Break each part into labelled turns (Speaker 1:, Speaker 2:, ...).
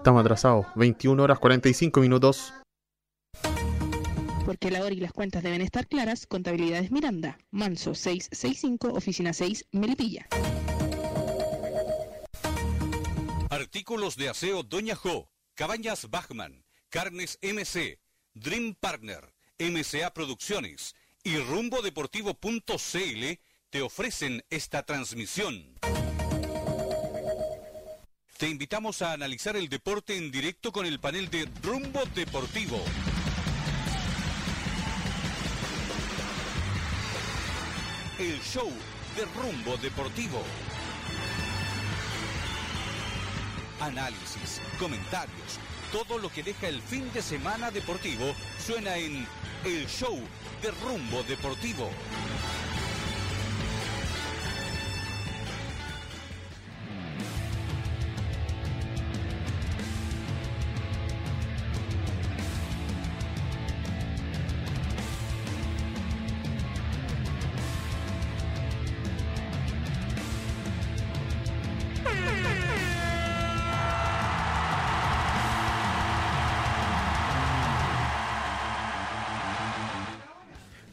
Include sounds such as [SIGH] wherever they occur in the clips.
Speaker 1: Estamos atrasados. 21 horas 45 minutos.
Speaker 2: Porque la hora y las cuentas deben estar claras, Contabilidades Miranda, Manso 665, Oficina 6, Melipilla.
Speaker 3: Artículos de aseo Doña Jo, Cabañas Bachman, Carnes MC, Dream Partner, MCA Producciones y rumbodeportivo.cl te ofrecen esta transmisión. Te invitamos a analizar el deporte en directo con el panel de Rumbo Deportivo. El show de Rumbo Deportivo. Análisis, comentarios, todo lo que deja el fin de semana deportivo suena en El show de Rumbo Deportivo.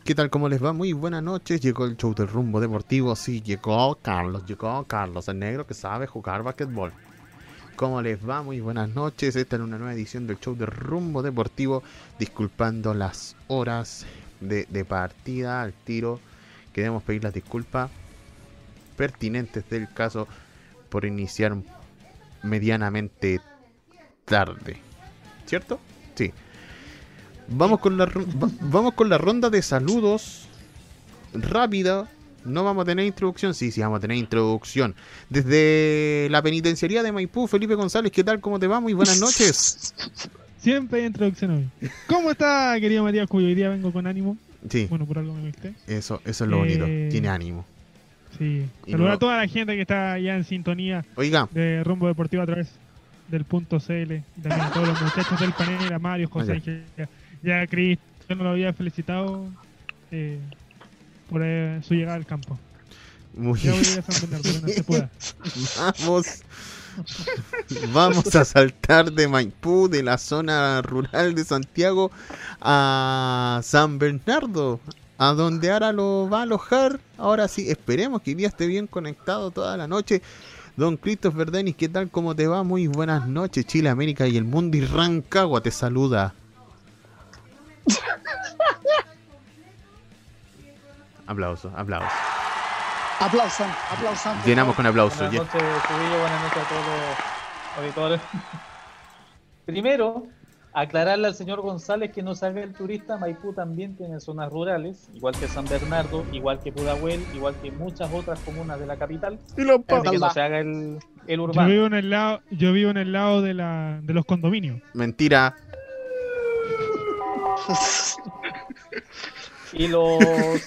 Speaker 1: ¿Qué tal? ¿Cómo les va? Muy buenas noches. Llegó el show del rumbo deportivo. Sí, llegó Carlos. Llegó Carlos, el negro que sabe jugar basquetbol. ¿Cómo les va? Muy buenas noches. Esta es una nueva edición del show del rumbo deportivo. Disculpando las horas de, de partida al tiro. Queremos pedir las disculpas pertinentes del caso por iniciar medianamente tarde. ¿Cierto? Sí. Vamos con la va- vamos con la ronda de saludos rápida. No vamos a tener introducción. Sí, sí, vamos a tener introducción. Desde la penitenciaría de Maipú, Felipe González, ¿qué tal? ¿Cómo te va? Muy buenas noches. [LAUGHS]
Speaker 4: Siempre hay introducción hoy. ¿Cómo está, querido Matías Cuyo? Hoy día vengo con ánimo.
Speaker 1: Sí,
Speaker 4: Bueno, por algo me viste.
Speaker 1: eso, eso es lo bonito.
Speaker 4: Eh,
Speaker 1: Tiene ánimo.
Speaker 4: Sí. Saludar
Speaker 1: no-
Speaker 4: a toda la gente que está ya en sintonía
Speaker 1: Oiga,
Speaker 4: de Rumbo Deportivo a través del punto CL. Y también a todos los muchachos del panel, a Mario, José Ángel, ya, Cris. Yo no lo había felicitado eh, por eh, su llegada al campo.
Speaker 1: muy
Speaker 4: Ya voy a ir a San Bernardo, pero no se pueda.
Speaker 1: Vamos. Vamos a saltar de Maipú, de la zona rural de Santiago, a San Bernardo, a donde ahora lo va a alojar. Ahora sí, esperemos que hoy día esté bien conectado toda la noche. Don Christopher Denis, ¿qué tal? ¿Cómo te va? Muy buenas noches, Chile, América y el mundo y Rancagua te saluda. Aplausos, aplausos.
Speaker 5: Aplausan, aplausan.
Speaker 1: Llenamos con aplausos.
Speaker 6: Buenas noches, Cubillo, buenas noches a todos los auditores. [LAUGHS] Primero, aclararle al señor González que no se haga el turista, Maipú también tiene zonas rurales, igual que San Bernardo, igual que Pudahuel, igual que muchas otras comunas de la capital.
Speaker 1: Y los
Speaker 6: que no se haga el, el
Speaker 4: Yo
Speaker 6: urbano.
Speaker 4: vivo en el lado, yo vivo en el lado de, la, de los condominios.
Speaker 1: Mentira.
Speaker 6: Y lo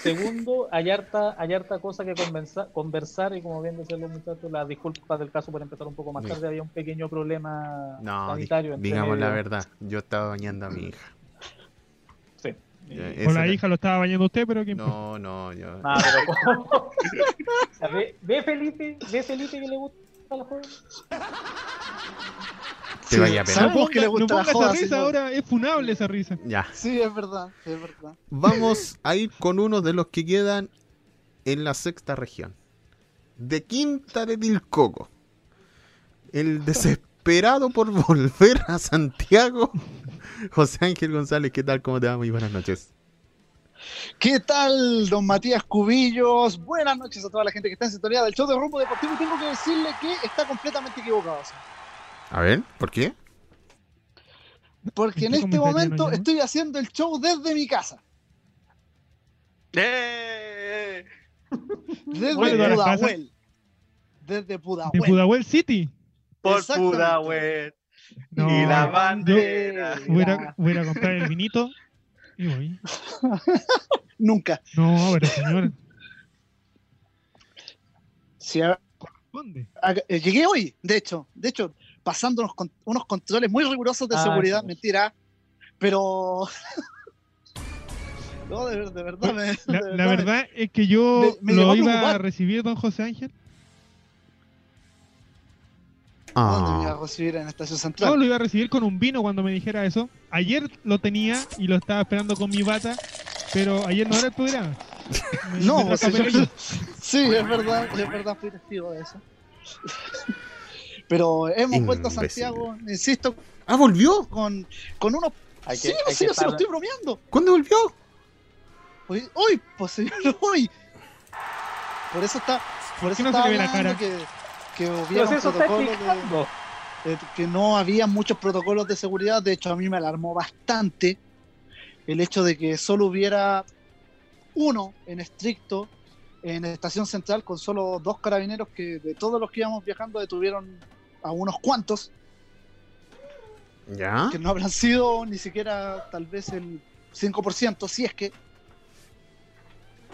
Speaker 6: segundo, hay harta, hay harta cosa que conversa- conversar y como bien decían los muchachos, las disculpas del caso por empezar un poco más tarde, había un pequeño problema
Speaker 1: No,
Speaker 6: sanitario.
Speaker 1: digamos la verdad. Yo estaba bañando a mi hija.
Speaker 6: Sí.
Speaker 4: Con la
Speaker 1: era-
Speaker 4: hija lo estaba bañando usted, pero ¿qué?
Speaker 1: No, no, yo. [LAUGHS]
Speaker 6: Ah, [LAUGHS] ¿Ve, ve Felipe? ¿Ve Felipe que le gusta la joda?
Speaker 1: Te vaya a pegar.
Speaker 5: Sabemos que le
Speaker 4: no
Speaker 5: gusta la
Speaker 4: ponga
Speaker 5: joda,
Speaker 4: esa risa
Speaker 5: señor.
Speaker 4: ahora, es funable esa risa.
Speaker 1: Ya.
Speaker 5: Sí, es verdad, es verdad.
Speaker 1: Vamos a ir con uno de los que quedan en la sexta región. De Quinta de Tilcoco. El desesperado por [LAUGHS] volver a Santiago. José Ángel González, ¿qué tal? ¿Cómo te va? Muy buenas noches.
Speaker 5: ¿Qué tal, don Matías Cubillos? Buenas noches a toda la gente que está en sintonía del show de Rumbo Deportivo. Y tengo que decirle que está completamente equivocado.
Speaker 1: A ver, ¿por qué?
Speaker 5: Porque en
Speaker 4: ¿Qué
Speaker 5: este momento
Speaker 4: no,
Speaker 5: estoy haciendo el show desde mi casa.
Speaker 7: ¡Eh!
Speaker 5: Desde Pudahuel. Desde
Speaker 4: De
Speaker 5: Pudahuel.
Speaker 4: Pudahuel City.
Speaker 7: Por. Pudahuel.
Speaker 4: No,
Speaker 7: y la
Speaker 4: yo
Speaker 7: bandera.
Speaker 4: voy a, ir a- voy a comprar el vinito y voy. [LAUGHS]
Speaker 5: Nunca.
Speaker 4: No, pero señor,
Speaker 5: Si a-
Speaker 4: ¿dónde?
Speaker 5: a- llegué hoy, de hecho. De hecho, pasando unos, con- unos controles muy rigurosos de
Speaker 6: Ah,
Speaker 5: seguridad.
Speaker 6: sí.
Speaker 5: Mentira. Pero... [LAUGHS] no, de, de verdad. me-
Speaker 4: La,
Speaker 5: de
Speaker 4: la
Speaker 5: me-
Speaker 4: verdad es que yo
Speaker 5: me- me llegó
Speaker 4: lo iba a recibir don José Ángel.
Speaker 5: ¿Dónde me iba
Speaker 1: Ah,
Speaker 5: a recibir en Estación
Speaker 4: Yo
Speaker 5: Central?
Speaker 4: lo iba a recibir con un vino cuando me dijera eso. Ayer lo tenía y lo estaba esperando con mi bata, pero ayer no era el programa. Me- [LAUGHS]
Speaker 5: No,
Speaker 4: me trajo
Speaker 5: señor,
Speaker 4: pelillo. [LAUGHS]
Speaker 5: sí, es verdad, es verdad, fui testigo de eso. Pero hemos vuelto a. Santiago, insisto,
Speaker 1: ah, volvió.
Speaker 5: con, con unos...
Speaker 6: Hay que-
Speaker 5: sí,
Speaker 6: hay
Speaker 5: sí,
Speaker 6: que
Speaker 5: yo se lo estoy bromeando.
Speaker 1: ¿Cuándo volvió?
Speaker 5: Hoy, hoy, pues señor, [LAUGHS] hoy. Por eso está, por eso
Speaker 4: no se
Speaker 5: estaba
Speaker 4: le ve la
Speaker 5: hablando
Speaker 4: cara?
Speaker 5: que, que
Speaker 6: eso está
Speaker 5: protocolo de- que no había muchos protocolos de seguridad. De hecho, a mí me alarmó bastante el hecho de que solo hubiera uno en estricto en Estación Central con solo dos carabineros que de todos los que íbamos viajando detuvieron a unos cuantos,
Speaker 1: ¿Ya?
Speaker 5: que no habrán sido ni siquiera tal vez el 5%, si es que.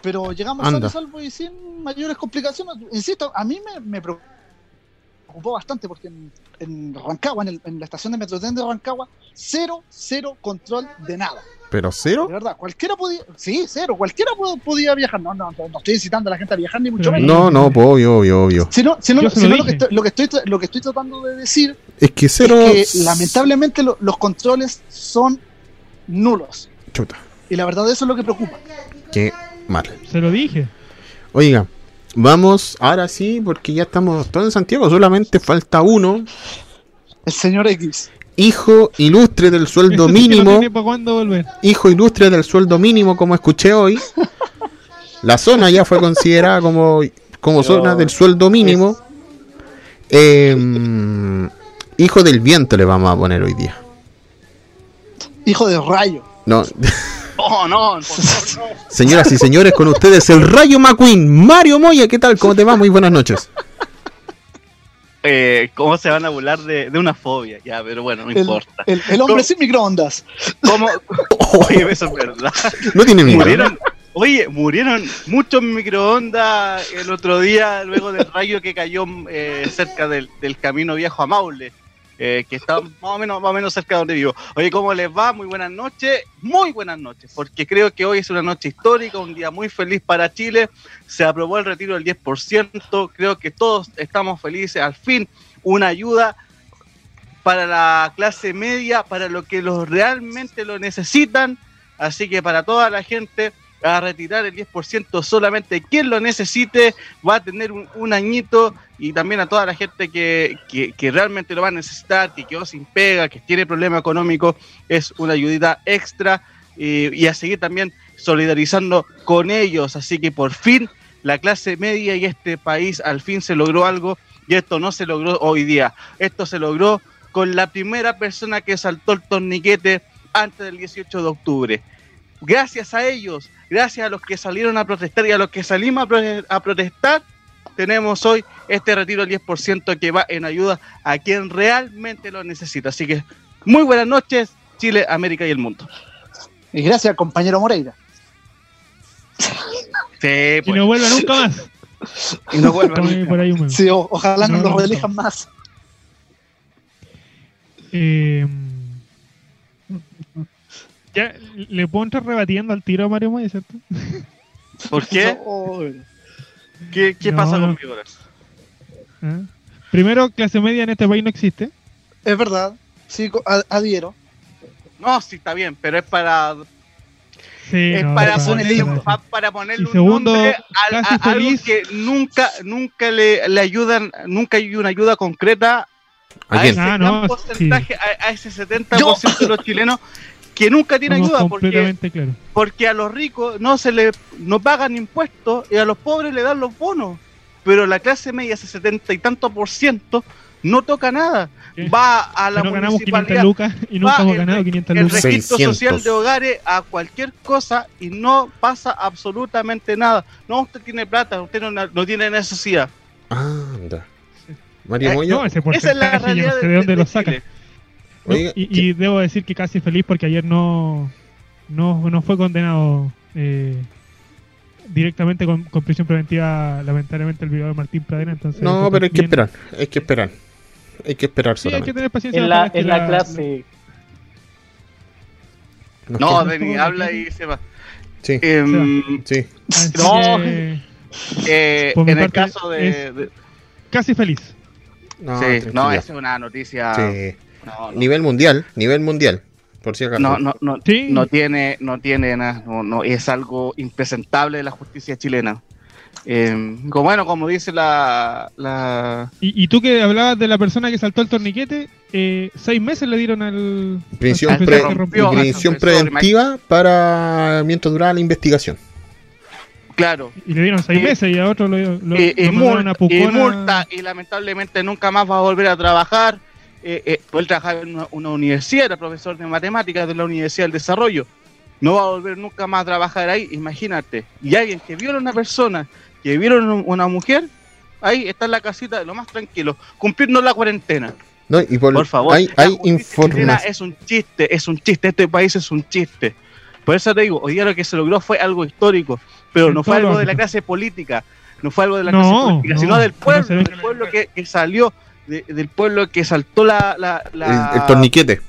Speaker 5: Pero llegamos a salvo y sin mayores complicaciones. Insisto, a mí me, me preocupó bastante porque en, en Rancagua, en, el- en la estación de Metrotren de Rancagua, cero, cero control de nada.
Speaker 1: ¿Pero cero?
Speaker 5: De verdad, cualquiera podía, sí, cero, cualquiera po- podía viajar. No, no, no, no estoy incitando a la gente a viajar ni mucho menos.
Speaker 1: No, no, obvio, obvio, obvio.
Speaker 5: Sino, sino-
Speaker 4: Yo se lo
Speaker 5: sino lo, que estoy, lo, que estoy, tra- lo que estoy tratando de decir
Speaker 1: Es que cero.
Speaker 5: es que lamentablemente lo- los controles son nulos.
Speaker 1: Chuta,
Speaker 5: Y la verdad eso es lo que preocupa.
Speaker 1: qué mal.
Speaker 4: Se lo dije.
Speaker 1: Oiga, vamos ahora sí, porque ya estamos todos en Santiago, solamente falta uno.
Speaker 5: El señor X.
Speaker 1: Hijo ilustre del sueldo [LAUGHS] mínimo.
Speaker 4: tiene para cuándo volver.
Speaker 1: Hijo ilustre del sueldo mínimo, como escuché hoy. [LAUGHS] La zona ya fue considerada como, como
Speaker 6: Pero
Speaker 1: zona del sueldo mínimo. Eh, hijo del viento le vamos a poner hoy día.
Speaker 5: Hijo de rayo.
Speaker 1: No, [LAUGHS]
Speaker 7: Oh, no.
Speaker 1: señoras y señores, con ustedes el Rayo McQueen, Mario Moya, ¿qué tal? ¿Cómo te va? Muy buenas noches.
Speaker 7: Eh, ¿Cómo se van a burlar de, de una fobia? Ya, pero bueno, no
Speaker 5: El,
Speaker 7: importa.
Speaker 5: el- el hombre
Speaker 7: ¿Cómo?
Speaker 5: sin microondas.
Speaker 7: ¿Cómo? [LAUGHS] Oye, eso es verdad.
Speaker 1: No tiene miedo.
Speaker 7: Murieron, oye, murieron muchos microondas el otro día luego del rayo que cayó eh, cerca del, del camino viejo a Maule, eh, que está más o, menos, más o menos cerca de donde vivo. Oye, ¿cómo les va? Muy buenas noches, muy buenas noches, porque creo que hoy es una noche histórica, un día muy feliz para Chile. Se aprobó el retiro del 10%, creo que todos estamos felices, al fin una ayuda para la clase media, para lo que los realmente lo necesitan. Así que para toda la gente, a retirar el 10% solamente quien lo necesite va a tener un, añito y también a toda la gente que, que, realmente lo va a necesitar, que quedó sin pega, que tiene problema económico, es una ayudita extra y, y a seguir también solidarizando con ellos. Así que por fin la clase media y este país al fin se logró algo y esto no se logró hoy día. Esto se logró con la primera persona que saltó el torniquete antes del 18 de octubre. Gracias a ellos, gracias a los que salieron a protestar y a los que salimos a, pro- a protestar, tenemos hoy este retiro del 10% que va en ayuda a quien realmente lo necesita. Así que muy buenas noches, Chile, América y el mundo.
Speaker 5: Y gracias, compañero Moreira.
Speaker 7: Sí,
Speaker 4: Y
Speaker 7: pues,
Speaker 4: no vuelva nunca más.
Speaker 7: y no nunca.
Speaker 4: por ahí.
Speaker 5: Sí, o- ojalá no,
Speaker 4: No, no.
Speaker 5: más.
Speaker 4: Eh, ya, le puedo entrar rebatiendo al tiro a Mario Moya, ¿cierto? [LAUGHS]
Speaker 7: ¿Por qué? [LAUGHS]
Speaker 5: No,
Speaker 7: ¿Qué, qué
Speaker 4: No,
Speaker 7: pasa ahora?
Speaker 4: ¿Ah? Primero, clase media en este país no existe.
Speaker 5: es verdad. Sí, adhiero.
Speaker 7: No, sí, está bien, pero es para
Speaker 4: Sí,
Speaker 7: es
Speaker 4: no,
Speaker 7: para, ponerle,
Speaker 4: para-
Speaker 7: pa- para ponerle
Speaker 4: Y
Speaker 7: un
Speaker 4: segundo,
Speaker 7: nombre al- a, a algo que nunca nunca le, le ayudan nunca hay una ayuda concreta
Speaker 1: ¿A
Speaker 7: ese
Speaker 4: Ah,
Speaker 7: gran
Speaker 4: no,
Speaker 7: porcentaje a, a ese 70% de los chilenos que nunca
Speaker 4: Estamos
Speaker 7: ayuda porque,
Speaker 4: claro.
Speaker 7: porque a los ricos no se le no pagan impuestos y a los pobres le dan los bonos pero la clase media ese 70 y tanto por ciento no toca nada
Speaker 4: ¿Qué?
Speaker 7: va a la
Speaker 4: no ganamos 500
Speaker 7: municipalidad
Speaker 4: lucas y nunca
Speaker 7: Va
Speaker 4: hemos
Speaker 7: el
Speaker 4: ganado
Speaker 7: re-
Speaker 4: 500
Speaker 7: el
Speaker 4: lucas.
Speaker 7: registro
Speaker 1: 600.
Speaker 7: social de hogares a cualquier cosa y no pasa absolutamente nada. No, usted tiene plata, usted no, no tiene necesidad.
Speaker 1: Anda. Mario
Speaker 7: Eh.
Speaker 4: No, ese
Speaker 7: Esa es la
Speaker 4: porcentaje yo
Speaker 7: realidad
Speaker 4: no sé de dónde lo saca.
Speaker 7: Chile.
Speaker 1: Oiga,
Speaker 4: y, y debo decir que casi feliz porque ayer no, no, no fue condenado eh, directamente con, con prisión preventiva, lamentablemente, el violador Martín Pradena. Entonces,
Speaker 1: No, pero hay que esperar. Hay que esperar. Hay que esperar
Speaker 4: Sí, hay que tener paciencia.
Speaker 6: En la, en la clase.
Speaker 1: ¿No?
Speaker 7: Denis, habla y se va.
Speaker 1: Sí, sí.
Speaker 4: Así
Speaker 7: No.
Speaker 4: que,
Speaker 7: eh, en el caso de, de-
Speaker 4: casi feliz.
Speaker 1: No,
Speaker 7: sí, no, es una noticia.
Speaker 1: Sí.
Speaker 7: No, no.
Speaker 1: Nivel mundial, nivel mundial, por si acaso.
Speaker 7: No, no, no,
Speaker 4: Sí.
Speaker 7: no tiene, no tiene nada, no, no, es algo impresentable de la justicia chilena. Eh, como, bueno, como dice la, la
Speaker 4: Y, y tú que hablabas de la persona que saltó el torniquete, eh, seis meses le dieron al.
Speaker 1: Prisión,
Speaker 4: al
Speaker 1: pre-
Speaker 4: rompió.
Speaker 1: preventiva para mientras duraba la investigación.
Speaker 7: claro,
Speaker 4: Y le dieron seis
Speaker 7: Y-
Speaker 4: meses y a otro lo, lo,
Speaker 7: y, y
Speaker 4: lo mandaron a
Speaker 7: multa, y multa, y lamentablemente nunca más va a volver a trabajar. Eh, eh, él trabajaba en una, una universidad, era profesor de matemáticas de la Universidad del Desarrollo. No va a volver nunca más a trabajar ahí, imagínate. Y alguien que viola a una persona, que viola a una mujer, ahí está en la casita, lo más tranquilo, cumpliendo la cuarentena.
Speaker 1: No, y por,
Speaker 7: Por favor,
Speaker 1: hay, hay información.
Speaker 7: es un chiste, es un chiste, este país es un chiste. Por eso te digo, hoy día lo que se logró fue algo histórico, pero no fue algo de la clase política, no fue algo de la
Speaker 4: No,
Speaker 7: clase política,
Speaker 4: no,
Speaker 7: sino del pueblo, del pueblo que salió, de- del pueblo que saltó la, la- la-
Speaker 1: El, el torniquete.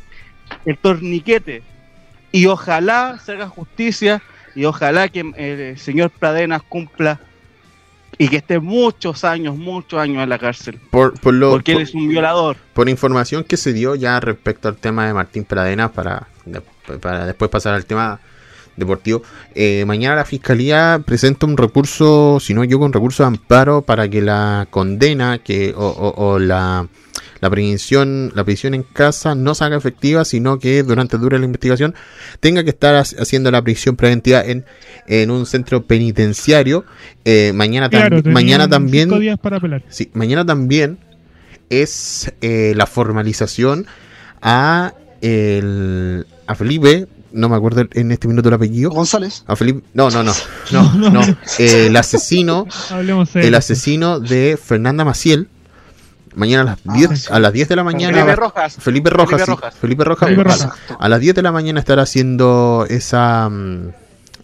Speaker 7: el torniquete. Y ojalá se haga justicia y ojalá que eh, el señor Pradenas cumpla y que esté muchos años, muchos años en la cárcel,
Speaker 1: Por, por, lo,
Speaker 7: porque él es un violador.
Speaker 1: por información que se dio ya respecto al tema de Martín Pradenas para, para después pasar al tema deportivo. eh, mañana la fiscalía presenta un recurso, si no yo con recurso de amparo para que la condena que o, o- o la, la prisión la prisión en casa no se haga efectiva, sino que durante dure la investigación tenga que estar ha- haciendo la prisión preventiva en, en un centro penitenciario. Eh, mañana,
Speaker 4: Claro,
Speaker 1: mañana también
Speaker 4: días para.
Speaker 1: Sí, mañana también es eh, la formalización a, el, a Felipe, no me acuerdo en este minuto el apellido.
Speaker 5: González.
Speaker 1: A Felipe, no, no, no, no, [LAUGHS] no, eh, el asesino, [LAUGHS]
Speaker 4: Hablemos de
Speaker 1: el asesino de Fernanda Maciel. Mañana a las
Speaker 5: Ah,
Speaker 1: 10,
Speaker 5: sí.
Speaker 1: a las 10 de la mañana.
Speaker 7: Felipe Rojas.
Speaker 1: Felipe Rojas,
Speaker 7: Felipe
Speaker 1: sí. Felipe Rojas,
Speaker 4: Felipe
Speaker 1: a las 10 de la mañana estará haciendo esa, mm,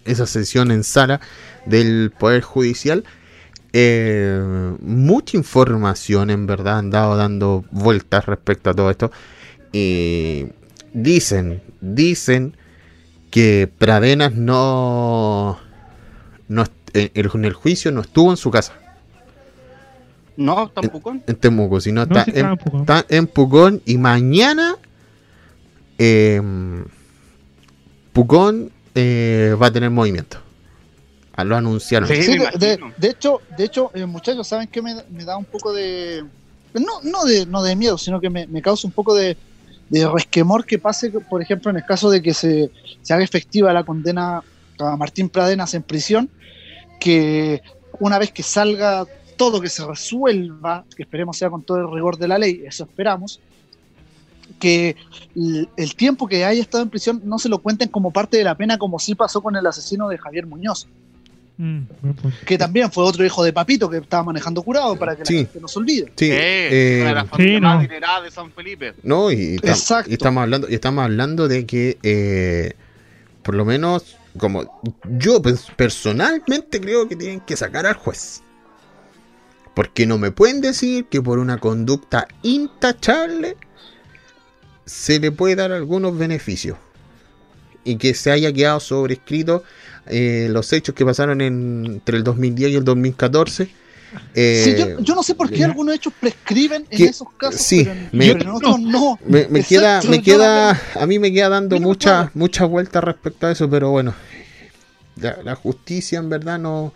Speaker 1: esa sesión en sala del Poder Judicial. Eh, mucha información, en verdad, han dado dando vueltas respecto a todo esto. Y dicen, dicen que Pradenas no, no en el, en el juicio no estuvo en su casa,
Speaker 7: No, tampoco.
Speaker 1: en Temuco, sino
Speaker 4: No,
Speaker 1: está
Speaker 4: sí
Speaker 1: en
Speaker 4: en Pucón.
Speaker 1: está en Pucón y mañana eh, Pucón eh, va a tener movimiento. Ah, lo anunciaron.
Speaker 7: Sí.
Speaker 5: Sí, de, de- hecho, de hecho eh, muchachos, ¿saben qué me, me da un poco de... No, no, de, no de miedo, sino que me, me causa un poco de, de resquemor que pase, por ejemplo, en el caso de que se, se haga efectiva la condena a Martín Pradenas en prisión, que una vez que salga todo, que se resuelva, que esperemos sea con todo el rigor de la ley, eso esperamos, que el, tiempo que haya estado en prisión no se lo cuenten como parte de la pena, como sí pasó con el asesino de Javier Muñoz
Speaker 4: Mm,
Speaker 5: que también fue otro hijo de Papito que estaba manejando curado para que la
Speaker 1: Sí.
Speaker 5: gente no se olvide.
Speaker 1: Sí,
Speaker 7: Eh,
Speaker 1: eh,
Speaker 7: una de las familias
Speaker 4: sí,
Speaker 7: más
Speaker 4: no.
Speaker 7: adineradas de San Felipe.
Speaker 1: no, y,
Speaker 5: Exacto.
Speaker 1: y estamos hablando, y estamos hablando de que eh, por lo menos como yo personalmente creo que tienen que sacar al juez. Porque no me pueden decir que por una conducta intachable se le puede dar algunos beneficios. Y que se haya quedado sobrescrito eh, los hechos que pasaron en- entre el 2010 y el 2014. eh,
Speaker 5: Sí, yo, yo no sé por qué
Speaker 1: ya.
Speaker 5: algunos hechos prescriben en
Speaker 1: que-
Speaker 5: esos casos,
Speaker 1: sí,
Speaker 5: pero, en-
Speaker 1: me-
Speaker 5: pero en otros no.
Speaker 1: me, me
Speaker 5: Exacto,
Speaker 1: queda, me queda, a mí me queda dando
Speaker 5: Mira,
Speaker 1: muchas,
Speaker 5: claro.
Speaker 1: muchas vueltas respecto a eso, pero bueno, la, la justicia en verdad no,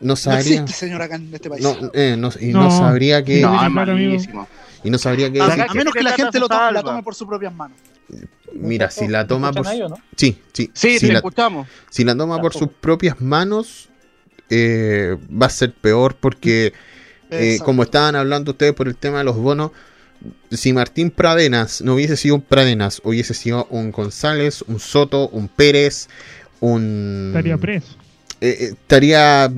Speaker 1: no
Speaker 5: No
Speaker 1: sabría,
Speaker 5: existe, señor, acá en este país.
Speaker 1: no, eh, no- y no,
Speaker 4: No.
Speaker 1: sabría que,
Speaker 4: No,
Speaker 7: es.
Speaker 1: Y no sabría que
Speaker 5: a,
Speaker 7: Acá
Speaker 5: a menos que la
Speaker 7: te
Speaker 5: gente lo tome, la tome por sus propias manos.
Speaker 1: mira, si la
Speaker 6: ¿Me
Speaker 1: toma por,
Speaker 6: no?
Speaker 1: sí, sí,
Speaker 7: Sí,
Speaker 1: si
Speaker 7: te
Speaker 1: la,
Speaker 7: escuchamos.
Speaker 1: si la toma por sus propias manos, eh, va a ser peor porque Eh, como estaban hablando ustedes por el tema de los bonos, si Martín Pradenas no hubiese sido un Pradenas, hubiese sido un González, un Soto, un Pérez, un...
Speaker 4: Estaría preso.
Speaker 1: Eh, eh, estaría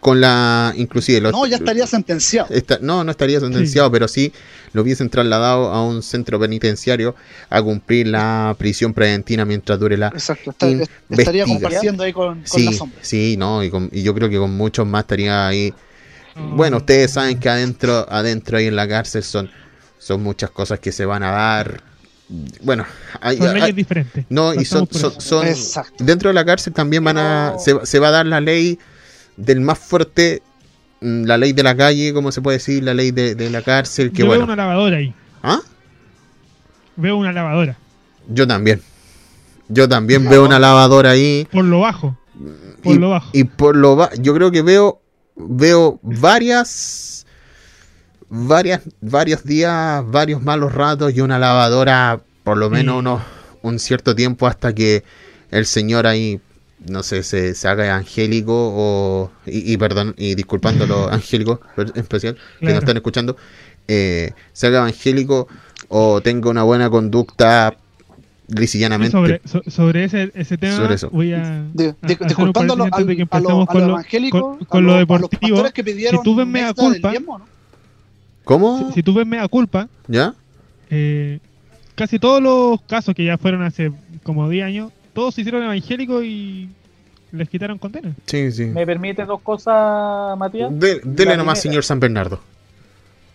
Speaker 1: con la... Inclusive... los-
Speaker 5: No, ya estaría sentenciado.
Speaker 1: esta- no, no estaría sentenciado, pero sí lo hubiesen trasladado a un centro penitenciario a cumplir la prisión preventiva mientras dure la...
Speaker 5: Exacto, está- estaría compartiendo ahí con, con
Speaker 1: Sí,
Speaker 5: la sombra.
Speaker 1: sí, no, y, con- y yo creo que con muchos más estaría ahí
Speaker 4: No.
Speaker 1: bueno, ustedes saben que adentro, adentro ahí en la cárcel son, son muchas cosas que se van a dar. Bueno, hay,
Speaker 4: son
Speaker 1: hay-
Speaker 4: leyes diferentes.
Speaker 1: no, y son, son,
Speaker 4: eso.
Speaker 1: son-
Speaker 5: Exacto.
Speaker 1: dentro de la cárcel también van a, se, se va a dar la ley del más fuerte mm, la ley de la calle, como se puede decir, la ley de, de la cárcel, que
Speaker 4: Yo
Speaker 1: bueno.
Speaker 4: veo una lavadora ahí.
Speaker 1: ¿Ah?
Speaker 4: Veo una lavadora.
Speaker 1: Yo también. Yo también veo una lavadora ahí.
Speaker 4: Por lo bajo. Por
Speaker 1: y,
Speaker 4: lo bajo.
Speaker 1: y por lo ba- yo creo que veo veo varias varias varios días, varios malos ratos y una lavadora por lo menos unos un cierto tiempo hasta que el señor ahí no sé, se, se haga angélico o y, y perdón, y disculpando a los [LAUGHS] angélicos en especial que nos están escuchando, eh, se haga evangélico o tenga una buena conducta lisa y llanamente.
Speaker 4: sobre, so- sobre ese, ese tema
Speaker 1: Sobre eso.
Speaker 4: voy a,
Speaker 5: De-
Speaker 4: a-
Speaker 5: de-
Speaker 4: hacer un
Speaker 5: disculpando a los,
Speaker 4: paréntesis antes de que
Speaker 5: a
Speaker 4: con
Speaker 5: los
Speaker 4: lo,
Speaker 5: evangélicos,
Speaker 4: con-
Speaker 5: a
Speaker 4: con lo
Speaker 5: los- a los
Speaker 4: deportivo.
Speaker 5: pastores que pidieron
Speaker 4: Si tú ves mea culpa-
Speaker 5: diezmo, ¿no?
Speaker 1: ¿Cómo?
Speaker 4: Si, si tú ves mea culpa,
Speaker 1: ¿Ya?
Speaker 4: eh, casi todos los casos que ya fueron hace como 10 años, todos se hicieron evangélicos y les quitaron condena.
Speaker 1: Sí, sí.
Speaker 8: ¿Me permite dos cosas, Matías?
Speaker 1: De- dele
Speaker 8: La
Speaker 1: nomás,
Speaker 8: primera.
Speaker 1: señor San Bernardo.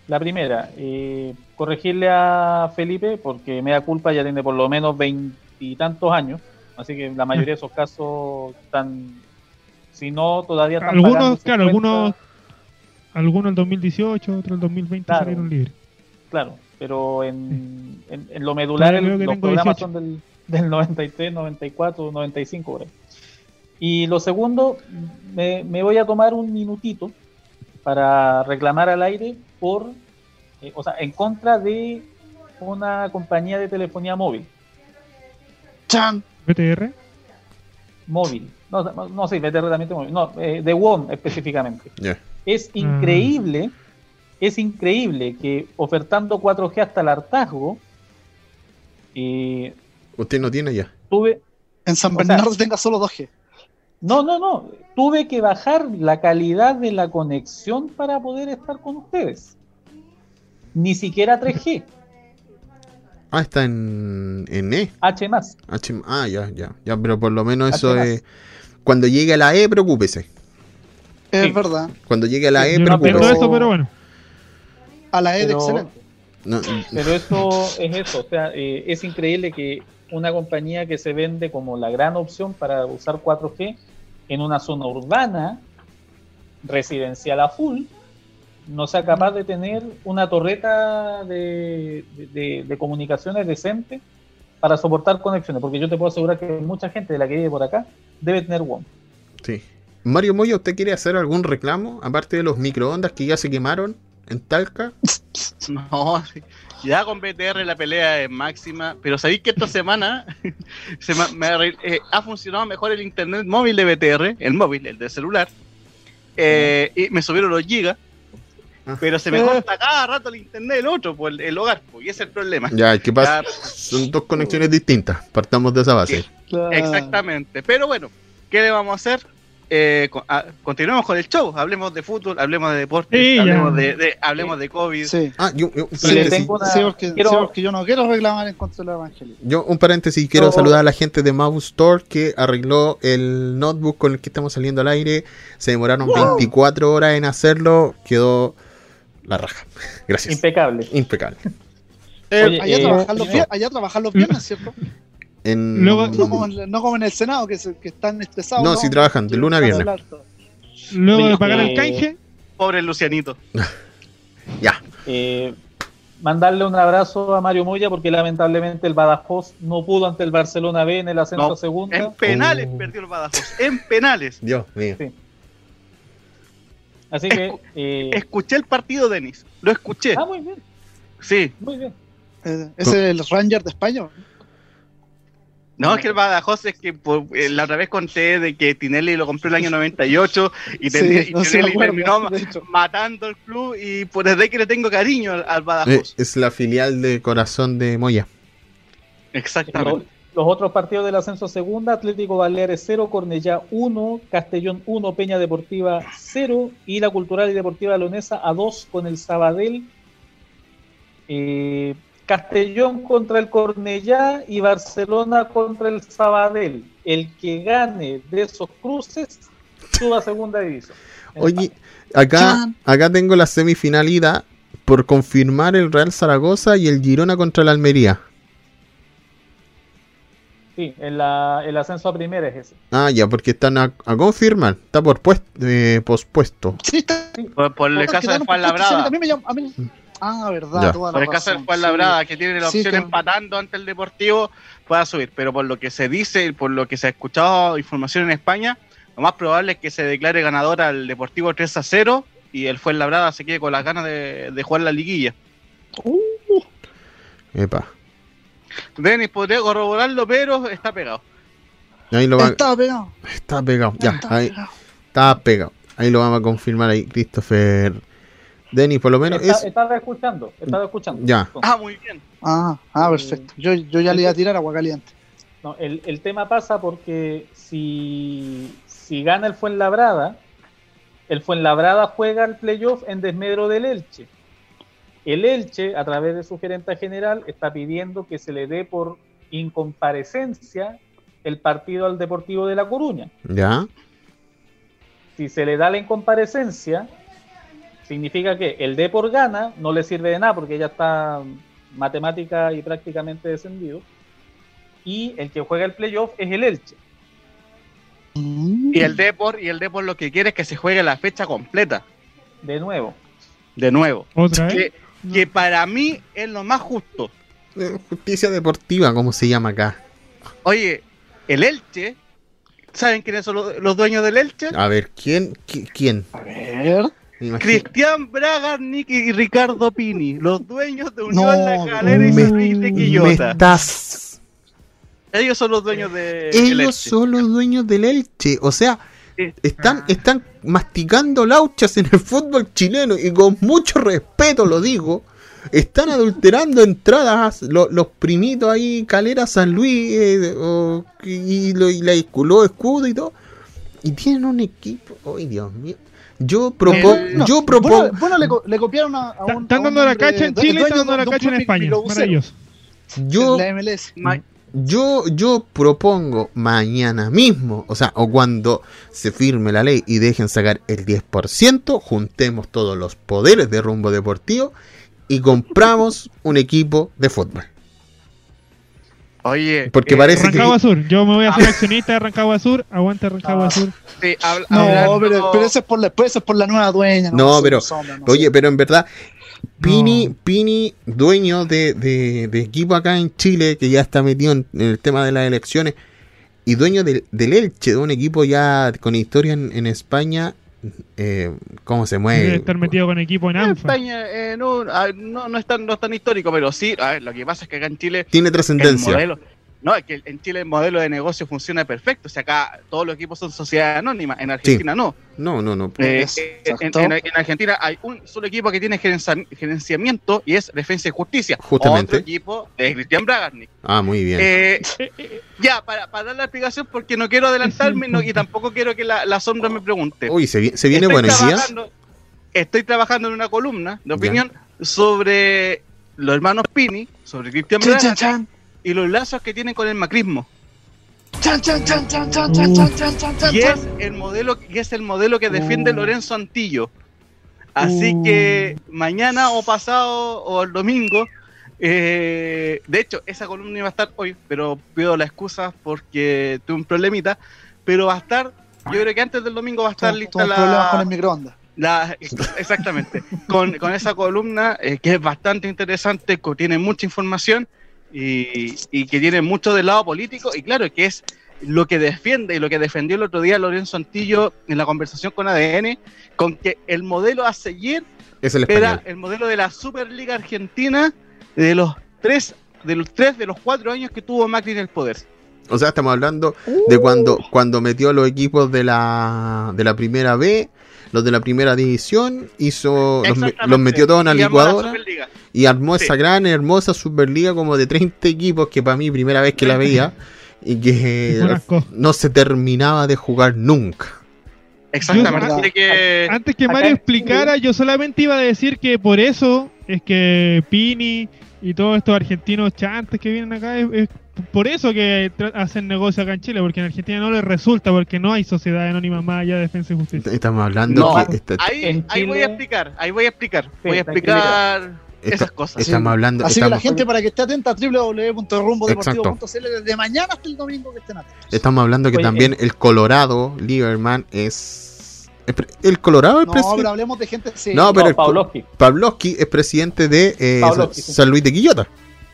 Speaker 8: La primera, eh, corregirle a Felipe, porque me da culpa, ya tiene por lo menos veintitantos años, así que la mayoría de esos casos están, si no, todavía están
Speaker 4: Algunos, claro, algunos algunos el 2018, otros el 2020
Speaker 8: Claro.
Speaker 4: salieron libres.
Speaker 8: Claro, pero en, en, en lo medular el-
Speaker 4: creo que
Speaker 8: los
Speaker 4: tengo
Speaker 8: programas
Speaker 4: 18.
Speaker 8: son del, del 93, 94, 95. por ahí. Y lo segundo, me, me voy a tomar un minutito para reclamar al aire por, eh, o sea, en contra de una compañía de telefonía móvil.
Speaker 5: Chan.
Speaker 4: BTR,
Speaker 8: Móvil. No, no, no sí, BTR también móvil. No, eh, de WOM específicamente.
Speaker 1: Ya.
Speaker 8: Es increíble, es increíble que ofertando 4G hasta el hartazgo, eh,
Speaker 1: Usted no tiene ya.
Speaker 8: tuve,
Speaker 5: En San
Speaker 8: O sea-
Speaker 5: Bernardo tenga solo 2G.
Speaker 8: no, no, no, tuve que bajar la calidad de la conexión para poder estar con ustedes. Ni siquiera 3G, [LAUGHS]
Speaker 1: Ah, está en, en E.
Speaker 8: H más.
Speaker 1: H- ah, ya, ya. Ya, pero por lo menos
Speaker 8: H
Speaker 1: eso
Speaker 8: más.
Speaker 1: es. Cuando llegue a la E, preocúpese.
Speaker 5: Es
Speaker 8: Sí.
Speaker 5: verdad.
Speaker 1: Cuando llegue a la E,
Speaker 4: entiendo
Speaker 8: pero-
Speaker 4: eso, pero bueno.
Speaker 5: A la E de
Speaker 8: Pero-
Speaker 5: excelente.
Speaker 1: No, [LAUGHS]
Speaker 8: Pero eso es eso, o sea, eh, es increíble que una compañía que se vende como la gran opción para usar 4G en una zona urbana, residencial a full, no sea capaz de tener una torreta de, de- de comunicaciones decente para soportar conexiones, porque yo te puedo asegurar que mucha gente de la que vive por acá debe tener WOM.
Speaker 1: sí. Mario Moya, ¿usted quiere hacer algún reclamo? Aparte de los microondas que ya se quemaron en Talca. [LAUGHS]
Speaker 7: No, ya con BTR la pelea es máxima, pero sabéis que esta [LAUGHS] semana [LAUGHS] se me- eh, ha funcionado mejor el internet móvil de BTR, el móvil, el de celular, eh, y me subieron los gigas,
Speaker 1: Ah.
Speaker 7: pero se me
Speaker 5: Eh.
Speaker 7: corta cada rato el internet del otro, pues el, el hogar, pues, y ese es el problema.
Speaker 1: Ya, ¿qué pasa?
Speaker 7: Ya,
Speaker 1: Son dos conexiones distintas. Partamos de esa base.
Speaker 7: Exactamente, pero bueno, ¿qué le vamos a hacer? Eh, con- a- continuemos con el show, hablemos de fútbol, hablemos de deportes,
Speaker 4: Sí,
Speaker 7: hablemos, de, de- hablemos de COVID.
Speaker 5: Sí.
Speaker 1: Ah, yo, yo- un
Speaker 8: Sí, le
Speaker 1: paréntesis.
Speaker 8: tengo una-
Speaker 5: Sí, porque,
Speaker 8: quiero-
Speaker 5: porque yo no quiero reclamar en contra del evangelio.
Speaker 1: Yo, un paréntesis, quiero saludar a la gente de Mouse Store que arregló el notebook con el que estamos saliendo al aire. Se demoraron 24 horas en hacerlo. Quedó la raja. Gracias.
Speaker 8: Impecable.
Speaker 1: Impecable.
Speaker 8: Oye,
Speaker 5: Allá,
Speaker 8: eh,
Speaker 5: trabajar los, allá trabajar los viernes, ¿cierto?
Speaker 1: En...
Speaker 4: Luego-
Speaker 5: No como, en, no como en el Senado, que, se- que están estresados.
Speaker 1: No, sí trabajan, de lunes a viernes.
Speaker 4: Luego de pagar el
Speaker 8: eh,
Speaker 4: canje,
Speaker 7: Pobre Lucianito. [LAUGHS]
Speaker 1: Ya.
Speaker 8: Eh, mandarle un abrazo a Mario Moya porque lamentablemente el Badajoz no pudo ante el Barcelona B en el ascenso
Speaker 7: No,
Speaker 8: a segunda.
Speaker 7: En penales
Speaker 1: Oh.
Speaker 7: perdió el Badajoz. En penales.
Speaker 1: Dios mío.
Speaker 8: Sí. Así que. eh,
Speaker 7: Escuché el partido, Denis. Lo escuché.
Speaker 8: ah, muy bien,
Speaker 7: Sí.
Speaker 8: muy bien.
Speaker 5: Eh, ese es el Ranger de España.
Speaker 7: No, es que el Badajoz es que por- eh, la otra vez conté de que Tinelli lo compró el año 98 y, ten-
Speaker 5: Sí,
Speaker 7: y
Speaker 5: no se me
Speaker 7: Tinelli
Speaker 5: acuerdo,
Speaker 7: terminó matando el club y por desde que le tengo cariño al, al Badajoz.
Speaker 1: es la filial de Corazón de Moya.
Speaker 7: Exactamente.
Speaker 8: los otros partidos del ascenso a segunda: Atlético Baleares 0, Cornellá 1, Castellón 1, Peña Deportiva 0 y la Cultural y Deportiva Leonesa a 2 con el Sabadell. Eh, Castellón contra el Cornellá y Barcelona contra el Sabadell. El que gane de esos cruces suba a segunda división. [LAUGHS]
Speaker 1: Oye, acá, acá tengo la semifinalidad por confirmar el Real Zaragoza y el Girona contra la Almería.
Speaker 6: Sí, en la, el ascenso a primera es ese.
Speaker 1: Ah, ya, porque están a, a confirmar. Está por puest- eh, pospuesto.
Speaker 5: Sí, está.
Speaker 7: Por, por el caso de Juan
Speaker 5: A
Speaker 7: Labrada.
Speaker 5: mí me llama- a mí- Ah, verdad,
Speaker 1: Ya.
Speaker 5: toda la
Speaker 7: Por el caso de
Speaker 5: razón,
Speaker 7: Juan
Speaker 5: sí.
Speaker 7: Labrada, que tiene la
Speaker 5: Sí,
Speaker 7: opción
Speaker 5: que-
Speaker 7: empatando ante el Deportivo, pueda subir. Pero por lo que se dice y por lo que se ha escuchado información en España, lo más probable es que se declare ganador al Deportivo 3 a 0 y el Fuenlabrada se quede con las ganas de, de jugar la liguilla.
Speaker 1: Epa.
Speaker 7: Denis podría corroborarlo, pero está pegado.
Speaker 1: Ahí lo va,
Speaker 5: Estaba pegado.
Speaker 1: está pegado. Ya, ahí
Speaker 5: pegado.
Speaker 1: está pegado. Ahí lo vamos a confirmar ahí, Christopher. Denis, por lo menos
Speaker 6: Está-
Speaker 1: es.
Speaker 6: Estaba escuchando, estaba escuchando.
Speaker 1: Ya.
Speaker 7: Ah, muy bien.
Speaker 5: Ah, ah, perfecto. Yo, yo ya le iba a tirar agua caliente.
Speaker 6: No, el, el tema pasa porque si, si gana el Fuenlabrada, el Fuenlabrada juega el playoff en desmedro del Elche. El Elche, a través de su gerente general, está pidiendo que se le dé por incomparecencia el partido al Deportivo de La Coruña.
Speaker 1: Ya.
Speaker 6: Si se le da la incomparecencia, significa que el Depor gana, no le sirve de nada porque ya está matemática y prácticamente descendido. Y el que juega el playoff es el Elche.
Speaker 7: Y el Depor, y el Depor lo que quiere es que se juegue la fecha completa,
Speaker 6: De nuevo.
Speaker 7: de nuevo.
Speaker 4: Otra vez.
Speaker 7: Que, que para mí es lo más justo.
Speaker 1: Eh, Justicia deportiva, como se llama acá.
Speaker 7: Oye, el Elche, ¿saben quiénes son los, los dueños del Elche?
Speaker 1: A ver, ¿quién? qui- ¿Quién?
Speaker 5: A ver.
Speaker 7: Cristian Braga, Nick y Ricardo Pini, los dueños de Unión
Speaker 5: No,
Speaker 7: La Calera y de Quillota.
Speaker 1: estás.
Speaker 7: Ellos son los dueños de
Speaker 1: Ellos son los dueños del Elche. O sea,
Speaker 7: Sí.
Speaker 1: están, están masticando lauchas en el fútbol chileno y con mucho respeto lo digo. Están adulterando entradas lo- los primitos ahí, Calera, San Luis eh, y, y la escudo y todo. Y tienen un equipo. ¡Ay, Dios mío! Yo propongo.
Speaker 7: Eh,
Speaker 5: No,
Speaker 1: yo propongo.
Speaker 5: Bueno, bueno, le, co- le copiaron a, un.
Speaker 4: Están dando la cacha en Chile y están dando la cacha en España. Maravilloso.
Speaker 1: yo,
Speaker 5: la MLS.
Speaker 1: Yo, yo propongo mañana mismo, o sea, o cuando se firme la ley y dejen sacar el 10%, juntemos todos los poderes de rumbo deportivo y compramos un equipo de fútbol.
Speaker 7: Oye,
Speaker 1: Porque
Speaker 7: eh,
Speaker 1: parece que-
Speaker 4: Rancagua Sur. Yo me voy a hacer accionista de Rancagua Sur. Aguanta Rancagua
Speaker 6: Ah.
Speaker 4: Sur.
Speaker 7: sí,
Speaker 5: No,
Speaker 7: hablando-
Speaker 5: pero, pero eso es por la, eso es por la nueva dueña.
Speaker 1: No, pero-
Speaker 5: sombra, no
Speaker 1: Oye,
Speaker 5: sé.
Speaker 1: pero en verdad, Pini,
Speaker 4: No.
Speaker 1: Pini, dueño de, de- de equipo acá en Chile, que ya está metido en, en el tema de las elecciones, y dueño del, del Elche, de un equipo ya con historia en, en España, eh, ¿cómo se mueve?
Speaker 4: Debe estar metido con equipo en
Speaker 7: en
Speaker 4: ANFA.
Speaker 7: España eh, no, ah, no, no, es tan, no es tan histórico, pero sí, a ver, lo que pasa es que acá en Chile
Speaker 1: Tiene
Speaker 7: el
Speaker 1: trascendencia.
Speaker 7: modelo, no, es que en Chile el modelo de negocio funciona perfecto, o sea, acá todos los equipos son sociedades anónimas, en Argentina no.
Speaker 1: No, no, no.
Speaker 7: Eh,
Speaker 5: Es-
Speaker 7: eh, en,
Speaker 5: exacto.
Speaker 7: en- en Argentina hay un solo equipo que tiene gerencia- gerenciamiento y es Defensa y Justicia.
Speaker 1: Justamente.
Speaker 7: Otro equipo de Cristian Bragarnik.
Speaker 1: Ah, muy bien.
Speaker 7: Eh, ya, para, para dar la explicación, porque no quiero adelantarme
Speaker 4: Es
Speaker 7: no, y tampoco quiero que la, la sombra me pregunte.
Speaker 1: Uy, se, se viene
Speaker 7: Estoy
Speaker 1: bueno hoy día.
Speaker 7: trabajando- Estoy trabajando en una columna de
Speaker 1: Ya.
Speaker 7: opinión sobre los hermanos Pini, sobre Cristian
Speaker 5: Chan, chan,
Speaker 7: Bragarnik
Speaker 5: chan.
Speaker 7: Y los lazos que tienen con el macrismo.
Speaker 5: Chan, chan, chan, chan, chan, chan, chan, chan, chan, chan,
Speaker 7: Y es el modelo, y es el modelo que defiende
Speaker 5: Uh.
Speaker 7: Lorenzo Antillo. Así
Speaker 4: Uh.
Speaker 7: que mañana o pasado o el domingo, eh, de hecho, esa columna iba a estar hoy, pero pido la excusa porque tuve un problemita. Pero va a estar, yo creo que antes del domingo va a estar lista
Speaker 5: problemas con el
Speaker 7: la,
Speaker 5: microondas.
Speaker 7: la- exactamente, con, con esa columna eh, que es bastante interesante, que tiene mucha información y, y que tiene mucho del lado político y claro que es lo que defiende y lo que defendió el otro día Lorenzo Antillo en la conversación con ADN, con que el modelo a seguir
Speaker 1: Es el
Speaker 7: era
Speaker 1: español.
Speaker 7: el modelo de la Superliga Argentina de los tres de los tres de los cuatro años que tuvo Macri en el poder.
Speaker 1: O sea, estamos hablando de cuando, cuando metió los equipos de la, de la primera B, los de la primera división, hizo los, metió todos en
Speaker 7: la
Speaker 1: licuadora y armó
Speaker 7: Sí.
Speaker 1: esa gran, hermosa Superliga como de 30 equipos que para mí primera vez que la veía [LAUGHS] y que no se terminaba de jugar nunca.
Speaker 7: Exactamente. Que
Speaker 4: Antes que Mario explicara, yo solamente iba a decir que por eso es que Pini y todos estos argentinos chantes que vienen acá, es, es por eso que hacen negocio acá en Chile, porque en Argentina no les resulta, porque no hay sociedad anónima más allá de Defensa y Justicia.
Speaker 1: Estamos hablando
Speaker 7: No,
Speaker 1: que esta-
Speaker 7: ahí, ahí voy a explicar, ahí voy a explicar,
Speaker 6: Sí,
Speaker 7: voy a explicar
Speaker 1: Esta-
Speaker 7: esas cosas.
Speaker 1: estamos hablando.
Speaker 5: Así que la gente para que esté atenta a www.rumbodeportivo.cl desde mañana hasta el domingo que estén atentos.
Speaker 1: estamos hablando que
Speaker 6: Oye,
Speaker 1: también el Colorado, Lieberman, es. El Colorado es
Speaker 5: No, pero
Speaker 1: presidente.
Speaker 5: hablemos de gente seria.
Speaker 1: No, pero
Speaker 6: No, Pavlovsky.
Speaker 1: Pavlovsky es presidente de eh,
Speaker 6: Pavlovsky, sí.
Speaker 1: San Luis de Quillota.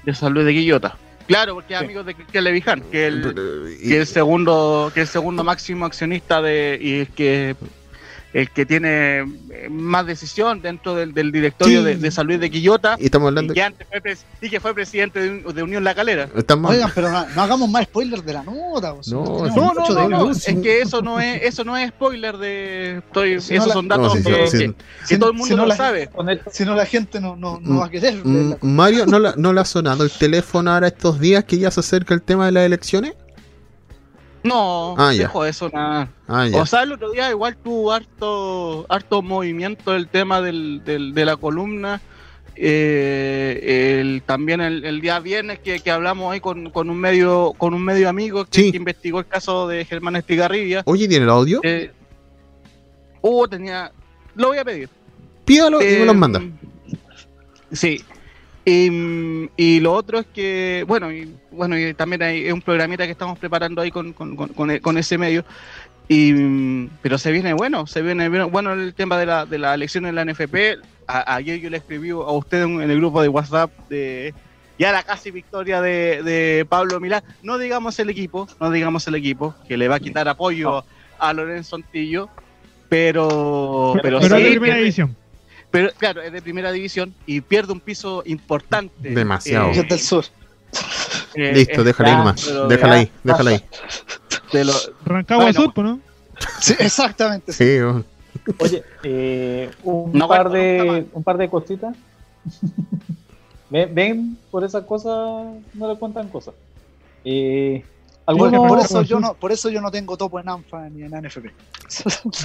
Speaker 7: De San Luis de Quillota. Claro, porque es
Speaker 6: Sí.
Speaker 7: amigo de Cristian Leviján, que el,
Speaker 1: Y-
Speaker 7: que el segundo, que el segundo máximo accionista de y que el que tiene eh, más decisión dentro del, del directorio
Speaker 1: Sí.
Speaker 7: de, de San Luis de Quillota
Speaker 1: y estamos
Speaker 7: y
Speaker 1: hablando.
Speaker 7: que antes fue pres- y que fue presidente de, de Unión La Calera.
Speaker 1: Estamos,
Speaker 5: Oigan, pero no, no hagamos más spoilers de la nota. pues,
Speaker 1: No,
Speaker 5: tenemos
Speaker 7: No, no, no,
Speaker 5: de-
Speaker 7: no,
Speaker 1: sí.
Speaker 7: es que eso no es eso no es spoiler de estoy
Speaker 5: Si
Speaker 7: esos
Speaker 5: la-
Speaker 7: son
Speaker 1: no,
Speaker 7: datos
Speaker 1: sí,
Speaker 7: que,
Speaker 1: sí,
Speaker 7: que-
Speaker 1: sí.
Speaker 7: que
Speaker 5: Si-
Speaker 7: todo el mundo
Speaker 5: si no
Speaker 7: lo
Speaker 5: la-
Speaker 7: sabe.
Speaker 5: Si no, la gente no, no, no
Speaker 1: Mm,
Speaker 5: va a querer.
Speaker 1: Mm. Mario, ¿no, la- ¿no le ha sonado el teléfono ahora estos días que ya se acerca el tema de las elecciones?
Speaker 7: No,
Speaker 1: Ah,
Speaker 7: dejó eso nada.
Speaker 1: Ah.
Speaker 7: O sea, el otro día igual tuvo harto, harto movimiento el tema del, del- de la columna. Eh, el, también el, el día viernes que, que hablamos ahí con, con un medio con un medio amigo que,
Speaker 1: Sí.
Speaker 7: que investigó el caso de Germán Estigarribia.
Speaker 1: Oye, ¿tiene el audio?
Speaker 7: Eh, uh, tenía... Lo voy a pedir.
Speaker 1: Pídalo y me
Speaker 7: Eh,
Speaker 1: los manda.
Speaker 7: Sí. Y, y lo otro es que, bueno, y, bueno, y también hay un programita que estamos preparando ahí con, con, con- ese medio. Y, pero se viene bueno, se viene bueno el tema de la, de la elección en la NFP. A- ayer yo le escribí a usted en, el grupo de WhatsApp de ya la casi victoria de, de Pablo Milán. No digamos el equipo, no digamos el equipo, que le va a quitar apoyo a Lorenzo Antillo, pero, pero,
Speaker 4: Pero
Speaker 7: sí
Speaker 4: de primera división.
Speaker 7: Pero claro, es de primera división y pierde un piso importante.
Speaker 1: Demasiado.
Speaker 5: Yo del sur.
Speaker 7: eh,
Speaker 1: Listo,
Speaker 7: eh,
Speaker 1: déjala ahí nomás. Déjala ahí, déjala ahí.
Speaker 7: de lo-
Speaker 4: Rancagua
Speaker 7: Bueno,
Speaker 4: Sur, ¿no?
Speaker 5: Sí, exactamente. sí.
Speaker 1: Sí.
Speaker 6: Oye, eh, un,
Speaker 7: No
Speaker 6: par de, un par de cositas. [LAUGHS] ¿Ven, ven? por esas cosas no le cuentan cosas. Eh,
Speaker 5: Bueno,
Speaker 6: algunos-
Speaker 5: por, eso yo no, por eso yo no tengo topo en ANFA ni en NFP.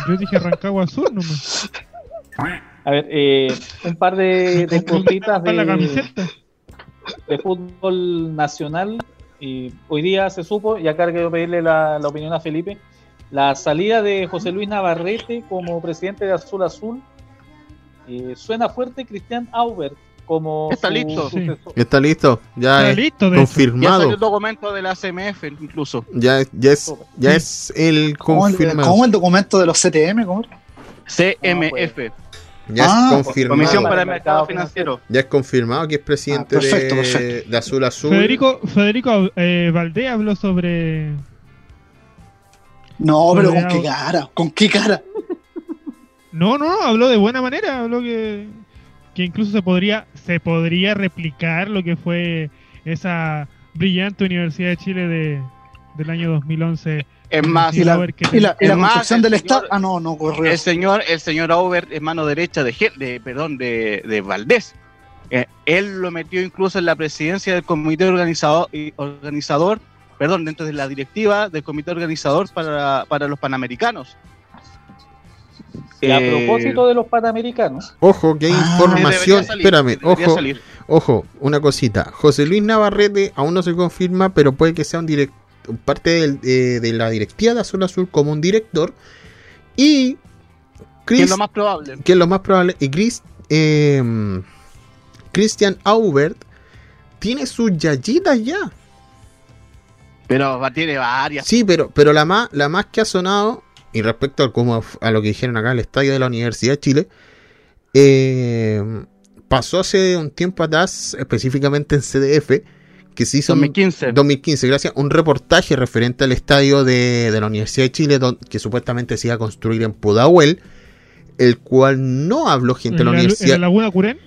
Speaker 4: Yo dije Rancagua Sur nomás. [LAUGHS]
Speaker 6: a ver, eh, un par de, [LAUGHS] de cositas de, fútbol nacional. Y hoy día se supo, y acá quiero pedirle la, la opinión a Felipe, la salida de José Luis Navarrete como presidente de Azul Azul. eh, suena fuerte Cristian Aubert como
Speaker 7: Está
Speaker 6: su
Speaker 7: listo.
Speaker 4: Sí.
Speaker 1: Está listo, ya
Speaker 4: Está
Speaker 1: es
Speaker 4: listo, de hecho.
Speaker 7: Ya salió
Speaker 1: confirmado.
Speaker 7: el documento de la CMF incluso.
Speaker 1: Ya, ya es, ya es el
Speaker 5: ¿Cómo el,
Speaker 1: confirmado.
Speaker 5: cómo el documento de los CTM? ¿Cómo?
Speaker 7: CMF,
Speaker 1: Ya
Speaker 5: Ah,
Speaker 1: es confirmado.
Speaker 7: Comisión
Speaker 6: Para el
Speaker 7: Mercado Financiero.
Speaker 1: Ya es confirmado que es presidente
Speaker 5: Ah, perfecto,
Speaker 1: de,
Speaker 5: perfecto.
Speaker 1: de Azul Azul.
Speaker 4: Federico, Federico eh, Valdés habló sobre.
Speaker 5: No, pero con qué cara, con qué cara.
Speaker 4: No, no, no, habló de buena manera. Habló que, que incluso se podría, se podría replicar lo que fue esa brillante Universidad de Chile de, del año 2011.
Speaker 7: Es más,
Speaker 5: Y la, y la, y la
Speaker 7: Es más,
Speaker 5: construcción del
Speaker 7: señor-
Speaker 5: Estado. Ah, no, no ocurrió.
Speaker 7: el señor, el señor Aubert es mano derecha de, de perdón, de, de Valdés. Eh, él lo metió incluso en la presidencia del comité organizador, organizador perdón, dentro de la directiva del comité organizador para, para los panamericanos.
Speaker 6: Y a
Speaker 7: Eh,
Speaker 6: propósito de los panamericanos,
Speaker 1: Ojo, que hay
Speaker 5: Ah,
Speaker 1: información.
Speaker 7: salir,
Speaker 1: Espérame, ojo,
Speaker 7: salir.
Speaker 1: ojo, una cosita. José Luis Navarrete aún no se confirma, pero puede que sea un direct, parte del- eh, de la directiva de Azul Azul como un director. Y
Speaker 7: que
Speaker 1: Chris,
Speaker 7: es lo más probable.
Speaker 1: que es lo más probable, y Chris, eh, Christian Aubert tiene sus yayitas ya.
Speaker 7: Pero tiene varias.
Speaker 1: Sí, pero, pero la más, la más que ha sonado, y respecto a, como, a lo que dijeron acá en el estadio de la Universidad de Chile, eh, pasó hace un tiempo atrás, específicamente en CDF, que se hizo en
Speaker 7: 2015.
Speaker 1: 2015, gracias, un reportaje referente al estadio de, de la Universidad de Chile, don- que supuestamente se iba a construir en Pudahuel, el cual no habló gente de
Speaker 4: en
Speaker 1: la
Speaker 4: la, en
Speaker 1: Universidad,
Speaker 4: la Laguna Curén.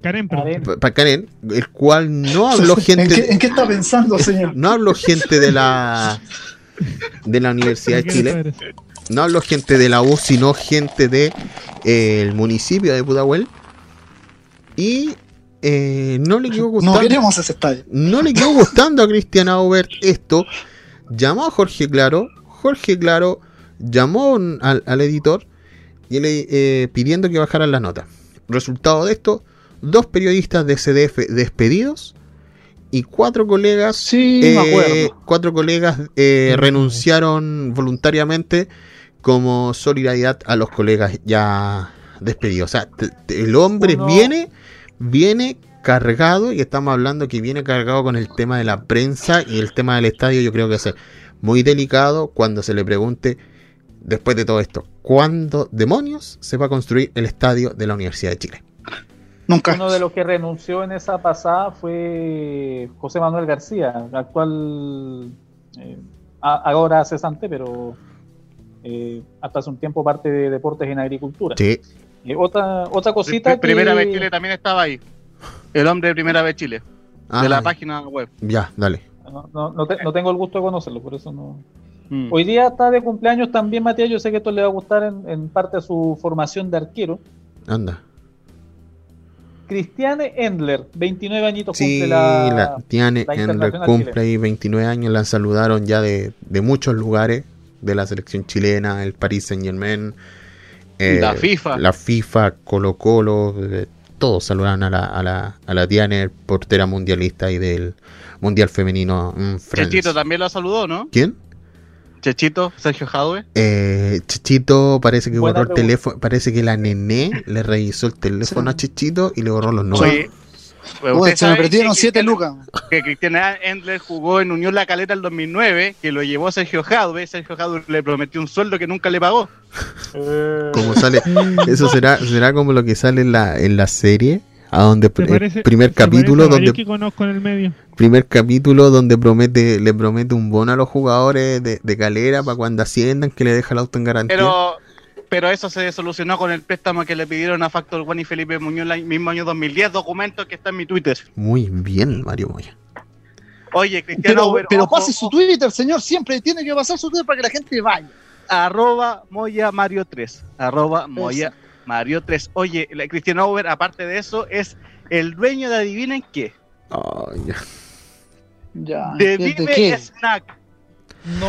Speaker 4: Karen, perdón.
Speaker 6: Karen.
Speaker 1: el cual no habló [LAUGHS]
Speaker 5: ¿En
Speaker 1: gente...
Speaker 5: qué, en qué está pensando, [LAUGHS] señor?
Speaker 1: No habló gente de la de la Universidad de [LAUGHS]
Speaker 4: ¿Qué
Speaker 1: Chile, no habló gente de la U, sino gente de eh, el municipio de Pudahuel. Y eh, no le quedó [LAUGHS]
Speaker 5: No
Speaker 1: gustando.
Speaker 5: queremos ese estadio.
Speaker 1: No le quedó gustando a Cristian Aubert esto. Llamó a Jorge Claro. Jorge Claro llamó al, al editor y le eh, pidiendo que bajaran la nota. Resultado de esto, dos periodistas de CDF despedidos y cuatro colegas
Speaker 5: Sí,
Speaker 1: eh,
Speaker 5: me acuerdo.
Speaker 1: cuatro colegas eh, renunciaron voluntariamente como solidaridad a los colegas ya despedidos. O sea, el hombre
Speaker 6: Uno-
Speaker 1: viene viene cargado y estamos hablando que viene cargado con el tema de la prensa y el tema del estadio. Yo creo que es muy delicado cuando se le pregunte, después de todo esto, ¿cuándo demonios se va a construir el estadio de la Universidad de Chile?
Speaker 5: Nunca.
Speaker 6: Uno de los que renunció en esa pasada fue José Manuel García, actual, eh, ahora cesante, pero eh, hasta hace un tiempo parte de Deportes en Agricultura.
Speaker 1: Sí,
Speaker 6: Eh, otra, otra cosita
Speaker 7: Pri- Primera
Speaker 6: que-
Speaker 7: vez Chile también estaba ahí. El hombre de Primera vez Chile.
Speaker 1: Ah,
Speaker 7: de la página web.
Speaker 1: Ya, dale.
Speaker 6: No, no- no te- no tengo el gusto de conocerlo, por eso no.
Speaker 7: Mm.
Speaker 6: Hoy día está de cumpleaños también, Matías. Yo sé que esto le va a gustar en, en parte a su formación de arquero.
Speaker 1: Anda.
Speaker 6: Cristiane Endler, 29 añitos
Speaker 1: Sí,
Speaker 6: cumple
Speaker 1: la,
Speaker 6: la.
Speaker 1: Tiane
Speaker 6: la
Speaker 1: Endler cumple ahí 29 años, la saludaron ya de, de muchos lugares de la selección chilena, el Paris Saint Germain,
Speaker 7: La FIFA.
Speaker 1: la FIFA, Colo Colo, eh, todos saludaron a la, a la, a la Tiane, portera mundialista y del Mundial Femenino en France.
Speaker 7: Chechito también lo saludó, ¿no?
Speaker 1: ¿Quién?
Speaker 7: Chechito, Sergio Jadwe.
Speaker 1: Eh, Chichito parece que
Speaker 6: Buena
Speaker 1: borró el teléfono, parece que la nené le revisó el teléfono a Chichito y le borró los números.
Speaker 7: Oye,
Speaker 5: Uy, se me perdieron
Speaker 7: que
Speaker 5: 7
Speaker 7: Cristian-
Speaker 5: lucas.
Speaker 7: Que Cristian Endler jugó en Unión La Caleta el 2009, que lo llevó Sergio Jadwe. Sergio Jadwe le prometió un sueldo que nunca le pagó.
Speaker 6: Eh,
Speaker 1: como sale [LAUGHS] eso será será como lo que sale en la en la serie a donde
Speaker 4: ¿Te
Speaker 1: pr-
Speaker 4: parece-
Speaker 1: primer capítulo
Speaker 4: a
Speaker 1: donde
Speaker 4: que conozco en el medio.
Speaker 1: primer capítulo donde promete le promete un bono a los jugadores de, de calera para cuando asciendan que le deja el auto en garantía
Speaker 7: Pero, pero eso se solucionó con el préstamo que le pidieron a Factor One y Felipe Muñoz el mismo año 2010, documento que está en mi Twitter.
Speaker 1: muy bien Mario Moya
Speaker 7: Oye, Cristiano
Speaker 5: Pero,
Speaker 7: Auber,
Speaker 5: pero
Speaker 7: ojo,
Speaker 5: pase su Twitter, señor. Siempre tiene que pasar su Twitter para que la gente vaya.
Speaker 7: arroba Moya Mario 3. Arroba Moya Mario 3. Oye, Cristiano Auber, aparte de eso, es el dueño de adivinen qué.
Speaker 1: Ay, ya.
Speaker 5: Ya.
Speaker 7: De
Speaker 5: ¿de
Speaker 7: Vive
Speaker 5: qué?
Speaker 7: Snack.
Speaker 6: No.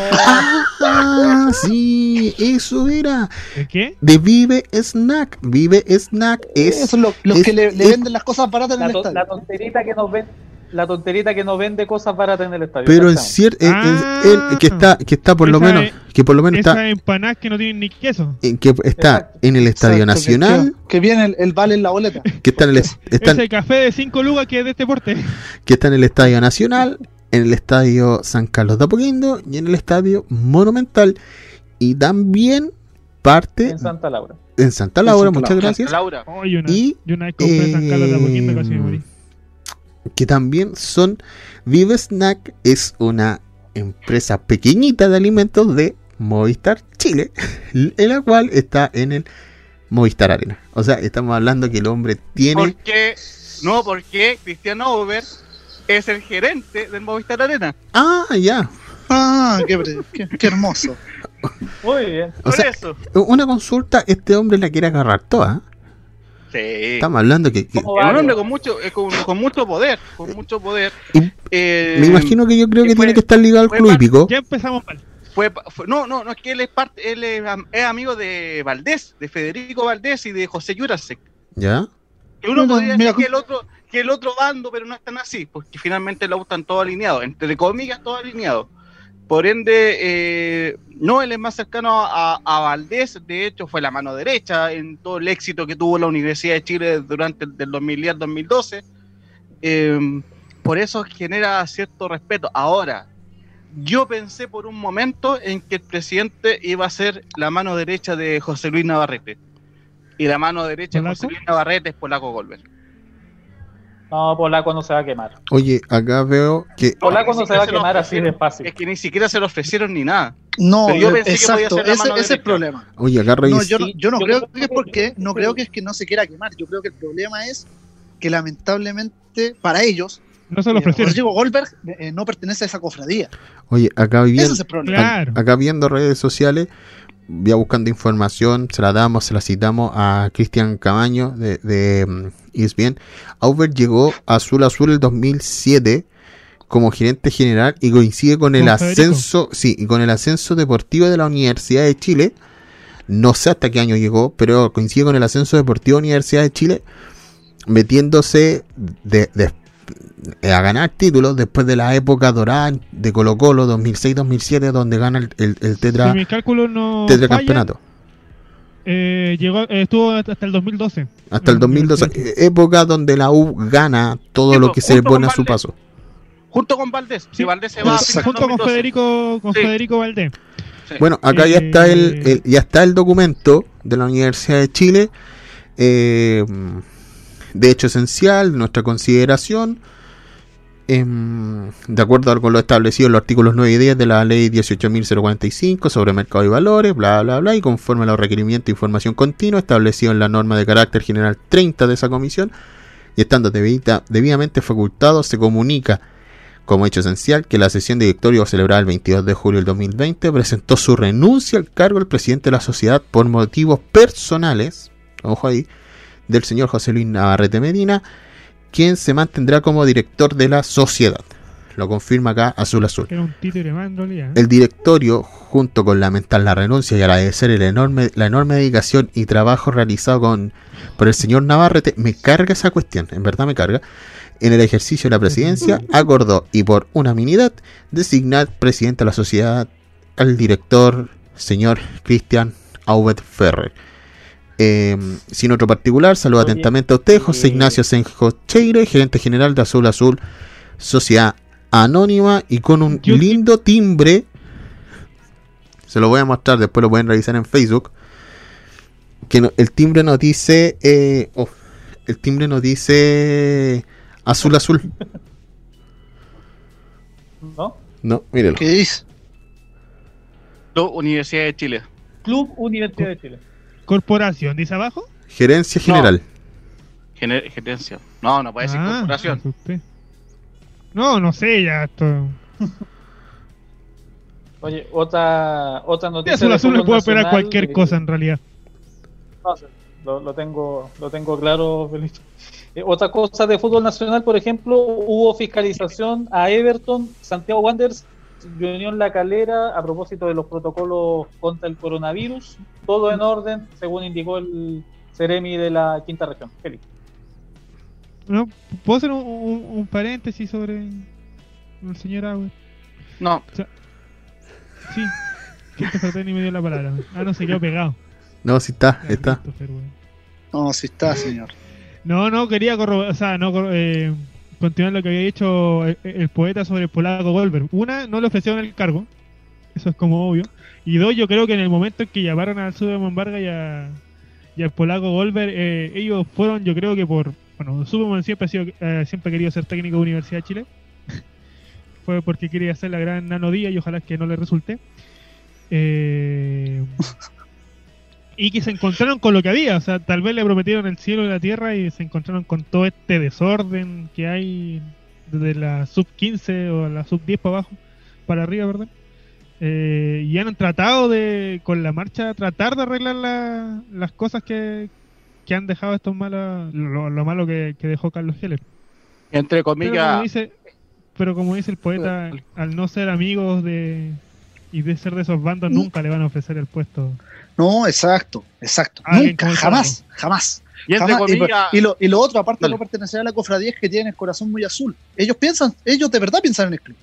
Speaker 1: ah sí eso era
Speaker 4: ¿De qué?
Speaker 1: de Vive Snack Vive Snack es
Speaker 5: Eso es lo- los
Speaker 1: es-
Speaker 5: que le, le
Speaker 1: es-
Speaker 5: venden las cosas baratas en
Speaker 6: La,
Speaker 5: el estadio.
Speaker 6: la tonterita que nos ven, la tonterita que nos vende cosas baratas en el estadio.
Speaker 1: pero en cierto
Speaker 4: Ah.
Speaker 1: que está que está por lo menos
Speaker 4: es-
Speaker 1: que por lo menos está
Speaker 4: empanadas que no tienen ni queso.
Speaker 1: en que está
Speaker 6: Exacto.
Speaker 1: en el Estadio
Speaker 5: Exacto,
Speaker 1: Nacional,
Speaker 5: Que, que viene el, el vale en la boleta.
Speaker 1: que está en el [LAUGHS] está,
Speaker 4: Ese café de 5 lugas que es de este porte.
Speaker 1: que está en el Estadio Nacional, en el Estadio San Carlos de Apoquindo y en el Estadio Monumental y también parte
Speaker 6: en Santa Laura.
Speaker 1: en Santa Laura,
Speaker 5: Santa
Speaker 1: muchas
Speaker 5: Laura.
Speaker 1: gracias,
Speaker 7: Laura.
Speaker 4: Oye, una,
Speaker 1: Y,
Speaker 4: yo una vez compré San Carlos de Apoquindo
Speaker 1: eh,
Speaker 4: casi me morí.
Speaker 1: que también son Vive Snack es una empresa pequeñita de alimentos de Movistar Chile, [LAUGHS] en la cual está en el Movistar Arena. O sea, estamos hablando que el hombre tiene
Speaker 7: Porque, no, porque Cristiano Auber es el gerente del Movistar Arena.
Speaker 1: Ah, ya.
Speaker 5: Ah, qué, pre- qué- qué hermoso.
Speaker 6: Muy bien.
Speaker 1: O
Speaker 7: Por
Speaker 1: sea,
Speaker 7: eso.
Speaker 1: Una consulta, este hombre la quiere agarrar toda.
Speaker 7: Sí.
Speaker 1: Estamos hablando que, que-
Speaker 6: ¿Cómo
Speaker 7: Es un hombre con mucho, eh, con, con mucho poder, con mucho poder. Eh,
Speaker 1: me imagino que yo creo que
Speaker 7: fue-
Speaker 1: tiene que estar ligado al club hípico.
Speaker 4: Ya empezamos mal.
Speaker 7: fue, fue- no, no, no es que él es parte, él es, am- es amigo de Valdés, de Federico Valdés y de José Jurasek.
Speaker 1: ¿Ya?
Speaker 7: Que uno podría
Speaker 5: mira
Speaker 7: decir que el otro, que el otro bando, pero no están así, porque finalmente lo están todos alineados, entre comillas todos alineados. Por ende, eh, no, él es más cercano a, a Valdés, de hecho fue la mano derecha en todo el éxito que tuvo la Universidad de Chile durante el del 2010 al 2012. Eh, por eso genera cierto respeto. Ahora, yo pensé por un momento en que el presidente iba a ser la mano derecha de José Luis Navarrete. Y la mano derecha de. José Luis Navarrete es Polaco Golver.
Speaker 6: No, Polaco no se va a quemar.
Speaker 1: Oye, acá veo que.
Speaker 6: Polaco no se va a quemar así de fácil.
Speaker 7: Es que ni siquiera se lo ofrecieron ni nada.
Speaker 5: No,
Speaker 7: Pero yo pensé que podía
Speaker 5: exacto,
Speaker 7: ser la
Speaker 5: ese,
Speaker 7: mano
Speaker 5: ese es el problema.
Speaker 1: Oye, acá
Speaker 5: No, yo no, yo no
Speaker 6: yo
Speaker 5: creo
Speaker 6: creo
Speaker 5: que es
Speaker 6: que-
Speaker 5: porque no creo que es que no se quiera quemar. Yo creo que el problema es que lamentablemente para ellos
Speaker 4: No se lo
Speaker 5: eh,
Speaker 4: ofrecieron.
Speaker 5: Rodrigo Goldberg eh, no pertenece a esa cofradía.
Speaker 1: Oye, acá
Speaker 5: Ese
Speaker 1: viendo,
Speaker 5: es el problema.
Speaker 4: Claro.
Speaker 1: acá viendo redes sociales, ya buscando información, se la damos, se la citamos a Cristian Cabaño de, de mm, ESPN. Auber llegó a Azul Azul el 2007 como gerente general y coincide con el
Speaker 4: Federico.
Speaker 1: ascenso, sí, y con el ascenso deportivo de la Universidad de Chile. No sé hasta qué año llegó, pero coincide con el ascenso deportivo de la Universidad de Chile, metiéndose de, de- a ganar títulos después de la época dorada de Colo Colo 2006-2007, donde gana el, el, el tetra,
Speaker 4: Si no
Speaker 1: tetracampeonato.
Speaker 4: Eh, llegó, eh, estuvo hasta el 2012.
Speaker 1: Hasta el
Speaker 4: en
Speaker 1: 2012,
Speaker 4: universidad.
Speaker 1: eh, época donde la U gana todo lo que se le pone a su paso.
Speaker 7: Junto con Valdés. Si
Speaker 4: Sí.
Speaker 7: Valdés se va a
Speaker 4: Junto con
Speaker 7: 2012.
Speaker 4: Federico, con
Speaker 7: Sí.
Speaker 4: Federico Valdés.
Speaker 7: Sí.
Speaker 1: Bueno, acá ya está el,
Speaker 4: Eh.
Speaker 1: el- ya está el documento de la Universidad de Chile. eh, de hecho esencial, nuestra consideración. Em, de acuerdo con lo establecido en los artículos 9 y 10 de la ley 18.045 sobre mercado y valores, bla, bla, bla, y conforme a los requerimientos de información continua establecido en la norma de carácter general 30 de esa comisión, y estando debida- debidamente facultado, se comunica como hecho esencial que la sesión de directorio celebrada el 22 de julio del 2020 presentó su renuncia al cargo del presidente de la sociedad por motivos personales, ojo ahí, del señor José Luis Navarrete Medina, quien se mantendrá como director de la sociedad. Lo confirma acá Azul Azul.
Speaker 4: Un realidad.
Speaker 1: El directorio, junto con lamentar la renuncia y agradecer el enorme, la enorme dedicación y trabajo realizado con, por el señor Navarrete, me carga esa cuestión, en verdad me carga. En el ejercicio de la presidencia, [LAUGHS] acordó y por unanimidad designar presidente de la sociedad al director señor Cristian Aubet Ferrer. Eh, sin otro particular, saludo
Speaker 6: Oye,
Speaker 1: atentamente a usted, José
Speaker 6: eh,
Speaker 1: Ignacio Senjo Cheire, gerente general de Azul Azul, Sociedad Anónima y con un
Speaker 4: Yo-
Speaker 1: lindo timbre. Se lo voy a mostrar, después lo pueden revisar en Facebook. Que no- el timbre nos dice. eh, oh, el timbre nos dice. Azul azul.
Speaker 6: ¿no?
Speaker 1: No, mírelo.
Speaker 5: ¿Qué dice?
Speaker 7: Universidad de Chile.
Speaker 6: Club Universidad de Chile.
Speaker 4: Corporación, dice abajo.
Speaker 1: Gerencia general.
Speaker 7: Gener- gerencia. No, no puede decir
Speaker 4: Ah,
Speaker 7: corporación.
Speaker 4: No, no sé, ya esto.
Speaker 6: Oye, otra, otra noticia.
Speaker 4: azul azul puedo esperar
Speaker 6: nacional,
Speaker 4: cualquier
Speaker 6: eh,
Speaker 4: cosa en realidad.
Speaker 6: no sé, lo, lo tengo, lo tengo claro, Felito. Eh, otra cosa de fútbol nacional, por ejemplo, hubo fiscalización a Everton, Santiago Wanderers y Unión La Calera a propósito de los protocolos contra el coronavirus. Todo en orden, según indicó el Ceremi de la quinta región. Félix.
Speaker 4: No, ¿Puedo hacer un, un- un paréntesis sobre el señor Agüe?
Speaker 7: No,
Speaker 4: Sí. Christopher ni me dio la palabra. Ah, no, se quedó pegado.
Speaker 1: No, sí está,
Speaker 4: Ah,
Speaker 1: está.
Speaker 5: No, sí está, señor.
Speaker 4: No, no, quería corroborar, o sea, no, corro- eh, continuar lo que había dicho el, el poeta sobre el polaco Goldberg. Una, no le ofrecieron el cargo, eso es como obvio. Y dos, yo creo que en el momento en que llamaron al Superman Vargas y, a- al polaco Goldberg, eh, ellos fueron, yo creo que por. Bueno, Superman siempre ha, sido, eh, siempre ha querido ser técnico de Universidad de Chile. [LAUGHS] Fue porque quería hacer la gran Nano Díaz y ojalá que no le resulte. Eh, [LAUGHS] y que se encontraron con lo que había, o sea, tal vez le prometieron el cielo y la tierra y se encontraron con todo este desorden que hay desde la sub 15 o la sub 10 para abajo, para arriba, ¿verdad? Eh, y han tratado de, con la marcha, tratar de arreglar la- las cosas que, que han dejado estos malos, lo, lo malo que, que dejó Carlos Heller.
Speaker 7: entre
Speaker 4: Pero como,
Speaker 7: comillas.
Speaker 4: dice, pero como dice el poeta, al no ser amigos de y de ser de esos bandos, nunca le van a ofrecer el puesto.
Speaker 5: No, exacto, exacto.
Speaker 4: Alguien
Speaker 5: Nunca, jamás, jamás.
Speaker 7: Y entre
Speaker 5: jamás. Y,
Speaker 7: comillas.
Speaker 5: y lo, y lo otro, aparte de no pertenecer a la cofradía, es que tienen el corazón muy azul. Ellos piensan, ellos de verdad piensan en el club.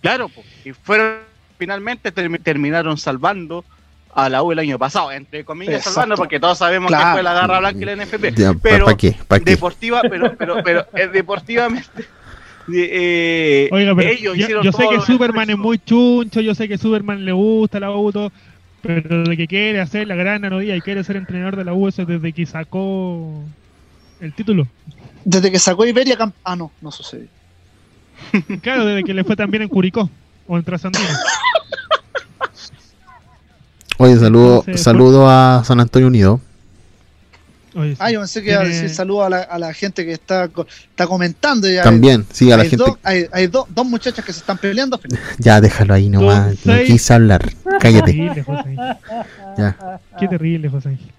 Speaker 7: Claro, y fueron finalmente termi- terminaron salvando a la U el año pasado, entre comillas
Speaker 5: Exacto.
Speaker 7: salvando, porque todos sabemos
Speaker 5: Claro.
Speaker 7: que fue la garra blanca y la NFP.
Speaker 1: Ya, ¿pa-
Speaker 7: pero
Speaker 1: ¿pa' qué? ¿Pa' qué?
Speaker 7: deportiva, pero, pero, pero eh, deportivamente eh,
Speaker 4: Oiga, pero
Speaker 7: ellos
Speaker 4: yo,
Speaker 7: hicieron
Speaker 4: yo sé
Speaker 7: todo
Speaker 4: que Superman es muy chuncho, yo sé que Superman le gusta la U, todo, pero de que quiere hacer la gran anodía y quiere ser entrenador de la U, eso es desde que sacó el título.
Speaker 5: Desde que sacó Iberia, camp- ah, no, no sucedió. [LAUGHS]
Speaker 4: Claro, desde que le fue también en Curicó o en Trasandino.
Speaker 1: Oye, saludo,
Speaker 4: Entonces,
Speaker 1: saludo a San Antonio Unido.
Speaker 4: Oye, sí.
Speaker 5: Ah, yo pensé que iba a decir saludo a la, a la gente que está, está comentando. Ya
Speaker 1: También, sí, a la
Speaker 5: hay
Speaker 1: gente.
Speaker 5: dos- hay, hay dos- dos muchachas que se están peleando. [LAUGHS]
Speaker 1: Ya, déjalo ahí nomás.
Speaker 4: Dos,
Speaker 1: No
Speaker 4: seis.
Speaker 1: quise hablar.
Speaker 4: Qué
Speaker 1: Cállate.
Speaker 4: terrible, José.
Speaker 1: Ya.
Speaker 4: Qué terrible, José Ángel.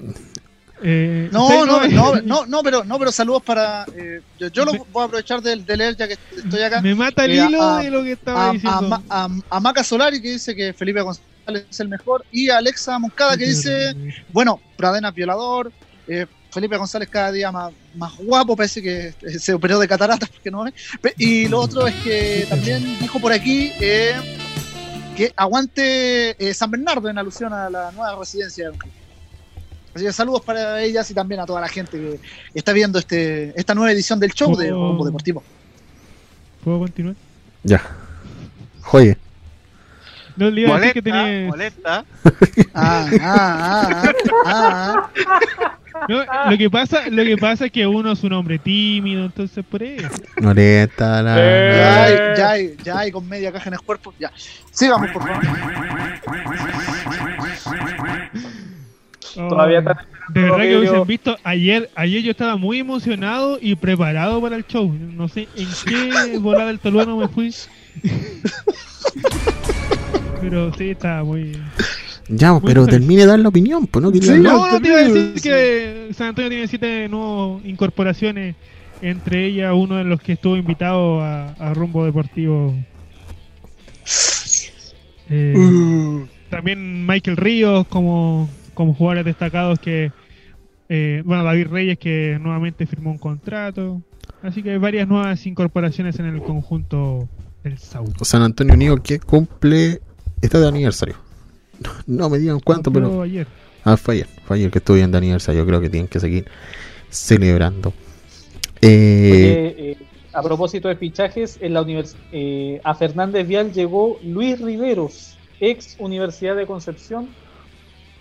Speaker 4: Eh,
Speaker 5: No, no, no, no, no, pero, no, pero saludos para. eh, yo, yo lo voy a aprovechar de, de leer ya que estoy acá.
Speaker 4: Me mata el
Speaker 5: Eh,
Speaker 4: hilo
Speaker 5: a-
Speaker 4: de lo que estaba
Speaker 5: A,
Speaker 4: diciendo.
Speaker 5: a, a- a Maca Solari que dice que Felipe González es el mejor. Y a Alexa Moncada que dice: Bueno, Pradena es violador. eh, Felipe González cada día más, más guapo, parece que eh, se operó de cataratas porque no Y lo otro es que también dijo por aquí eh, que aguante eh, San Bernardo en alusión a la nueva residencia. Así que saludos para ellas y también a toda la gente que está viendo este esta nueva edición del show de. Rumbo Deportivo.
Speaker 4: ¿Puedo continuar?
Speaker 1: Ya. Joye.
Speaker 4: No, le iba a decir que
Speaker 7: Molesta,
Speaker 4: tenía...
Speaker 7: molesta.
Speaker 5: Ah, ah, ah, ah, ah.
Speaker 4: No, lo que pasa, lo que pasa es que uno es un hombre tímido, entonces por eso.
Speaker 1: Noreta, la...
Speaker 5: Ya hay,
Speaker 6: Eh.
Speaker 5: ya hay, ya hay con media caja en el cuerpo. Ya. Sigamos, por favor.
Speaker 6: Todavía
Speaker 4: Oh,
Speaker 6: está
Speaker 4: De verdad que hubiesen visto, ayer, ayer yo estaba muy emocionado y preparado para el show. No sé en qué volada del tolueno me fui. [LAUGHS] Pero sí, estaba muy...
Speaker 1: Ya, pero termine de dar la opinión, pues no quería
Speaker 5: Sí.
Speaker 4: No, no te iba a decir
Speaker 5: Sí.
Speaker 4: que San Antonio tiene siete nuevas incorporaciones, entre ellas uno de los que estuvo invitado a, a Rumbo Deportivo. Eh,
Speaker 5: Uh,
Speaker 4: También Michael Ríos como, como jugadores destacados que... eh, bueno, David Reyes que nuevamente firmó un contrato. Así que hay varias nuevas incorporaciones en el conjunto del Saúl.
Speaker 1: San Antonio Unido que cumple. Está de aniversario. No me digan cuánto, pero.
Speaker 4: ayer.
Speaker 1: Ah, fue ayer. Fue ayer que estuve en de aniversario. Yo creo que tienen que seguir celebrando. Eh,
Speaker 6: Oye, eh, a propósito de fichajes, en la univers- eh, a Fernández Vial llegó Luis Riveros, ex Universidad de Concepción.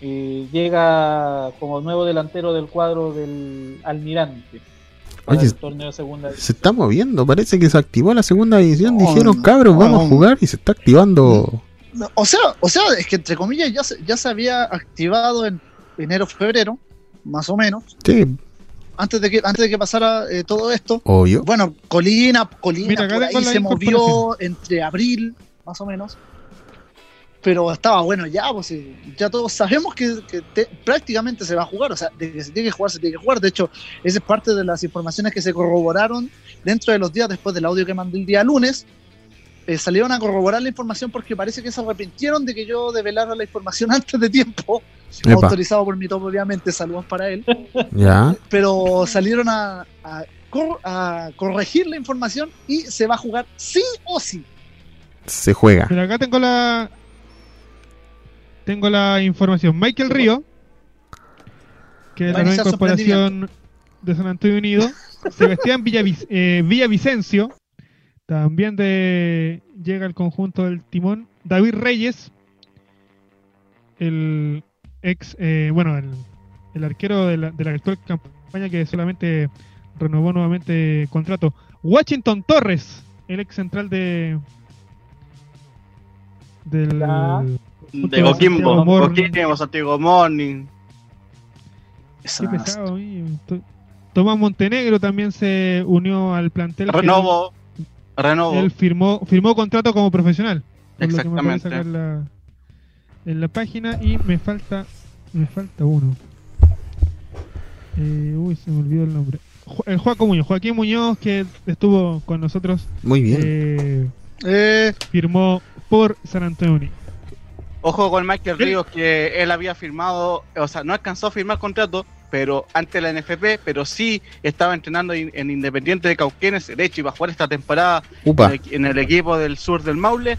Speaker 6: Eh, llega como nuevo delantero del cuadro del Almirante
Speaker 1: Oye,
Speaker 6: el torneo de segunda
Speaker 1: se está moviendo. Parece que se activó la segunda edición.
Speaker 5: No,
Speaker 1: Dijeron, cabros,
Speaker 5: no,
Speaker 1: vamos a jugar. Y se está activando.
Speaker 5: No, o sea, o sea, es que entre comillas ya se, ya se había activado en enero, febrero, más o menos,
Speaker 1: Sí,
Speaker 5: antes de que antes de que pasara eh, todo esto.
Speaker 1: obvio.
Speaker 5: Bueno, Colina, Colina
Speaker 4: Mira,
Speaker 5: por ahí se movió entre abril, más o menos. Pero estaba bueno ya, pues sí, ya todos sabemos que, que te- prácticamente se va a jugar, o sea, de que se tiene que jugar, se tiene que jugar. De hecho, esa es parte de las informaciones que se corroboraron dentro de los días después del audio que mandé el día lunes. Eh, salieron a corroborar la información porque parece que se arrepintieron de que yo develara la información [LAUGHS] antes de tiempo.
Speaker 1: Epa.
Speaker 5: Autorizado por mi top, obviamente, saludos para él
Speaker 1: Ya.
Speaker 5: pero salieron a, a cor- a corregir la información y se va a jugar sí o sí.
Speaker 1: Se juega.
Speaker 4: Pero acá tengo la tengo la información. Michael Río, que es la nueva incorporación de San Antonio Unido. Sebastián Villavic- eh, Villavicencio, también de llega al conjunto del timón. David Reyes, el ex, eh, bueno, el, el arquero de la, de la actual campaña que solamente renovó nuevamente contrato. Washington Torres, el ex central de del
Speaker 6: Ya.
Speaker 7: De Coquimbo. Coquimbo, Santiago Morning.
Speaker 4: Qué pesado, Tomás Montenegro también se unió al plantel. que
Speaker 7: Renovo.
Speaker 4: Él firmó, firmó contrato como profesional. por lo que me aparece
Speaker 7: Exactamente.
Speaker 4: en la, en la página. Y me falta me falta uno. Eh, uy, se me olvidó el nombre. El Joaquín Muñoz. Joaquín Muñoz, que estuvo con nosotros,
Speaker 1: Muy bien.
Speaker 4: eh,
Speaker 5: Eh,
Speaker 4: firmó por San Antonio.
Speaker 7: Ojo con Michael Ríos, que él había firmado, o sea, no alcanzó a firmar contrato, pero ante la NFP, pero sí estaba entrenando in- en Independiente de Cauquenes. De hecho, iba a jugar esta temporada
Speaker 1: Upa.
Speaker 7: en el- en el equipo del sur del Maule.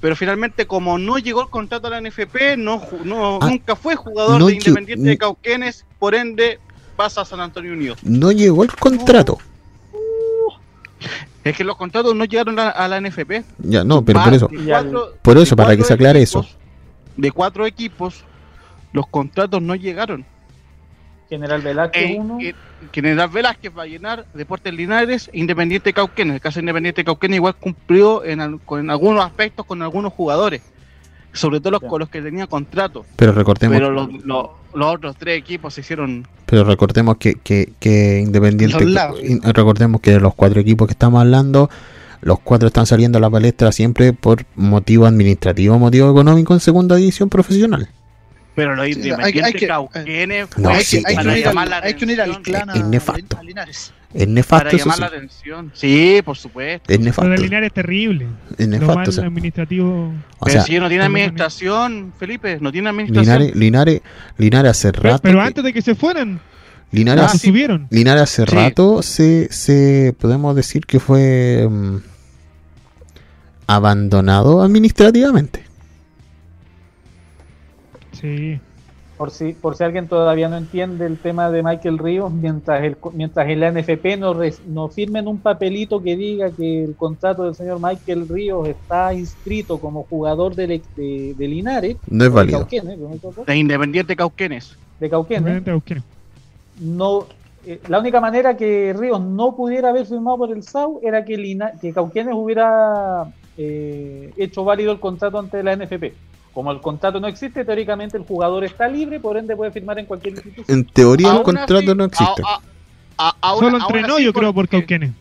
Speaker 7: Pero finalmente, como no llegó el contrato a la NFP, no, no
Speaker 1: Ah,
Speaker 7: nunca fue jugador
Speaker 1: no
Speaker 7: de Independiente de Cauquenes, por ende pasa a San Antonio Unido.
Speaker 1: No llegó el contrato.
Speaker 7: Es que los contratos no llegaron a, a la NFP.
Speaker 1: Ya, no, pero por eso.
Speaker 7: cuatro-
Speaker 1: Por eso, para que se aclare eso.
Speaker 7: De cuatro equipos, los contratos no llegaron.
Speaker 6: General Velázquez
Speaker 7: Eh,
Speaker 6: 1.
Speaker 7: eh, General Velázquez va a llenar Deportes Linares, Independiente Cauquenes. En el caso de Independiente Cauquenes igual cumplió en, con algunos aspectos con algunos jugadores, sobre todo los con los que tenía contrato.
Speaker 1: Pero recordemos,
Speaker 7: Pero los, los- los otros tres equipos se hicieron
Speaker 1: pero recordemos que, que, que Independiente, recordemos que de los cuatro equipos que estamos hablando, los cuatro están saliendo a la palestra siempre por motivo administrativo, motivo económico en segunda división profesional.
Speaker 7: Pero los independientes
Speaker 5: hay que-
Speaker 7: Cauquenes
Speaker 5: hay, unir
Speaker 7: llamar
Speaker 5: al, clan a,
Speaker 1: Es nefasto.
Speaker 5: a Linares.
Speaker 1: Es nefasto,
Speaker 7: Para llamar
Speaker 1: sí.
Speaker 7: la atención. Sí, por supuesto.
Speaker 1: Es
Speaker 4: Lo de
Speaker 1: nefasto.
Speaker 4: Linares es terrible.
Speaker 1: Es
Speaker 4: Lo
Speaker 1: nefasto.
Speaker 4: mal
Speaker 1: o sea,
Speaker 4: administrativo.
Speaker 1: o
Speaker 7: Pero
Speaker 1: sea,
Speaker 7: si no tiene administración, Felipe, no tiene administración.
Speaker 1: Linares, Linares, Linares hace rato.
Speaker 4: pero
Speaker 1: que-
Speaker 4: antes de que se fueran,
Speaker 1: Linares,
Speaker 7: Ah,
Speaker 4: se
Speaker 7: sí.
Speaker 4: subieron.
Speaker 1: Linares hace
Speaker 7: Sí.
Speaker 1: rato se, se podemos decir que fue mm, abandonado administrativamente.
Speaker 4: Sí.
Speaker 8: Por si, por si alguien todavía no entiende el tema de Michael Ríos, mientras el, mientras el NFP no, res- no firmen un papelito que diga que el contrato del señor Michael Ríos está inscrito como jugador del, de, de Linares,
Speaker 1: No es
Speaker 8: de
Speaker 1: válido.
Speaker 8: Cauquenes, ¿no me equivoco?
Speaker 7: De Independiente Cauquenes.
Speaker 8: de Cauquenes,
Speaker 4: Obviamente, Eugenio.
Speaker 8: no, eh, la única manera que Ríos no pudiera haber firmado por el SAU era que, Lina- que Cauquenes hubiera eh, hecho válido el contrato ante la NFP. Como el contrato no existe, teóricamente el jugador está libre, por ende puede firmar en cualquier institución.
Speaker 1: En teoría el contrato
Speaker 7: así,
Speaker 1: no existe.
Speaker 7: a- a-
Speaker 4: Solo entrenó, yo creo, por Cauquenes.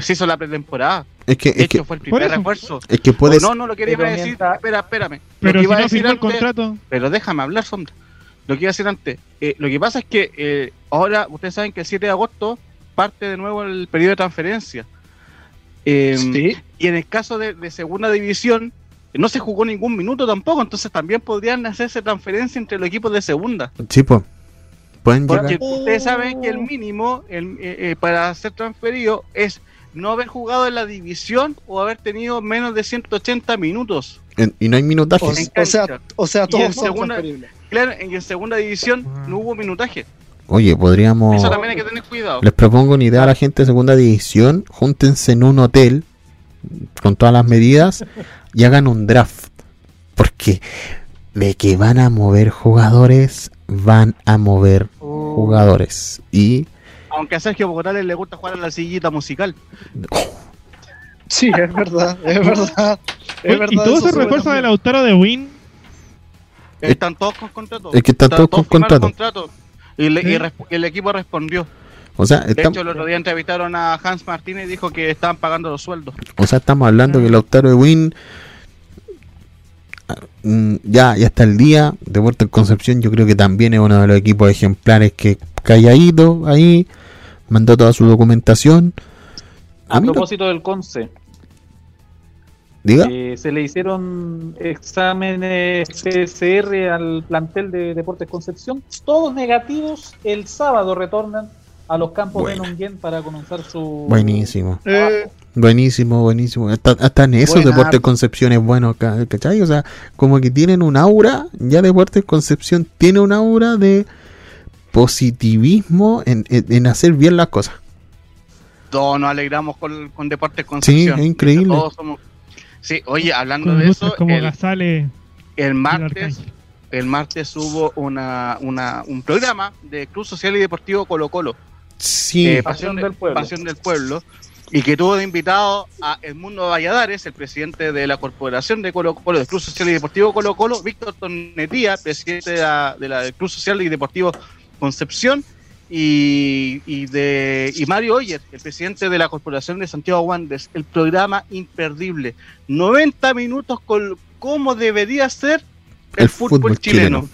Speaker 7: Se hizo la pretemporada.
Speaker 1: Es que,
Speaker 7: De
Speaker 1: es que,
Speaker 7: fue el primer refuerzo.
Speaker 1: es que puedes...
Speaker 7: No, no lo quería
Speaker 8: Pero
Speaker 7: decir.
Speaker 8: mientras-
Speaker 7: Espera, espérame. Lo
Speaker 4: Pero
Speaker 7: que
Speaker 4: si
Speaker 7: iba a
Speaker 4: no
Speaker 7: decir
Speaker 4: firmó el
Speaker 7: antes-
Speaker 4: contrato,
Speaker 7: Pero déjame hablar, Sombra. Lo que iba a decir antes. eh, lo que pasa es que eh, ahora ustedes saben que el 7 de agosto parte de nuevo el periodo de transferencia. Eh,
Speaker 5: Sí.
Speaker 7: Y en el caso de, de segunda división, no se jugó ningún minuto tampoco, entonces también podrían hacerse transferencia entre los equipos de segunda.
Speaker 1: Sí, pues. Pueden
Speaker 7: Porque
Speaker 1: llegar...
Speaker 7: ustedes saben que el mínimo el, eh, eh, para ser transferido es no haber jugado en la división o haber tenido menos de 180 minutos.
Speaker 1: en- y no hay
Speaker 5: O,
Speaker 1: minutajes.
Speaker 5: o sea, o sea,
Speaker 7: Y en
Speaker 5: todos son
Speaker 7: segunda-
Speaker 5: transferibles.
Speaker 7: Claro, en en segunda división
Speaker 4: Ah.
Speaker 7: no hubo minutaje.
Speaker 1: Oye, podríamos...
Speaker 7: Eso también hay que tener cuidado.
Speaker 1: Les propongo una idea a la gente de segunda división. Júntense en un hotel con todas las medidas y hagan un draft. Porque de que van a mover jugadores, van a mover jugadores. Y
Speaker 7: Aunque a Sergio Bogotales le gusta jugar a la sillita musical.
Speaker 5: Sí, es verdad, es verdad. Es verdad
Speaker 4: y todo
Speaker 5: eso
Speaker 4: ese
Speaker 5: sube
Speaker 4: refuerzo de
Speaker 5: también.
Speaker 4: Lautaro de Win,
Speaker 7: Están todos con contrato.
Speaker 1: Es que están todos con contrato.
Speaker 7: Y, le- y el equipo respondió.
Speaker 1: O sea,
Speaker 7: De
Speaker 1: estamos,
Speaker 7: hecho, el otro día entrevistaron a Hans Martínez y dijo que estaban pagando los sueldos.
Speaker 1: o sea, estamos hablando que Lautaro de Win ah, mm, ya, ya está el día. Deportes Concepción yo creo que también es uno de los equipos ejemplares que calladito ahí, mandó toda su documentación.
Speaker 8: A propósito del CONCE,
Speaker 1: diga.
Speaker 8: eh, se le hicieron exámenes PCR al plantel de Deportes Concepción, todos negativos. El sábado retornan a los campos
Speaker 1: Buena.
Speaker 8: de Nonguén para comenzar su.
Speaker 1: Buenísimo.
Speaker 5: Eh,
Speaker 1: Buenísimo, buenísimo. Hasta, hasta en eso
Speaker 5: Buena.
Speaker 1: Deportes Concepción es bueno, ca- ¿cachai? O sea, como que tienen un aura, ya Deportes Concepción tiene un aura de positivismo en, en- en hacer bien las cosas.
Speaker 7: Todos nos alegramos con, con Deportes Concepción.
Speaker 1: es increíble.
Speaker 7: Todos somos- Sí, oye, hablando
Speaker 4: con
Speaker 7: de eso,
Speaker 4: como
Speaker 7: el,
Speaker 4: Gazale
Speaker 7: el martes, el martes hubo una, una, un programa de Club Social y Deportivo Colo Colo.
Speaker 1: Sí,
Speaker 7: eh,
Speaker 8: Pasión
Speaker 7: Pasión, de-
Speaker 8: del Pueblo.
Speaker 7: Pasión del Pueblo, y que tuvo de invitado a Edmundo Valladares, el presidente de la Corporación de Colo Colo, del Club Social y Deportivo Colo Colo, Víctor Tonetía, presidente de la, de la- del Club Social y Deportivo Concepción, y, y de y Mario Oyer, el presidente de la Corporación de Santiago Wanderers, el programa imperdible. 90 minutos con cómo debería ser el,
Speaker 1: El
Speaker 7: fútbol,
Speaker 1: fútbol
Speaker 7: chileno.
Speaker 1: chileno.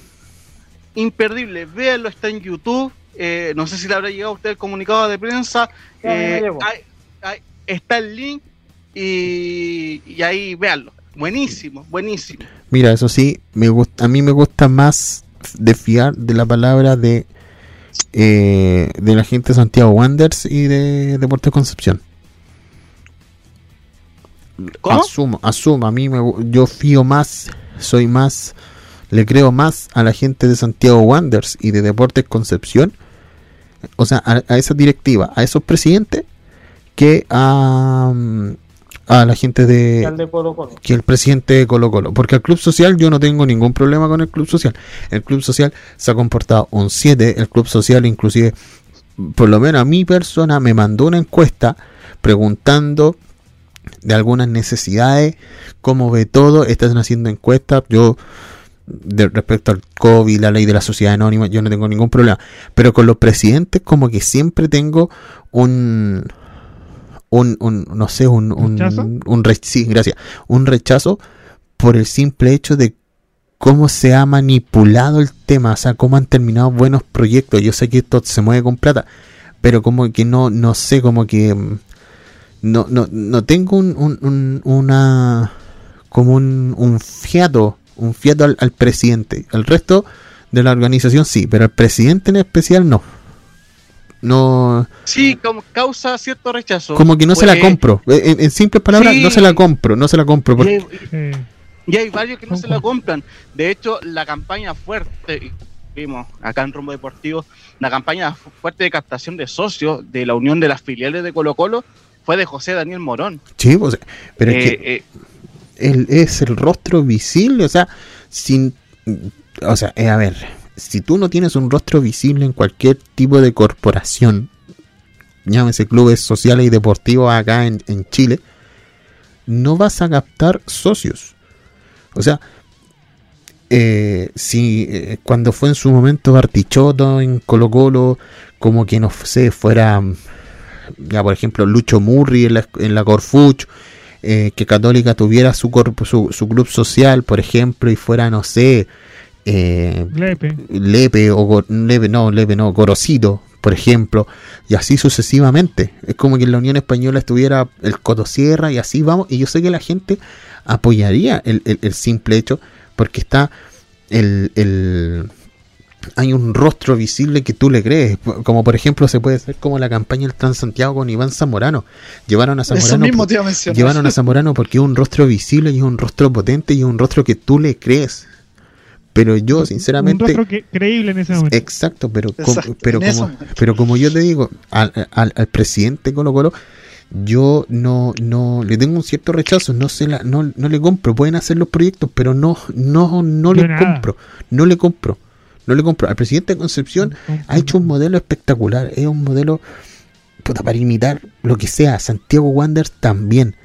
Speaker 7: Imperdible, véanlo, está en YouTube. Eh, no sé si le habrá llegado a usted el comunicado de prensa.
Speaker 8: Me
Speaker 7: eh, hay- hay- está el link y, y ahí véanlo. Buenísimo, buenísimo.
Speaker 1: mira, eso sí, me gusta, a mí me gusta más de fiar de la palabra de eh, de la gente de Santiago Wanderers y de Deportes Concepción.
Speaker 7: ¿Cómo?
Speaker 1: Asumo, asumo, a mí me, yo fío más, soy más, le creo más a la gente de Santiago Wanderers y de Deportes Concepción, o sea, a, a esa directiva, a esos presidentes, que a, mm, a la gente de,
Speaker 8: Colo Colo.
Speaker 1: que el presidente de Colo Colo. Porque al Club Social yo no tengo ningún problema con el Club Social. El Club Social se ha comportado un 7. El Club Social inclusive, por lo menos a mi persona, me mandó una encuesta preguntando de algunas necesidades, cómo ve todo. Están haciendo encuestas. Yo, de, respecto al COVID, la ley de la sociedad anónima, yo no tengo ningún problema. Pero con los presidentes como que siempre tengo un... Un, un no sé, un, un,
Speaker 4: ¿Rechazo?
Speaker 1: un re- sí, gracias, un rechazo por el simple hecho de cómo se ha manipulado el tema, o sea, cómo han terminado buenos proyectos. Yo sé que esto se mueve con plata, pero como que no, no sé, como que mm, no, no, no tengo un, un- un- una como un, un fiato, un fiato al, al presidente. El resto de la organización sí, pero el presidente en especial no. No,
Speaker 7: Sí, como causa cierto rechazo.
Speaker 1: como que no se la
Speaker 7: Pues,
Speaker 1: compro. En, en simples palabras,
Speaker 7: sí.
Speaker 1: no se la compro, no se la compro. Porque.
Speaker 7: Y hay varios que no se la compran. De hecho, la campaña fuerte, vimos acá en Rumbo Deportivo, la campaña fuerte de captación de socios de la unión de las filiales de Colo Colo fue de José Daniel Morón.
Speaker 1: Sí, pues, pero es
Speaker 7: Eh,
Speaker 1: que
Speaker 7: eh,
Speaker 1: él es el rostro visible, o sea, sin, o sea, eh, a ver, si tú no tienes un rostro visible en cualquier tipo de corporación, llámese clubes sociales y deportivos acá en, en Chile, no vas a captar socios. O sea, eh, si eh, cuando fue en su momento Bartichotto en Colo Colo, como que no sé, fuera ya por ejemplo Lucho Murri en la, en la eh, que Católica tuviera su, corpo- su, su club social, por ejemplo, y fuera, no sé, eh,
Speaker 4: Lepe.
Speaker 1: Lepe o Lepe, no, Lepe no, Gorosito, por ejemplo, y así sucesivamente. Es como que en la Unión Española estuviera el Cotosierra y así vamos, y yo sé que la gente apoyaría el, el- el simple hecho, porque está el, el- hay un rostro visible que tú le crees, como por ejemplo se puede hacer como la campaña del Transantiago con Iván Zamorano. Llevaron a
Speaker 5: Eso
Speaker 1: Zamorano
Speaker 5: mismo
Speaker 1: por-
Speaker 5: te iba a.
Speaker 1: Llevaron a Zamorano porque es un rostro visible y es un rostro potente y es un rostro que tú le crees. Pero yo,
Speaker 4: Un
Speaker 1: sinceramente,
Speaker 4: rostro que- creíble en ese momento.
Speaker 1: exacto, pero, com- pero, como, pero como yo te digo, al, al- al presidente Colo Colo, yo no, no le tengo un cierto rechazo, no se la, no, no le compro, pueden hacer los proyectos, pero no, no, no le
Speaker 4: nada.
Speaker 1: compro, no le compro, no le compro. Al presidente de Concepción ha hecho un modelo espectacular, es un modelo puta, para imitar lo que sea, Santiago Wanderers también,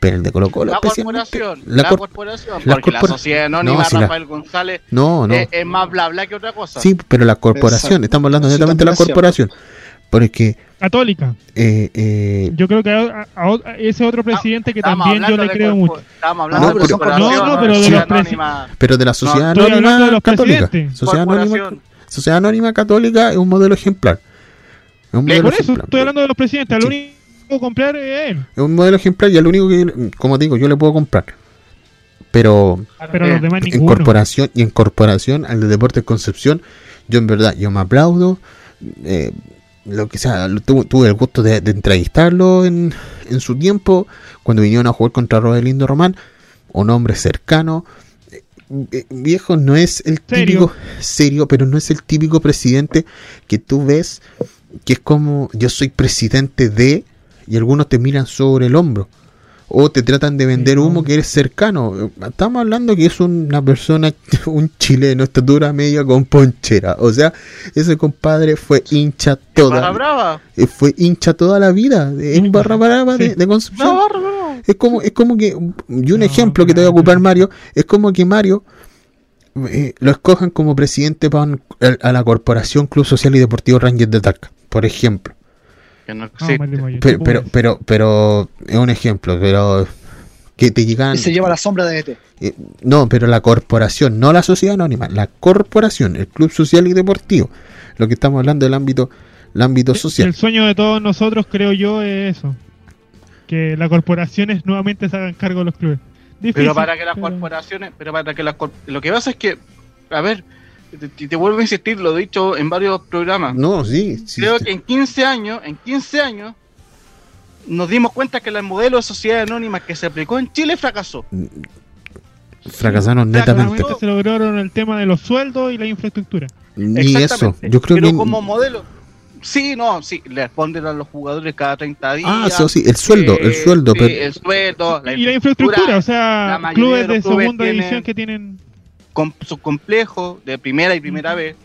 Speaker 1: pero el de Colo Colo
Speaker 7: la corporación,
Speaker 1: la
Speaker 7: la,
Speaker 1: cor-
Speaker 7: corporación,
Speaker 1: la
Speaker 7: porque la sociedad anónima
Speaker 1: No, si la-
Speaker 7: Rafael González
Speaker 1: no, no,
Speaker 7: es, es más bla bla que otra cosa.
Speaker 1: sí, pero la corporación,
Speaker 5: Exacto.
Speaker 1: estamos hablando netamente de la corporación, porque
Speaker 4: Católica.
Speaker 1: eh, eh,
Speaker 4: Yo creo que a, a- a ese otro presidente que también yo le creo mucho.
Speaker 7: Estamos hablando
Speaker 1: No,
Speaker 7: de
Speaker 1: pero-
Speaker 4: no, no, de los
Speaker 7: anónima,
Speaker 1: pero de la sociedad
Speaker 4: hablando
Speaker 1: anónima
Speaker 4: de los
Speaker 1: católica, sociedad anónima, sociedad anónima católica es un modelo ejemplar, es un modelo
Speaker 4: Por eso
Speaker 1: ejemplar.
Speaker 4: estoy hablando de los presidentes. Al
Speaker 1: Sí.
Speaker 4: único que puedo comprar es él.
Speaker 1: Es un modelo ejemplar y es lo único que, como digo, yo le puedo comprar. Pero
Speaker 4: Pero
Speaker 7: Eh,
Speaker 4: los demás
Speaker 1: en
Speaker 4: ninguno.
Speaker 1: corporación y en corporación al de Deportes Concepción, yo en verdad, yo me aplaudo. eh, lo que sea, tuve, tuve el gusto de, de entrevistarlo en, en su tiempo, cuando vinieron a jugar contra Rodelindo Román, un hombre cercano. eh, eh, viejo, no es el
Speaker 4: Serio.
Speaker 1: típico serio, pero no es el típico presidente que tú ves que es como yo soy presidente de y algunos te miran sobre el hombro o te tratan de vender humo que eres cercano. Estamos hablando que es una persona, [LAUGHS] un chileno, estatura media con ponchera. O sea, ese compadre fue hincha
Speaker 7: Barra
Speaker 1: toda,
Speaker 7: brava.
Speaker 1: eh, fue hincha toda la vida. Es
Speaker 4: Sí,
Speaker 1: barra brava de, de Concepción.
Speaker 7: No, barra brava.
Speaker 1: Es como, es como que, y un
Speaker 4: No,
Speaker 1: ejemplo que te voy a ocupar Mario, es como que Mario eh, lo escojan como presidente para un- a, a la Corporación Club Social y Deportivo Rangers de Talca, por ejemplo.
Speaker 7: Que no existe.
Speaker 4: Moyo,
Speaker 1: Pero, pero, pero, pero, es un ejemplo, pero que te llegan...
Speaker 5: Y se lleva la sombra de ET.
Speaker 1: eh, no, pero la corporación, no la sociedad anónima, la corporación, el Club Social y Deportivo. Lo que estamos hablando del ámbito, el ámbito social.
Speaker 4: El sueño de todos nosotros, creo yo, es eso. Que las corporaciones nuevamente se hagan cargo de los clubes. Difícil,
Speaker 7: Pero para que las
Speaker 4: pero-
Speaker 7: corporaciones, pero para que las lo que pasa es que, a ver, te, te vuelvo a insistir, lo he dicho en varios programas.
Speaker 1: No, sí, sí,
Speaker 7: Creo
Speaker 1: sí.
Speaker 7: que en 15 años, en 15 años, nos dimos cuenta que el modelo de sociedad anónima que se aplicó en Chile fracasó.
Speaker 1: fracasaron
Speaker 7: Ya,
Speaker 1: netamente.
Speaker 4: se lograron el tema de los sueldos y la infraestructura.
Speaker 1: Ni eso, yo creo
Speaker 7: Pero
Speaker 1: que...
Speaker 7: como modelo, sí, no, sí, le responden a los jugadores cada 30 días.
Speaker 1: Ah, eso sí, el sueldo, el sueldo,
Speaker 7: sí,
Speaker 1: pero...
Speaker 7: el sueldo, la
Speaker 4: y la infraestructura, o sea, clubes
Speaker 7: de
Speaker 4: de,
Speaker 7: los clubes
Speaker 4: segunda
Speaker 7: tienen-
Speaker 4: división que tienen...
Speaker 7: con su complejo de primera y primera vez.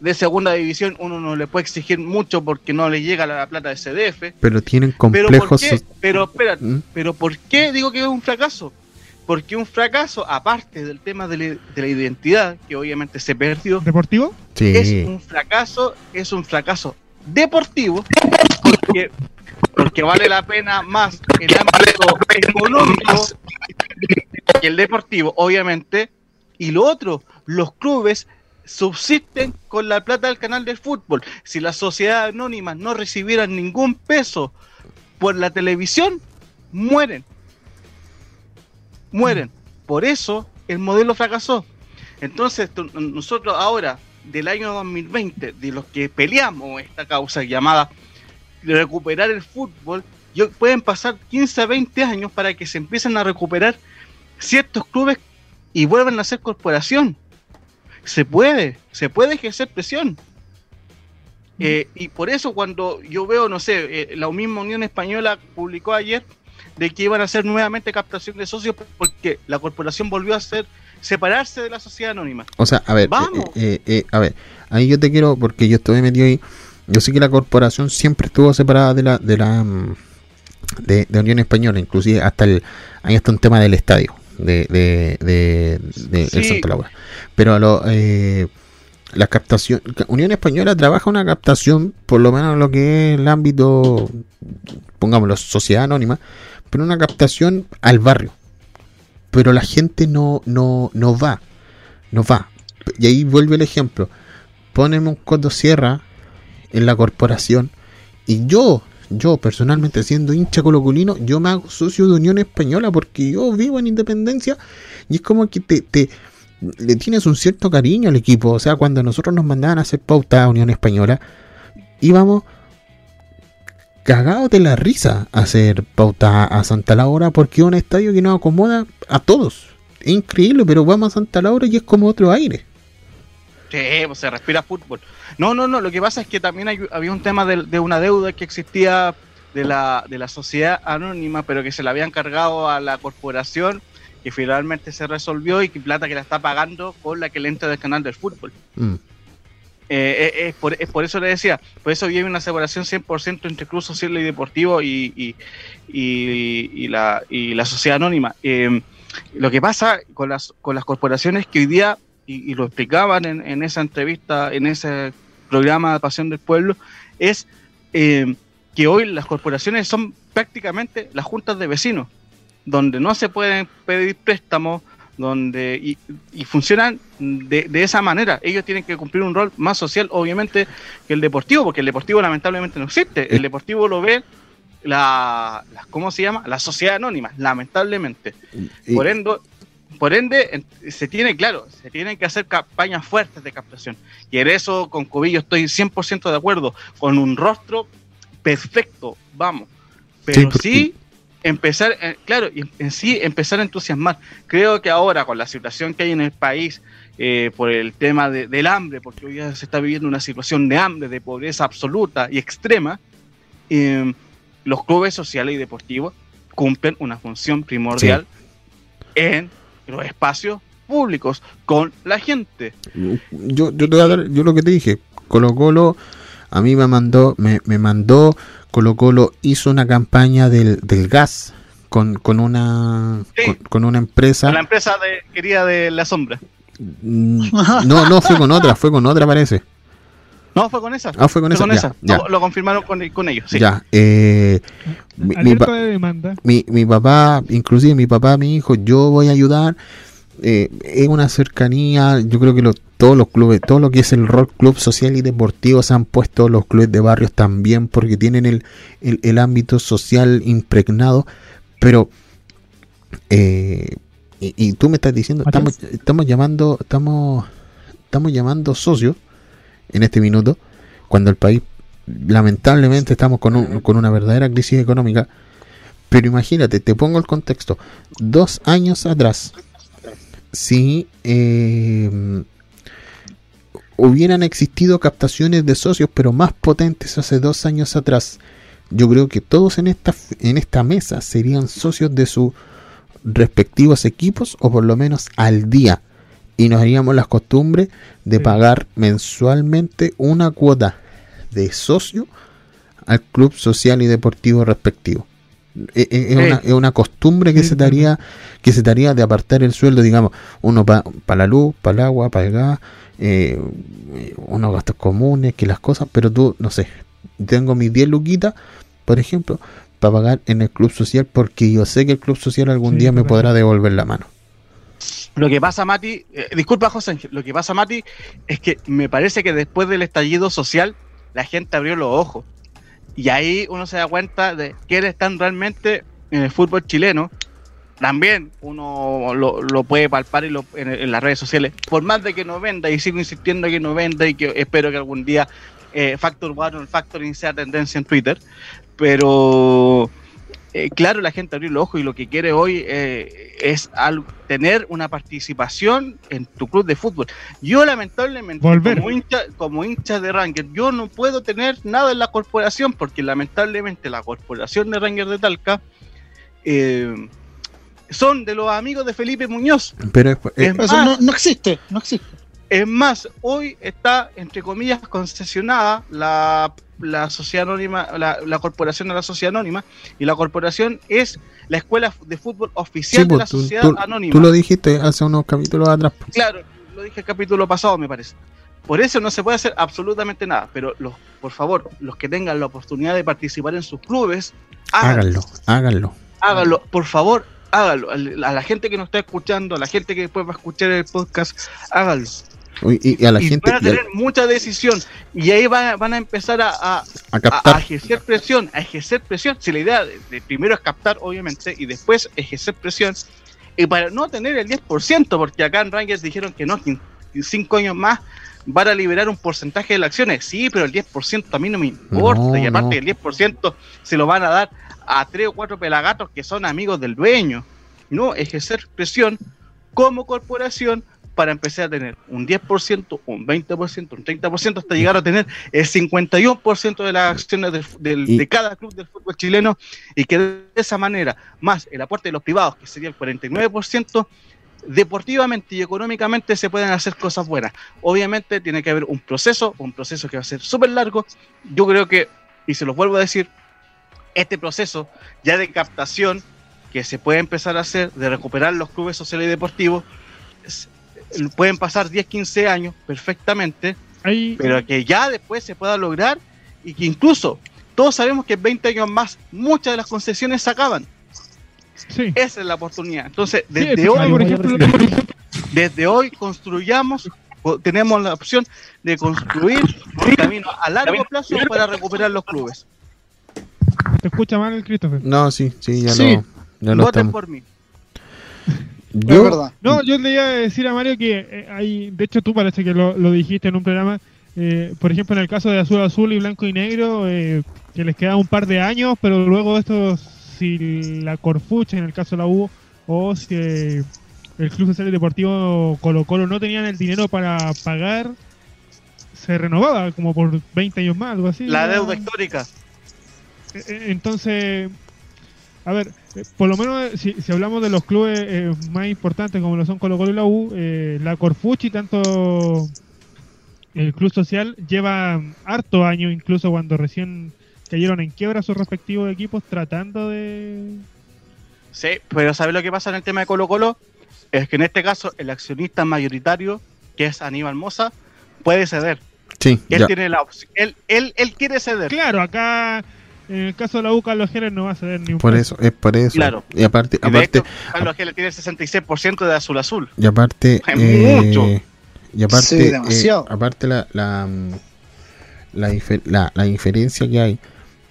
Speaker 7: De segunda división uno no le puede exigir mucho porque no le llega la plata de CDF.
Speaker 1: Pero tienen
Speaker 7: Pero ¿por
Speaker 1: complejos... so-
Speaker 7: Pero espérate,
Speaker 1: ¿Mm?
Speaker 7: pero ¿por qué digo que es un fracaso? Porque un fracaso, aparte del tema de la, de la identidad, que obviamente se perdió,
Speaker 4: ¿Deportivo?
Speaker 1: Sí.
Speaker 7: es un fracaso, es un fracaso deportivo, porque, porque vale la pena más el ámbito económico que el deportivo, obviamente. Y lo otro, los clubes subsisten con la plata del canal del fútbol. Si las sociedades anónimas no recibieran ningún peso por la televisión, mueren. Mueren. Por eso el modelo fracasó. Entonces, nosotros ahora, del año 2020, de los que peleamos esta causa llamada recuperar el fútbol, yo- pueden pasar 15 a 20 años para que se empiecen a recuperar ciertos clubes y vuelvan a ser corporación. Se puede, se puede ejercer presión. Eh, y por eso cuando yo veo, no sé, eh, la misma Unión Española publicó ayer de que iban a hacer nuevamente captación de socios porque la corporación volvió a ser separarse de la sociedad anónima.
Speaker 1: O sea, a ver,
Speaker 7: Vamos.
Speaker 1: eh, eh, a ver, ahí yo te quiero, porque yo estoy metido ahí, yo sé que la corporación siempre estuvo separada de la, de la, mm, de, de Unión Española, inclusive hasta el, ahí está un tema del estadio, de, de, de, de el. Santa Laura. Pero lo, eh, la captación, Unión Española trabaja una captación, por lo menos en lo que es el ámbito, pongámoslo, sociedad anónima, pero una captación al barrio. Pero la gente no, no, no va, no va. Y ahí vuelve el ejemplo. Poneme un coto sierra en la corporación y yo, yo personalmente siendo hincha colocolino, yo me hago socio de Unión Española porque yo vivo en Independencia y es como que te, te le tienes un cierto cariño al equipo. O sea, cuando nosotros nos mandaban a hacer pauta a Unión Española, íbamos cagados de la risa a hacer pauta a Santa Laura porque es un estadio que nos acomoda a todos. Es increíble, pero vamos a Santa Laura y es como otro aire.
Speaker 7: Sí, pues se respira fútbol. No, no, no, lo que pasa es que también hay- había un tema de, de una deuda que existía de la, de la sociedad anónima, pero que se la habían cargado a la corporación, que finalmente se resolvió y que plata que la está pagando con la que le entra del canal del fútbol.
Speaker 1: Mm.
Speaker 7: Eh, eh, es, por, es por eso le decía, por eso viene una separación 100% entre club social y deportivo y, y, y- y la, y la sociedad anónima. Eh, lo que pasa con las, con las corporaciones que hoy día, y, y lo explicaban en, en esa entrevista, en ese programa de Pasión del Pueblo, es eh, que hoy las corporaciones son prácticamente las juntas de vecinos, donde no se pueden pedir préstamos, donde y, y funcionan de, de esa manera. Ellos tienen que cumplir un rol más social, obviamente, que el deportivo, porque el deportivo lamentablemente no existe. El deportivo lo ve la, la- ¿cómo se llama? La sociedad anónima, lamentablemente.
Speaker 1: Y-
Speaker 7: Por ende, por ende, en- se tiene, claro, se tienen que hacer campañas fuertes de captación. Y en eso, con Cobillo, estoy 100% de acuerdo. Con un rostro perfecto, vamos. Pero sí, empezar, eh, claro, y en, sí empezar a entusiasmar. Creo que ahora, con la situación que hay en el país, eh, por el tema de- del hambre, porque hoy se está viviendo una situación de hambre, de pobreza absoluta y extrema, eh, los clubes sociales y deportivos cumplen una función primordial en los espacios públicos con la gente.
Speaker 1: yo, yo te voy a dar, yo lo que te dije, Colo Colo a mí me mandó, me, me mandó, Colo Colo hizo una campaña del, del gas con, con una
Speaker 7: Sí.
Speaker 1: con, con una empresa.
Speaker 7: La empresa de, querida de la sombra.
Speaker 1: Mm, No, no fue con otra, fue con otra parece.
Speaker 7: No, fue con esa.
Speaker 1: Ah, fue con esa, ya, ya.
Speaker 7: Lo, lo confirmaron con, con ellos. Sí.
Speaker 1: Ya, eh, mi, mi pa-
Speaker 4: de
Speaker 1: mi, mi papá, inclusive mi papá me dijo, yo voy a ayudar. Eh, es una cercanía, yo creo que lo- todos los clubes, todo lo que es el rock club social y deportivo se han puesto los clubes de barrios también porque tienen el, el, el ámbito social impregnado, pero eh, y, y tú me estás diciendo, estamos, estamos llamando, estamos, estamos llamando socios en este minuto, cuando el país lamentablemente estamos con, un- con una verdadera crisis económica. Pero imagínate, te pongo el contexto. Dos años atrás, si eh, hubieran existido captaciones de socios, pero más potentes hace dos años atrás, yo creo que todos en esta, en esta mesa serían socios de sus respectivos equipos, o por lo menos al día. Y nos haríamos las costumbres de
Speaker 4: Sí.
Speaker 1: pagar mensualmente una cuota de socio al club social y deportivo respectivo. E- e- Es,
Speaker 7: Sí.
Speaker 1: una, es una costumbre que
Speaker 4: Sí,
Speaker 1: se daría que se daría de apartar el sueldo, digamos, uno para la luz, para el agua, para el gas, eh, unos gastos comunes, que las cosas, pero tú, no sé, tengo mis 10 luquitas, por ejemplo, para pagar en el club social porque yo sé que el club social algún día me podrá devolver la mano.
Speaker 7: Lo que pasa, Mati, eh, disculpa, José Ángel, lo que pasa, Mati, es que me parece que después del estallido social, la gente abrió los ojos. Y ahí uno se da cuenta de quiénes están realmente en el fútbol chileno. También uno lo, puede palpar en, las redes sociales. Por más de que no venda, y sigo insistiendo que no venda, y que espero que algún día eh, Factor One o el Factoring sea tendencia en Twitter. Pero eh, claro, la gente abrió los ojos y lo que quiere hoy eh, es al- tener una participación en tu club de fútbol. Yo lamentablemente,
Speaker 4: Volver.
Speaker 7: como hincha, como hincha de Ranger, yo no puedo tener nada en la corporación porque lamentablemente la corporación de Ranger de Talca eh, son de los amigos de Felipe Muñoz.
Speaker 1: Pero es, es-
Speaker 7: Es
Speaker 5: Eso no existe, no existe.
Speaker 7: Es más, hoy está, entre comillas, concesionada la, la sociedad anónima, la, la corporación de la sociedad anónima, y la corporación es la escuela de fútbol oficial
Speaker 1: sí,
Speaker 7: de
Speaker 1: pues,
Speaker 7: la
Speaker 1: tú,
Speaker 7: sociedad
Speaker 1: tú-
Speaker 7: anónima.
Speaker 1: tú lo dijiste hace unos capítulos atrás. pues.
Speaker 7: Claro, lo dije el capítulo pasado, me parece. Por eso no se puede hacer absolutamente nada, pero los, por favor, los que tengan la oportunidad de participar en sus clubes, háganlo.
Speaker 1: Háganlo, háganlo.
Speaker 7: háganlo, por favor, háganlo. A la gente que nos está escuchando, a la gente que después va a escuchar el podcast, háganlo.
Speaker 1: Y, y a la
Speaker 7: y
Speaker 1: gente
Speaker 7: van a tener mucha decisión y ahí van, van a empezar a, a-
Speaker 1: a captar.
Speaker 7: a ejercer presión, a ejercer presión. Si la idea de, de primero es captar, obviamente, y después ejercer presión, y para no tener el 10%, porque acá en Rangers dijeron que no, que en 5 años más van a liberar un porcentaje de las acciones. Sí, pero el 10% a mí no me importa,
Speaker 1: No,
Speaker 7: y aparte
Speaker 1: no.
Speaker 7: el 10% se lo van a dar a tres o cuatro pelagatos que son amigos del dueño. No, ejercer presión como corporación para empezar a tener un 10%, un 20%, un 30%, hasta llegar a tener el 51% de las acciones del- del-
Speaker 1: Y-
Speaker 7: de cada club del fútbol chileno y que de esa manera, más el aporte de los privados, que sería el 49%, deportivamente y económicamente se pueden hacer cosas buenas. Obviamente tiene que haber un proceso, un proceso que va a ser súper largo. Yo creo que, y se los vuelvo a decir, este proceso ya de captación que se puede empezar a hacer, de recuperar los clubes sociales y deportivos, pueden pasar 10, 15 años perfectamente, pero que ya después se pueda lograr y que incluso todos sabemos que en 20 años más muchas de las concesiones se acaban.
Speaker 4: sí.
Speaker 7: Esa es la oportunidad. Entonces, desde hoy,
Speaker 4: por ejemplo,
Speaker 7: desde hoy construyamos, tenemos la opción de construir un camino a largo plazo para recuperar los clubes.
Speaker 4: te escucha mal el Christopher.
Speaker 1: No, sí, sí, ya
Speaker 5: Sí.
Speaker 1: lo, ya lo
Speaker 7: Voten
Speaker 1: estamos.
Speaker 7: por mí.
Speaker 1: Yo,
Speaker 5: verdad.
Speaker 4: No, yo le iba a decir a Mario que eh, hay, de hecho tú parece que lo, lo dijiste en un programa, eh, por ejemplo en el caso de azul azul y blanco y negro, eh, que les queda un par de años, pero luego esto, si la Corfucha en el caso de la U, o si eh, el Club Social Deportivo Colo Colo no tenían el dinero para pagar, se renovaba como por 20 años más, algo así.
Speaker 7: La
Speaker 4: ¿no?
Speaker 7: deuda histórica.
Speaker 4: Eh, Entonces, a ver, por lo menos eh, si, si hablamos de los clubes eh, más importantes como lo son Colo Colo y la U, eh, la Corfuchi, tanto el Club Social, lleva harto años, incluso cuando recién cayeron en quiebra sus respectivos equipos, tratando de...
Speaker 7: Sí, pero ¿sabes lo que pasa en el tema de Colo Colo? Es que en este caso el accionista mayoritario, que es Aníbal Moza, puede ceder.
Speaker 1: sí,
Speaker 7: Él
Speaker 1: ya.
Speaker 7: tiene la opción. Él, él, él quiere ceder.
Speaker 4: Claro, acá en el caso de la U, Carlos Jerez no va a ceder ni un
Speaker 1: Por eso, es por eso.
Speaker 7: Claro.
Speaker 1: Y aparte,
Speaker 7: Y
Speaker 1: aparte,
Speaker 7: hecho, Carlos Gil tiene el 66% de azul azul.
Speaker 1: y aparte,
Speaker 7: Es
Speaker 1: eh,
Speaker 7: mucho.
Speaker 1: y aparte,
Speaker 5: Sí,
Speaker 1: eh,
Speaker 5: demasiado.
Speaker 1: aparte la, la, la, la, la diferencia que hay,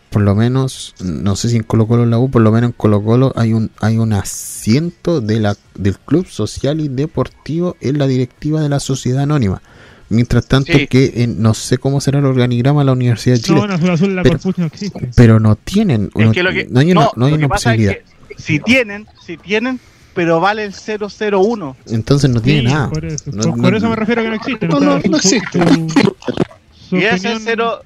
Speaker 1: por lo menos, no sé si en Colo Colo o en la U, por lo menos en Colo Colo hay un, hay un asiento de la, del Club Social y Deportivo en la directiva de la Sociedad Anónima. Mientras tanto
Speaker 7: Sí.
Speaker 1: que eh, no sé cómo será el organigrama de la Universidad de Chile,
Speaker 4: No, en azul la
Speaker 1: Pero-
Speaker 4: no existe.
Speaker 1: pero no tienen,
Speaker 7: Es
Speaker 1: no,
Speaker 7: que lo que,
Speaker 1: no hay una, no hay una
Speaker 7: es
Speaker 1: posibilidad.
Speaker 7: que si tienen, si tienen, pero vale el 001.
Speaker 1: Entonces no tiene
Speaker 4: Sí,
Speaker 1: nada.
Speaker 4: Por eso,
Speaker 1: No-
Speaker 4: por,
Speaker 1: no-
Speaker 4: por eso me refiero a que no existe.
Speaker 5: No, no,
Speaker 4: su-
Speaker 5: no existe.
Speaker 4: su- su
Speaker 7: Y ese
Speaker 4: opinión-
Speaker 7: 0,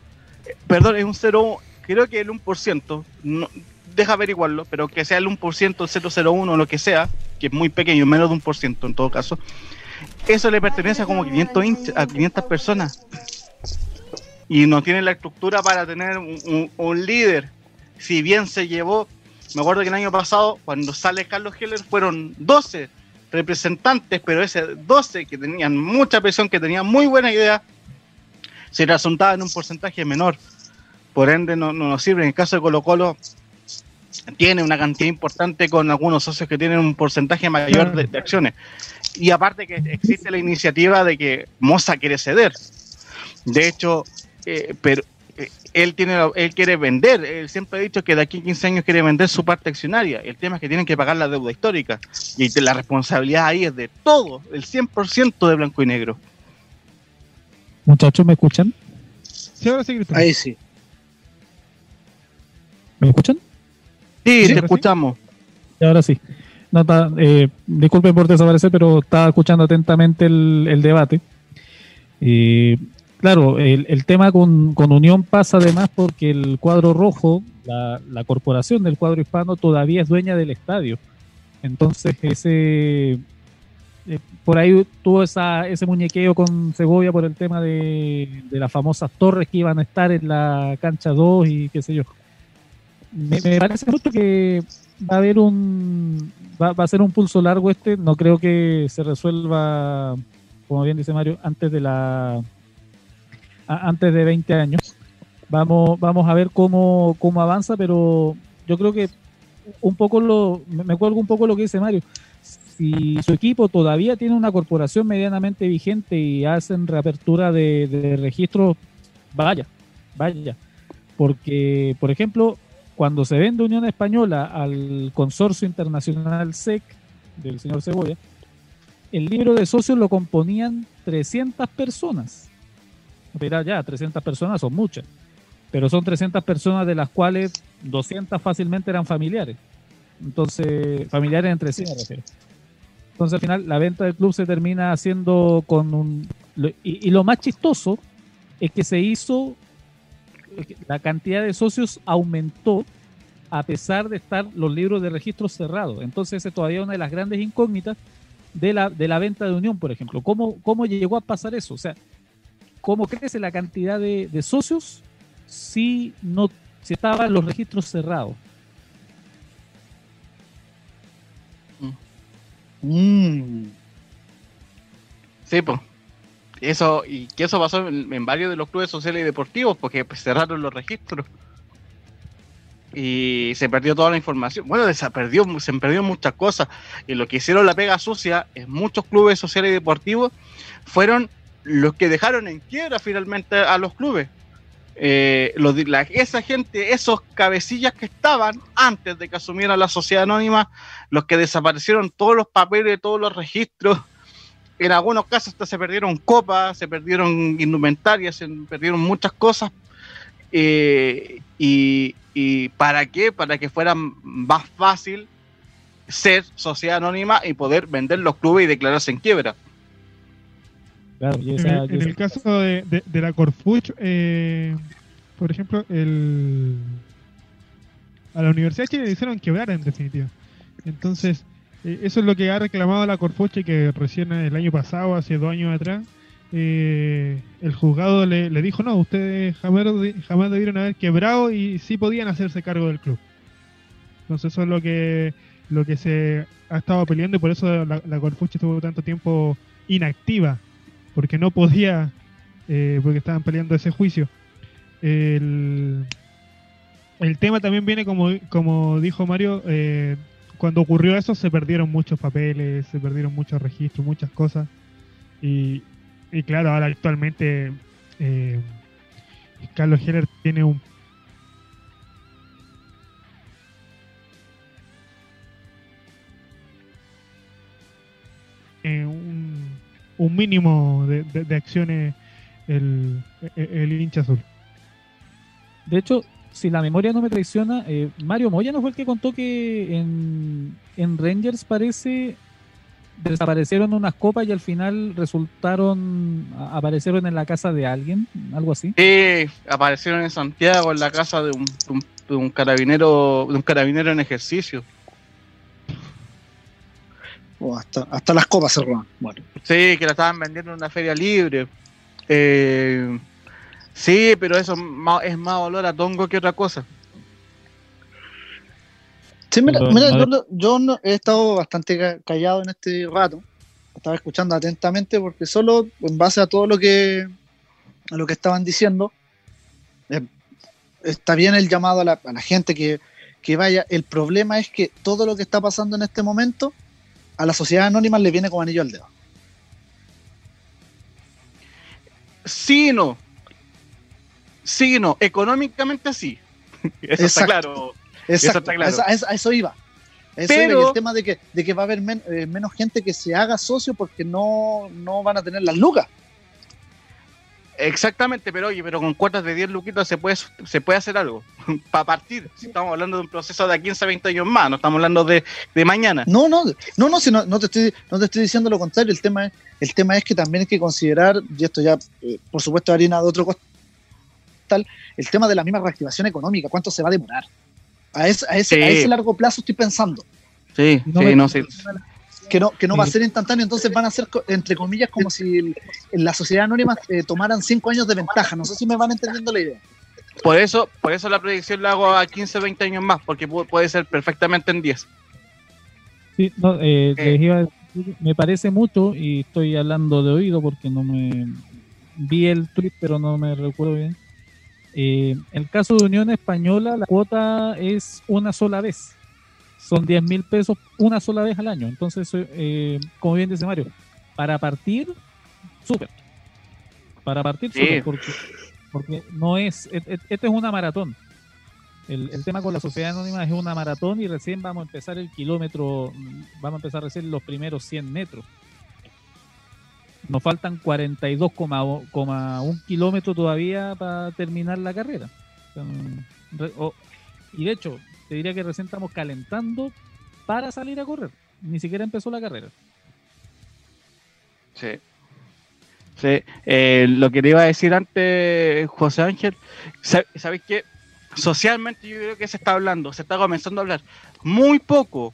Speaker 7: perdón, es un 0, creo que el 1%, no, deja averiguarlo, pero que sea el 1%, el 001, lo que sea, que es muy pequeño, menos de un por ciento en todo caso, eso le pertenece a como 500, hinch- a 500 personas. Y no tiene la estructura para tener un, líder. Si bien se llevó, me acuerdo que el año pasado, cuando sale Carlos Heller, fueron 12 representantes, pero ese 12 que tenían mucha presión, que tenían muy buena idea, se resultaba en un porcentaje menor. Por ende, no, no nos sirve. En el caso de Colo Colo, tiene una cantidad importante con algunos socios que tienen un porcentaje mayor de acciones. Y aparte que existe la iniciativa de que Moza quiere ceder. De hecho, eh, pero eh, él tiene él quiere vender. Él siempre ha dicho que de aquí a 15 años quiere vender su parte accionaria. El tema es que tienen que pagar la deuda histórica. Y la responsabilidad ahí es de todo, el 100% de blanco y negro.
Speaker 8: Muchachos, ¿me escuchan?
Speaker 4: Sí, ahora sí, Cristian.
Speaker 5: Ahí sí.
Speaker 8: ¿Me escuchan?
Speaker 7: Sí,
Speaker 4: ¿Sí?
Speaker 7: te escuchamos.
Speaker 8: Y ahora sí. Está- eh, disculpen por desaparecer, pero estaba escuchando atentamente el, debate. Eh, claro, el, tema con, con Unión pasa además porque el cuadro rojo, la, corporación del cuadro hispano, todavía es dueña del estadio. Entonces, ese eh, por ahí tuvo esa, ese muñequeo con Segovia por el tema de, de las famosas torres que iban a estar en la cancha 2 y qué sé yo. Me, parece mucho que va a haber un va, a ser un pulso largo este no creo que se resuelva como bien dice Mario antes de la antes de 20 años. Vamos vamos a ver cómo, cómo avanza pero yo creo que un poco lo me me cuelgo un poco lo que dice Mario. Si su equipo todavía tiene una corporación medianamente vigente y hacen reapertura de, de registros vaya vaya. Porque por ejemplo cuando se vende Unión Española al consorcio internacional SEC del señor Cebolla, el libro de socios lo componían 300 personas. Mira, ya, 300 personas son muchas, pero son 300 personas de las cuales 200 fácilmente eran familiares. Entonces, familiares entre sí me refiero. Entonces, al final, la venta del club se termina haciendo con un... y lo más chistoso es que se hizo la cantidad de socios aumentó a pesar de estar los libros de registro cerrados. Entonces, es todavía una de las grandes incógnitas de la, de la venta de Unión, por ejemplo. ¿Cómo, ¿Cómo llegó a pasar eso? O sea, ¿cómo crece la cantidad de, socios si no si estaban los registros cerrados?
Speaker 5: Mm.
Speaker 7: Sí, pues. Eso, y que eso pasó en, varios de los clubes sociales y deportivos, porque pues, cerraron los registros. Y se perdió toda la información. Bueno, se perdió, se perdió muchas cosas. Y lo que hicieron la pega sucia en muchos clubes sociales y deportivos fueron los que dejaron en quiebra finalmente a los clubes. Eh, esa gente, esos cabecillas que estaban antes de que asumiera la sociedad anónima, los que desaparecieron todos los papeles, todos los registros, en algunos casos hasta se perdieron copas, se perdieron indumentarias, se perdieron muchas cosas. eh, y, y ¿para qué? Para que fuera más fácil ser sociedad anónima y poder vender los clubes y declararse en quiebra.
Speaker 8: Claro, y
Speaker 4: En
Speaker 8: esa-
Speaker 4: el, en caso de, de- de la Corfuch, eh, por ejemplo, el, a la Universidad de Chile le hicieron quebrar en definitiva. Entonces, eso es lo que ha reclamado la Corfuch y que recién el año pasado, hace dos años atrás, eh, el juzgado le, le dijo, no, ustedes jamás, jamás debieron haber quebrado y sí podían hacerse cargo del club. Entonces eso es lo que, lo que se ha estado peleando y por eso la, la Corfuch estuvo tanto tiempo inactiva porque no podía, eh, porque estaban peleando ese juicio. El, el tema también viene, como, como dijo Mario, eh, cuando ocurrió eso se perdieron muchos papeles, se perdieron muchos registros, muchas cosas. Y, y claro, ahora actualmente eh, Carlos Heller tiene un eh, mínimo de, de- acciones el, el hincha azul.
Speaker 8: De hecho, si la memoria no me traiciona, eh, Mario Moya no fue el que contó que en, en Rangers parece desaparecieron unas copas y al final resultaron, aparecieron en la casa de alguien, algo así.
Speaker 7: Sí, aparecieron en Santiago en la casa de un, de un- de un carabinero, de un carabinero en ejercicio.
Speaker 5: Oh, hasta, hasta las copas se roban. Bueno,
Speaker 7: Sí, que la estaban vendiendo en una feria libre. Eh, sí, pero eso es más olor a tongo que otra cosa.
Speaker 5: Sí, mira, mira, yo, no- yo no- he estado bastante ca- callado en este rato. Estaba escuchando atentamente porque solo en base a todo lo que a lo que estaban diciendo, eh, está bien el llamado a la, a la gente que, que vaya. El problema es que todo lo que está pasando en este momento a la sociedad anónima le viene como anillo al dedo.
Speaker 7: Sí no. Sí y no. Económicamente sí. [LAUGHS] Eso está claro.
Speaker 5: Exacto,
Speaker 7: está claro.
Speaker 5: a, eso- eso- eso iba. Eso
Speaker 7: Pero-
Speaker 5: iba, y el tema de que, de que va a haber men- eh, menos gente que se haga socio porque no, no van a tener las lucas.
Speaker 7: Exactamente, pero oye, pero con cuotas de 10 luquitas se puede, se puede hacer algo. [LAUGHS] Para partir, si estamos hablando de un proceso de 15 a 20 años más, no estamos hablando de, de mañana.
Speaker 5: No, no, no, no, si no, no te estoy, no te estoy diciendo lo contrario. El tema es, el tema es que también hay que considerar, y esto ya, eh, por supuesto, harina de otro el tema de la misma reactivación económica, cuánto se va a demorar. A ese, a ese,
Speaker 7: Sí.
Speaker 5: a ese largo plazo estoy pensando.
Speaker 7: Sí,
Speaker 4: No
Speaker 7: sí,
Speaker 4: me-
Speaker 7: no sé.
Speaker 5: que no, que no va a ser instantáneo, entonces van a ser, entre comillas, como si el- la sociedad anónima eh, tomaran cinco años de ventaja. No sé si me van entendiendo la idea.
Speaker 7: Por eso, por eso la proyección la hago a 15 20 años más, porque pu- puede ser perfectamente en 10.
Speaker 8: Sí, no, eh,
Speaker 7: Eh.
Speaker 8: les iba a decir, me parece mucho y estoy hablando de oído porque no me vi el tweet pero no me recuerdo bien. Eh, el caso de Unión Española, la cuota es una sola vez. Son 10 mil pesos una sola vez al año. Entonces, eh, como bien dice Mario, para partir, súper. Para partir,
Speaker 7: Sí.
Speaker 8: súper, porque, porque no es, et- et- esto es una maratón. El, el tema con la sociedad anónima es una maratón y recién vamos a empezar el kilómetro, vamos a empezar recién los primeros 100 metros. Nos faltan 42,1 kilómetros todavía para terminar la carrera. Y de hecho, te diría que recién estamos calentando para salir a correr. Ni siquiera empezó la carrera.
Speaker 7: Sí. Sí, eh, lo que te iba a decir antes, José Ángel, sa- ¿sabes qué? Socialmente yo creo que se está hablando, se está comenzando a hablar muy poco,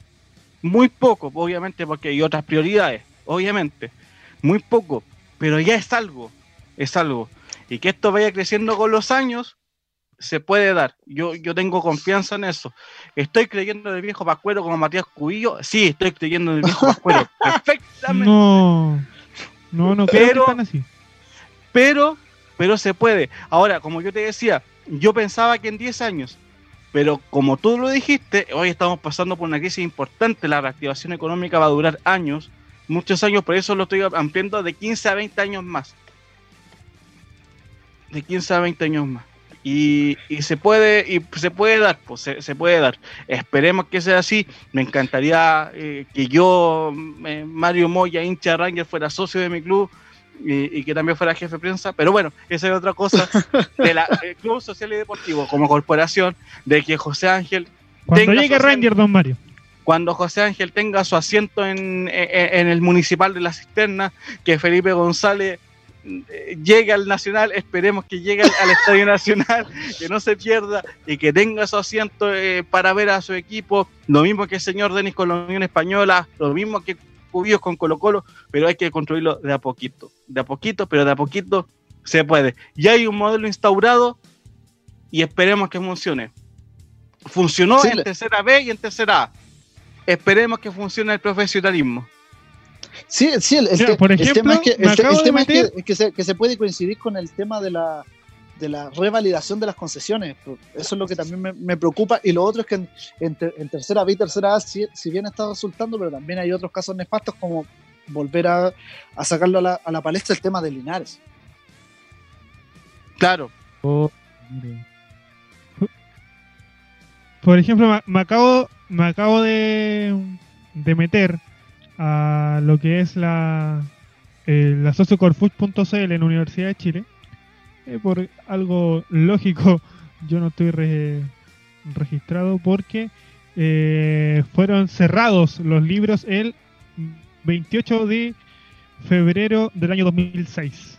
Speaker 7: muy poco, obviamente porque hay otras prioridades, obviamente, muy poco, pero ya es algo, es algo. Y que esto vaya creciendo con los años, se puede dar. Yo, yo tengo confianza en eso. ¿Estoy creyendo en el viejo Pascuero como Matías Cubillo? Sí, estoy creyendo en el viejo Pascuero, [LAUGHS] perfectamente.
Speaker 4: No, no, no creo
Speaker 7: Pero-
Speaker 4: que están así.
Speaker 7: pero, pero se puede. Ahora, como yo te decía, yo pensaba que en 10 años, pero como tú lo dijiste, hoy estamos pasando por una crisis importante, la reactivación económica va a durar años, muchos años, por eso lo estoy ampliando de 15 a 20 años más. De 15 a 20 años más. Y, y se puede y se puede dar, pues se, se puede dar. Esperemos que sea así. Me encantaría eh, que yo, eh, Mario Moya, hincha de Ranger, fuera socio de mi club y, y que también fuera jefe de prensa. Pero bueno, esa es otra cosa [LAUGHS] de la el Club Social y Deportivo como corporación, de que José Ángel
Speaker 4: Cuando llegue Ranger, don Mario.
Speaker 7: Cuando José Ángel tenga su asiento en, en- en el municipal de la cisterna, que Felipe González eh, llegue al Nacional, esperemos que llegue al, [LAUGHS] Estadio Nacional, que no se pierda y que tenga su asiento eh, para ver a su equipo, lo mismo que el señor Denis con la Unión Española, lo mismo que Cubillos con Colo Colo, pero hay que construirlo de a poquito, de a poquito, pero de a poquito se puede. Ya hay un modelo instaurado y esperemos que funcione. Funcionó
Speaker 5: Sí,
Speaker 7: en tercera B y en tercera A. Esperemos que funcione el profesionalismo.
Speaker 5: Sí, sí, el, el
Speaker 4: Mira,
Speaker 5: te-
Speaker 4: por
Speaker 5: el
Speaker 4: ejemplo,
Speaker 5: tema es que, el el es se, que se puede coincidir con el tema de la, de la revalidación de las concesiones. Eso es lo que también me, me preocupa. Y lo otro es que en, en ter- en tercera B y tercera A, si, si bien está resultando, pero también hay otros casos nefastos como volver a, a sacarlo a la, a la palestra el tema de Linares.
Speaker 7: Claro,
Speaker 8: Oh, mire.
Speaker 4: Por ejemplo, me, acabo, me acabo de, de meter a lo que es la, eh, la sociocorfuch.cl en Universidad de Chile. Eh, por algo lógico, [LAUGHS] yo no estoy re- registrado porque eh, fueron cerrados los libros el 28 de febrero del año 2006.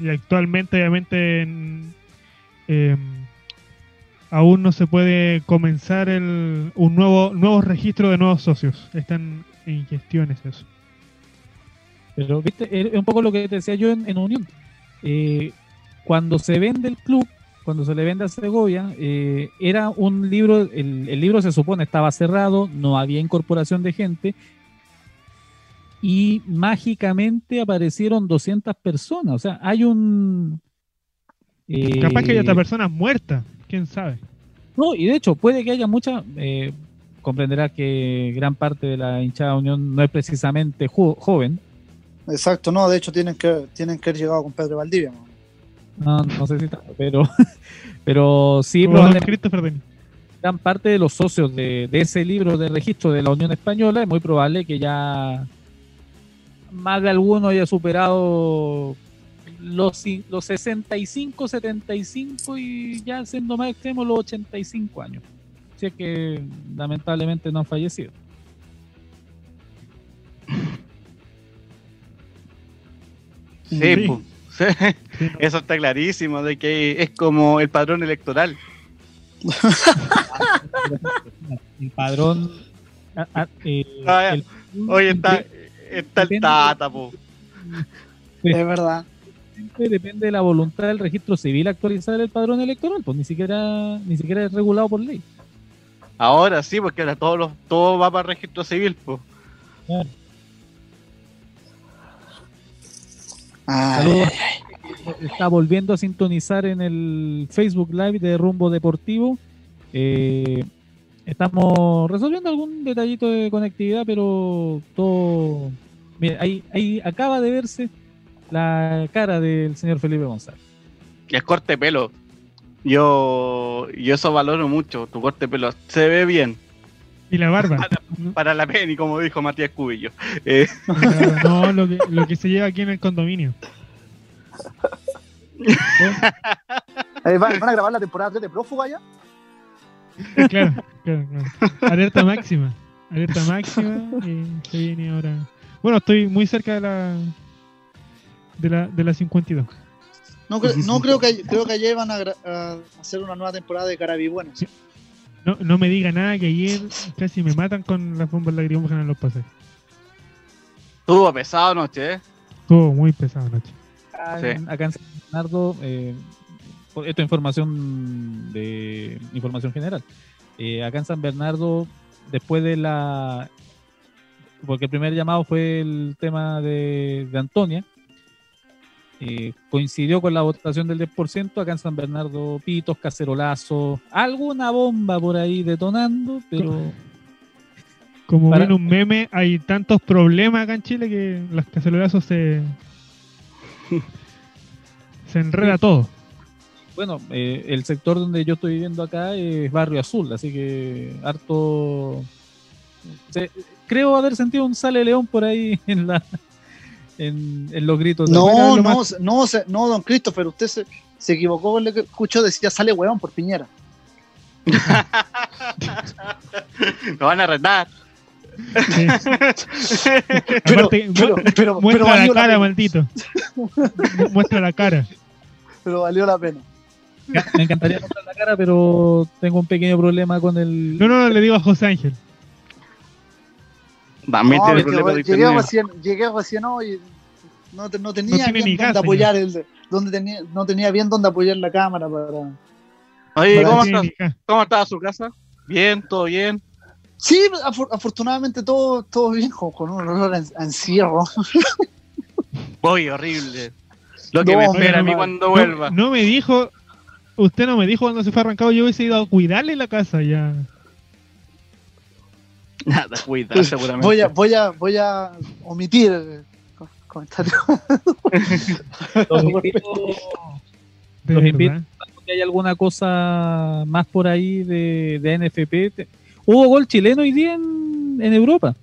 Speaker 4: Y actualmente, obviamente, en, em, aún no se puede comenzar el, un nuevo nuevo registro de nuevos socios. Están en gestiones eso.
Speaker 8: Pero, viste, es un poco lo que te decía yo en, en Unión. Eh, cuando se vende el club, cuando se le vende a Segovia, eh, era un libro, el, el libro se supone estaba cerrado, no había incorporación de gente, y mágicamente aparecieron 200 personas. O sea, hay un... eh,
Speaker 4: Capaz que hay otra persona muerta, quién sabe.
Speaker 8: No, y de hecho, puede que haya mucha. Eh, comprenderá que gran parte de la hinchada de Unión no es precisamente jo- joven.
Speaker 5: Exacto, no, de hecho tienen que, tienen que haber llegado con Pedro Valdivia. ¿no?
Speaker 8: No, no sé si tanto, pero, [LAUGHS] pero sí, probablemente gran parte de los socios de, de ese libro de registro de la Unión Española es muy probable que ya más de alguno haya superado los, los 65, 75 y ya siendo más extremo los 85 años. Si es que lamentablemente no han fallecido.
Speaker 7: Sí,
Speaker 4: no.
Speaker 7: Eso está clarísimo, de que es como el padrón electoral. [LAUGHS]
Speaker 8: El padrón. a- a- eh,
Speaker 7: Ah,
Speaker 8: el-
Speaker 7: Oye, está, está el tata, po. [LAUGHS]
Speaker 5: Es verdad.
Speaker 8: Depende de la voluntad del registro civil actualizar el padrón electoral, pues ni siquiera, ni siquiera es regulado por ley.
Speaker 7: Ahora sí, porque ahora todo, lo- todo va para registro civil,
Speaker 8: Saludos. Está volviendo a sintonizar en el Facebook Live de Rumbo Deportivo. Eh, estamos resolviendo algún detallito de conectividad, pero todo. Mira, ahí, ahí acaba de verse la cara del señor Felipe González.
Speaker 7: Es corte de pelo. Yo, yo eso valoro mucho, tu corte de pelo. Se ve bien.
Speaker 4: Y la barba.
Speaker 7: Para la penny, como dijo Matías Cubillo. Eh, [LAUGHS]
Speaker 4: No, lo que, lo que se lleva aquí en el condominio.
Speaker 5: Eh, ¿van, van a grabar la temporada 3 de Prófuga ya?
Speaker 4: Claro, claro, claro. Alerta máxima. Alerta máxima y se viene ahora. Bueno, estoy muy cerca de la de la, de la 52.
Speaker 5: No, cre- no creo que creo que ayer van a, hacer una nueva temporada de Carabibuenos.
Speaker 4: No, no me diga nada que ayer casi me matan con las bombas lacrimógenas en los pases.
Speaker 7: Estuvo pesado anoche, ¿eh?
Speaker 4: Estuvo muy pesado anoche.
Speaker 8: Acá,
Speaker 7: Sí.
Speaker 8: en- acá en San Bernardo, eh, esto es información de información general. Eh, acá en San Bernardo, después de la. Porque el primer llamado fue el tema de, de Antonia. Eh, coincidió con la votación del 10%. Acá en San Bernardo, pitos, cacerolazos, alguna bomba por ahí detonando, pero.
Speaker 4: Como
Speaker 8: Para-
Speaker 4: ven un meme, hay tantos problemas acá en Chile que las cacerolazos se. [LAUGHS] se enreda todo.
Speaker 8: Bueno, eh, el sector donde yo estoy viviendo acá es Barrio Azul, así que harto. se- creo haber sentido un sale león por ahí [LAUGHS] en la en, en los gritos. de-
Speaker 5: No, no,
Speaker 4: más-
Speaker 5: no, se- no, don Christopher, usted se, se equivocó con lo que escuchó, decía sale huevón por Piñera. [LAUGHS]
Speaker 7: Lo van a retar.
Speaker 4: Sí. [LAUGHS]
Speaker 5: Pero,
Speaker 4: Aparte,
Speaker 5: pero,
Speaker 4: mu-
Speaker 5: pero, pero
Speaker 4: muestra la
Speaker 5: valió la
Speaker 4: cara, maldito. Mu- [LAUGHS] muestra la cara.
Speaker 5: pero valió la pena.
Speaker 8: Me encantaría mostrar la cara, pero tengo un pequeño problema con el.
Speaker 4: No, no, no, le digo a José Ángel.
Speaker 7: También
Speaker 5: No,
Speaker 7: tiene problemas de
Speaker 5: llegué, recién, llegué recién hoy. No, no tenía
Speaker 4: tiene
Speaker 5: bien
Speaker 4: ni
Speaker 5: dónde apoyar el, donde tenía, no tenía bien dónde apoyar la cámara para.
Speaker 7: Oye,
Speaker 5: Para
Speaker 7: ¿cómo,
Speaker 4: No tiene
Speaker 7: está,
Speaker 4: ni ca-
Speaker 7: ¿cómo estaba su casa? Bien, todo bien.
Speaker 5: Sí, afor- afortunadamente todo, todo bien, con, con un olor a, encierro. [LAUGHS]
Speaker 7: Uy, horrible. Lo que
Speaker 5: No,
Speaker 7: me espera a mí
Speaker 5: no,
Speaker 7: cuando
Speaker 4: No,
Speaker 7: vuelva.
Speaker 4: no me dijo. Usted no me dijo cuando se fue arrancado. Yo hubiese ido a cuidarle la casa ya. [LAUGHS]
Speaker 7: Nada, cuida, seguramente.
Speaker 5: Voy a, voy a, voy a omitir el co- comentario. [LAUGHS]
Speaker 8: Los invito, Los si hay alguna cosa más por ahí de, de NFP. Hubo gol chileno hoy día en, en Europa.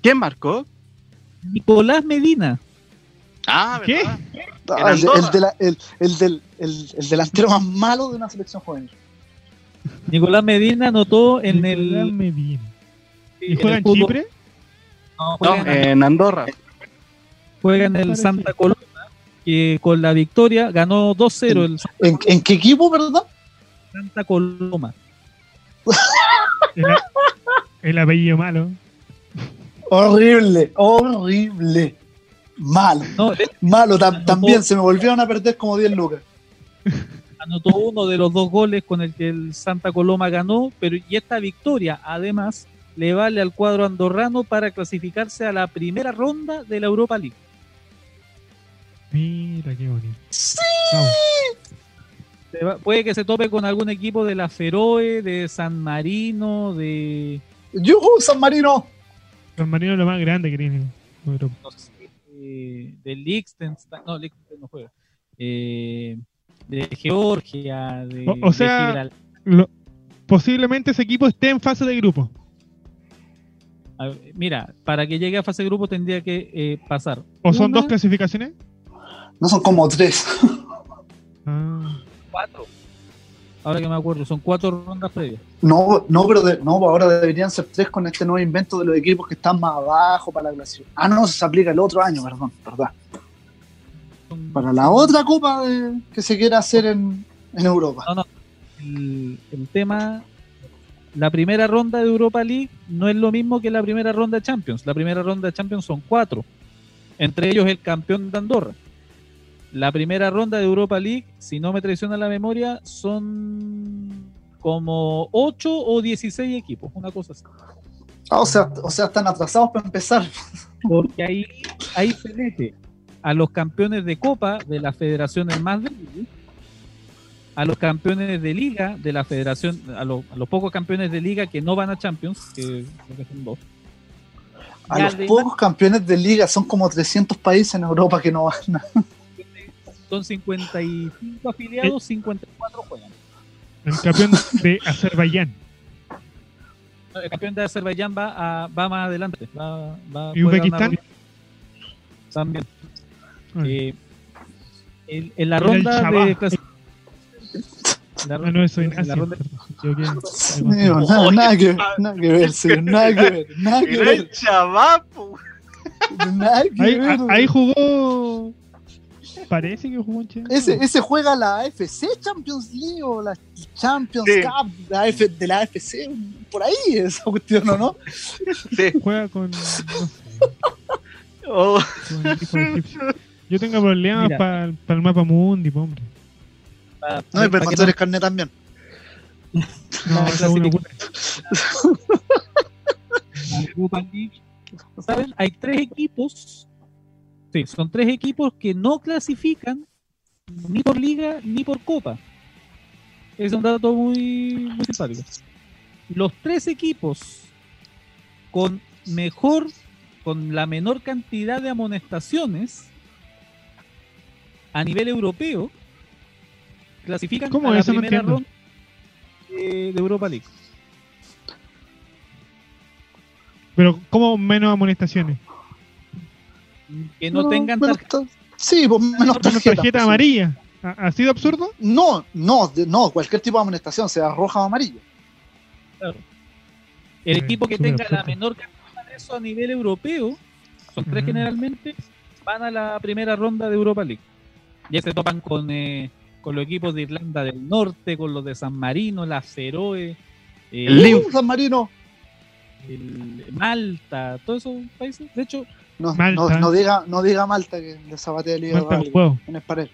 Speaker 7: ¿Quién marcó?
Speaker 8: Nicolás Medina.
Speaker 7: Ah,
Speaker 4: ¿Qué?
Speaker 5: Ah, el, el de la- el- el del- el- el delantero más malo de una selección juvenil.
Speaker 8: Nicolás Medina anotó en
Speaker 4: Nicolás
Speaker 8: el.
Speaker 4: Medina. ¿Y
Speaker 8: en
Speaker 4: juega en
Speaker 8: fútbol-
Speaker 4: Chipre?
Speaker 8: No, juega,
Speaker 7: No,
Speaker 8: en,
Speaker 7: en Andorra.
Speaker 8: juega en el. Santa Coloma. Que con la victoria ganó 2-0 el
Speaker 5: ¿En, en qué equipo, perdón?
Speaker 8: Santa Coloma. [LAUGHS]
Speaker 4: El, a- el apellido malo.
Speaker 5: Horrible, horrible. Malo,
Speaker 8: No,
Speaker 5: malo. Tam- también se me volvieron a perder como 10 lucas. [LAUGHS]
Speaker 8: anotó uno de los dos goles con el que el Santa Coloma ganó, pero y esta victoria además le vale al cuadro andorrano para clasificarse a la primera ronda de la Europa League.
Speaker 4: Mira qué bonito.
Speaker 8: Va- puede que se tope con algún equipo de la Feroe, de San Marino, de
Speaker 5: ¡Yuhu, San Marino!
Speaker 4: San Marino es lo más grande que tiene. Europa.
Speaker 8: no sé, eh, de Liechtenstein, no, Liechtenstein no juega, eh, de Georgia, de,
Speaker 4: O- o sea,
Speaker 8: de Gibraltar.
Speaker 4: Lo- posiblemente ese equipo esté en fase de grupo.
Speaker 8: A Mira, para que llegue a fase de grupo tendría que eh, pasar.
Speaker 4: ¿O son
Speaker 8: una,
Speaker 4: dos clasificaciones?
Speaker 5: No son como tres.
Speaker 4: Ah,
Speaker 8: Cuatro. Ahora que me acuerdo, son cuatro rondas previas.
Speaker 5: No, no, pero de- no, ahora deberían ser tres con este nuevo invento de los equipos que están más abajo para la clasificación. Ah, no, se aplica el otro año, perdón, verdad. Para la otra copa de- que se quiera hacer en, en Europa.
Speaker 8: No, no. El, el tema, la primera ronda de Europa League no es lo mismo que la primera ronda de Champions. La primera ronda de Champions son cuatro, entre ellos el campeón de Andorra. La primera ronda de Europa League, si no me traiciona la memoria, son como 8 o 16 equipos, una cosa así.
Speaker 5: Ah, o sea, o sea, están atrasados para empezar.
Speaker 8: Porque ahí, ahí se mete a los campeones de Copa de las federaciones más débiles, a los campeones de Liga de la federación, a, los- a los pocos campeones de Liga que no van a Champions, que creo que son dos.
Speaker 5: A los pocos campeones de liga son como 300 países en Europa que no van.
Speaker 8: Son 55 afiliados, 54 juegan.
Speaker 4: el campeón de Azerbaiyán.
Speaker 8: El campeón de Azerbaiyán va, a, va más adelante. Va, va,
Speaker 4: ¿Y Uzbekistán?
Speaker 8: También.
Speaker 4: Ah,
Speaker 8: Eh, el- en la ronda de la ronda-
Speaker 4: no, eso en
Speaker 8: la ronda-
Speaker 4: Yo que-
Speaker 5: Digo, nada, [LAUGHS] nada que ver, nada que ver, señor, nada que ver, nada que ver,
Speaker 7: el chavapo.
Speaker 5: nada que
Speaker 4: Ahí,
Speaker 5: ver.
Speaker 4: a- ahí jugó. Parece que jugó un che-
Speaker 5: Ese, ese juega la AFC Champions League o la Champions
Speaker 7: Sí.
Speaker 5: Cup de la, F- de la AFC, por ahí esa cuestión, ¿o no?
Speaker 7: Sí.
Speaker 4: Juega con. No sé,
Speaker 7: Oh,
Speaker 4: con el equipo egipcio. Yo tengo problemas para el mapa mundi, hombre.
Speaker 8: para-
Speaker 5: No, y
Speaker 8: para que
Speaker 5: Permanentes Carnet también. [LAUGHS]
Speaker 4: No, [LAUGHS] esa es una. [LAUGHS]
Speaker 8: ¿Saben? Hay tres equipos. Sí, son tres equipos que no clasifican ni por liga ni por copa. Es un dato muy, muy simpático. Los tres equipos con mejor, con la menor cantidad de amonestaciones a nivel europeo clasifican
Speaker 4: ¿Cómo
Speaker 8: a la
Speaker 4: eso?
Speaker 8: Primera ronda de, de Europa League.
Speaker 4: Pero, ¿cómo menos amonestaciones?
Speaker 8: Que no, tengan
Speaker 5: menos
Speaker 8: tarjeta.
Speaker 5: ta- Sí, pues menos
Speaker 4: Menos
Speaker 5: tarjeta.
Speaker 4: tarjeta
Speaker 5: pues,
Speaker 4: amarilla. ¿Ha, ha sido absurdo?
Speaker 5: No, no, no, cualquier tipo de amonestación, sea roja o amarilla.
Speaker 8: El
Speaker 4: Eh,
Speaker 8: equipo que tenga la menor cantidad de eso a nivel europeo, son tres generalmente, van a la primera ronda de Europa League. Ya se topan con, eh, con los equipos de Irlanda del Norte, con los de San Marino, la Feroe, eh,
Speaker 7: El.
Speaker 5: Uh, San Marino.
Speaker 8: el- Malta, todos esos países. De hecho,
Speaker 5: No, no, no diga, no diga Malta que le zapatea el
Speaker 4: juego.
Speaker 5: en Esparel.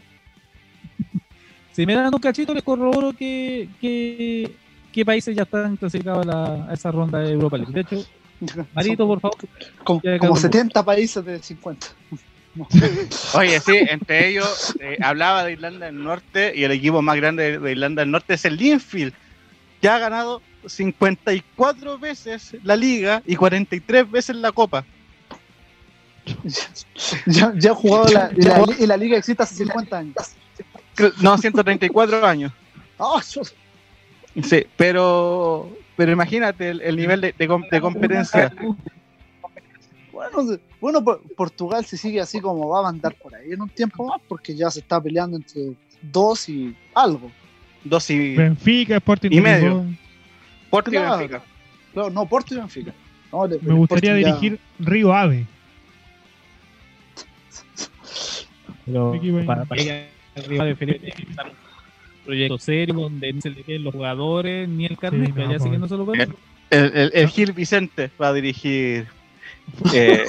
Speaker 5: [LAUGHS]
Speaker 8: si me dan un cachito, les corroboro que, que, qué países ya están clasificados a, la- a esa ronda de Europa League. De hecho, [LAUGHS] Marito, por favor.
Speaker 5: como, como
Speaker 8: acabó.
Speaker 5: 70 países de 50. [LAUGHS]
Speaker 7: Oye, sí, entre ellos eh, hablaba de Irlanda del Norte y el equipo más grande de, Irlanda del Norte es el Linfield, que ha ganado 54 veces la liga y 43 veces la copa. [LAUGHS]
Speaker 5: ya, ya ha jugado la, y la, y la liga existe hace 50 años.
Speaker 7: No, 134 años.
Speaker 5: Ah,
Speaker 7: Sí, pero pero imagínate el, el nivel de, de com- de competencia.
Speaker 5: Bueno, bueno, Por- Portugal si sigue así como va a andar por ahí en un tiempo más, porque ya se está peleando entre dos y algo.
Speaker 7: Dos y
Speaker 4: Benfica, Sporting
Speaker 7: Y medio. Porto y
Speaker 5: Claro.
Speaker 7: Benfica.
Speaker 5: Claro, no, Porto y Benfica. No,
Speaker 4: Me gustaría
Speaker 5: ya-
Speaker 4: dirigir Río Ave.
Speaker 8: Pero para, para que estar un proyecto serio donde no se le queden los jugadores ni el carnet,
Speaker 4: Sí, no,
Speaker 8: allá sí que no se lo pueden.
Speaker 7: El, el, el Gil Vicente va a dirigir. Eh,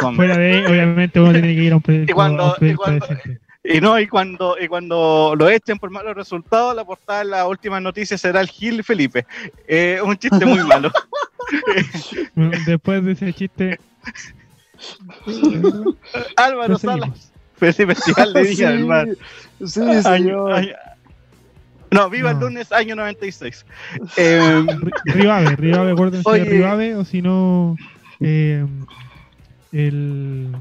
Speaker 7: son-
Speaker 4: Fuera de, obviamente, uno tiene que ir a un proyecto.
Speaker 7: Y cuando-
Speaker 4: a un proyecto
Speaker 7: y cuando-
Speaker 4: decente. [LAUGHS]
Speaker 7: y no, y cuando, y cuando lo echen por malos resultados, la portada de las últimas noticias será el Gil Felipe. Eh, un chiste muy malo. [LAUGHS]
Speaker 4: Después de ese chiste, [LAUGHS]
Speaker 7: Álvaro. Salas, festival de Viña del Mar.
Speaker 5: Sí, sí,
Speaker 7: Año-
Speaker 5: señor.
Speaker 7: año- no, viva el lunes, año 96. Eh,
Speaker 4: Ri- Río Ave, Río Ave, acuérdense de o si no, eh, el,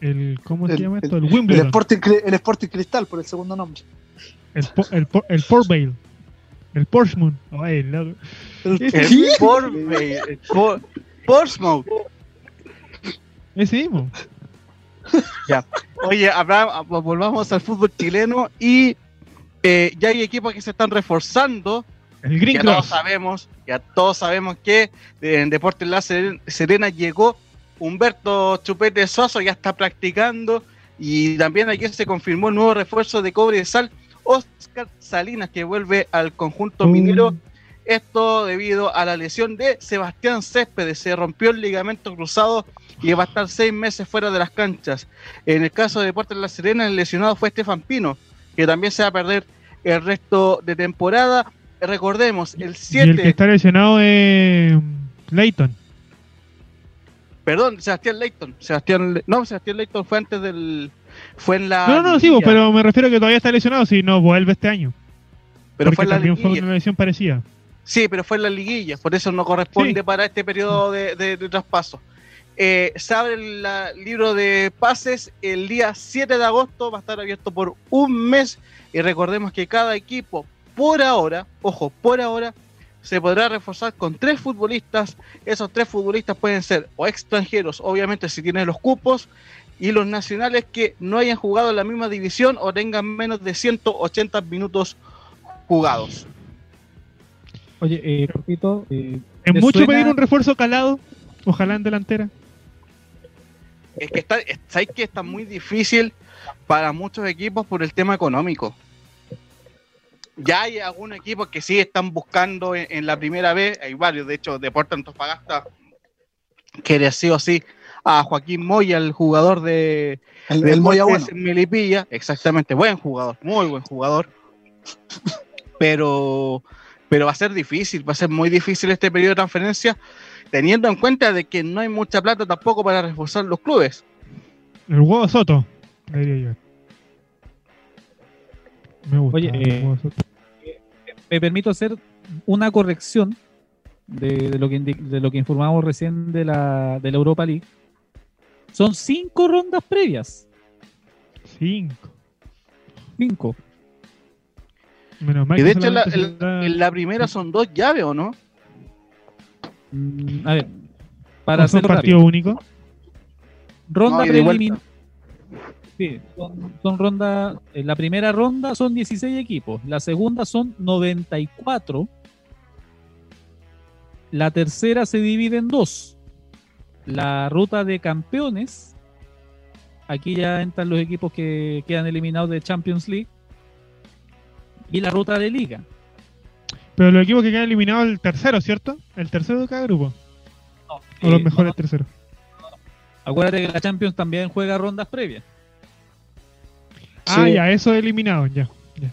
Speaker 4: el. ¿Cómo se
Speaker 5: El-
Speaker 4: llama esto?
Speaker 5: el-
Speaker 4: El
Speaker 5: El
Speaker 4: Wimbledon.
Speaker 5: Sporting, el Sporting Cristal por el segundo nombre.
Speaker 4: El, po- el, po- el Port Vale. El Portsmouth. Ay, loco.
Speaker 7: el
Speaker 5: ¿Qué?
Speaker 7: Portbay, el Por- Portsmouth.
Speaker 4: Ese mismo.
Speaker 7: Oye, habrá- volvamos al fútbol chileno y eh, ya hay equipos que se están reforzando.
Speaker 4: El Green
Speaker 7: todos sabemos, ya todos sabemos que eh, en Deportes La Seren- Serena llegó Humberto Chupete Suazo, ya está practicando y también aquí se confirmó el nuevo refuerzo de cobre de sal, Oscar Salinas, que vuelve al conjunto
Speaker 4: Uh.
Speaker 7: minero. Esto debido a la lesión de Sebastián Céspedes, se rompió el ligamento cruzado y va a estar seis meses fuera de las canchas. En el caso de Deportes La Serena, el lesionado fue Estefan Pino, que también se va a perder el resto de temporada. Recordemos, el
Speaker 4: Y el que
Speaker 7: 7,
Speaker 4: está lesionado es Leighton.
Speaker 7: perdón, Sebastián Leighton. Sebastián, Le- no, Sebastián Leighton fue antes del. Fue en la.
Speaker 4: No, no, sí,
Speaker 7: liguilla,
Speaker 4: pero me refiero a que todavía está lesionado si no vuelve este año.
Speaker 7: pero
Speaker 4: porque
Speaker 7: fue en la
Speaker 4: también fue una lesión parecida.
Speaker 7: Sí, pero fue en la liguilla, por eso no corresponde
Speaker 4: Sí.
Speaker 7: para este periodo de, de- de traspaso. Eh, se abre el la- libro de pases el día 7 de agosto, va a estar abierto por un mes y recordemos que cada equipo por ahora, ojo, por ahora se podrá reforzar con tres futbolistas. Esos tres futbolistas pueden ser o extranjeros, obviamente si tienen los cupos, y los nacionales que no hayan jugado en la misma división o tengan menos de 180 minutos jugados.
Speaker 8: Oye, eh, cortito, eh,
Speaker 4: Es
Speaker 8: ¿te
Speaker 4: mucho
Speaker 8: suena-
Speaker 4: pedir un refuerzo calado, ojalá en delantera.
Speaker 7: Es que está, es- ¿sabes que está muy difícil para muchos equipos por el tema económico? Ya hay algunos equipos que sí están buscando en, en la primera vez, hay varios, de hecho, Deportes Antofagasta quiere sí o sí a Joaquín Moya, el jugador de,
Speaker 5: El,
Speaker 7: de
Speaker 5: el Moya bueno.
Speaker 7: Deportes Melipilla, exactamente, buen jugador, muy buen jugador, pero, pero va a ser difícil, va a ser muy difícil este periodo de transferencia, teniendo en cuenta de que no hay mucha plata tampoco para reforzar los clubes.
Speaker 4: El huevo Soto, debería yo. Me gusta.
Speaker 8: Oye,
Speaker 4: el
Speaker 8: eh,
Speaker 4: huevo Soto.
Speaker 8: Me permito hacer una corrección de, de lo, que de lo que informamos recién de la, de la Europa League. Son cinco rondas previas.
Speaker 4: Cinco.
Speaker 8: Cinco.
Speaker 4: Menos mal
Speaker 7: Y de hecho, la, en la primera son dos llaves, ¿o no?
Speaker 8: Mm, a ver, para
Speaker 4: ¿o son
Speaker 8: hacerlo
Speaker 4: partido
Speaker 8: rápido.
Speaker 4: único.
Speaker 8: Ronda
Speaker 7: No,
Speaker 8: preliminar. Sí, son, son ronda. En la primera ronda son 16 equipos. La segunda son 94. La tercera se divide en dos. La ruta de campeones. Aquí ya entran los equipos que quedan eliminados de Champions League. Y la ruta de liga.
Speaker 4: Pero los equipos que quedan eliminados el tercero, ¿cierto? El tercero de cada grupo. O los
Speaker 8: Eh,
Speaker 4: mejores
Speaker 8: no,
Speaker 4: terceros.
Speaker 8: acuérdate que la Champions también juega rondas previas.
Speaker 4: Ah,
Speaker 5: Sí.
Speaker 4: ya, eso eliminado, ya. ya.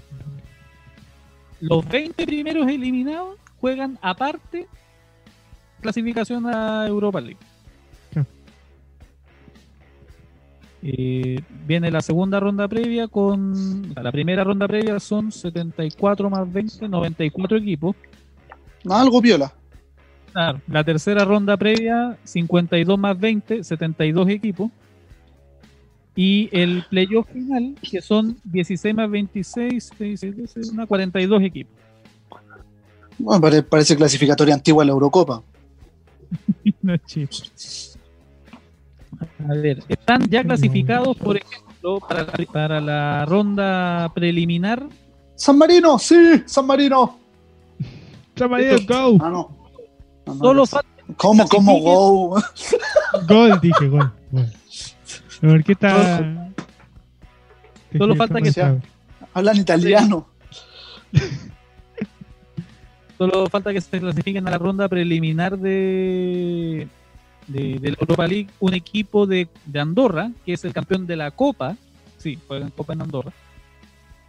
Speaker 8: Los 20 primeros eliminados juegan aparte clasificación a Europa League. Eh, viene la segunda ronda previa con. La primera ronda previa son 74 más 20, 94 equipos.
Speaker 5: No, algo viola.
Speaker 8: Claro. La tercera ronda previa, 52 más 20, 72 equipos. Y el playoff final, que son 16 más 26, 16, 12, una 42 equipos.
Speaker 5: Bueno, pare- parece clasificatoria antigua en la Eurocopa. [LAUGHS]
Speaker 8: No. A ver, están ya clasificados, por ejemplo, para la, para la ronda preliminar.
Speaker 5: San Marino, sí, San Marino.
Speaker 4: Chamarías,
Speaker 5: Esto-
Speaker 4: go.
Speaker 5: Ah, no. No, no,
Speaker 8: Solo
Speaker 5: no.
Speaker 8: falta
Speaker 5: ¿Cómo, cómo, go?
Speaker 4: Gol, dije, gol. gol. ¿Por qué está.?
Speaker 8: Solo falta que
Speaker 5: sea- Hablan italiano. [LAUGHS]
Speaker 8: Solo falta que se clasifiquen a la ronda preliminar de, de, de la Europa League un equipo de, de Andorra, que es el campeón de la Copa. Sí, juegan Copa en Andorra.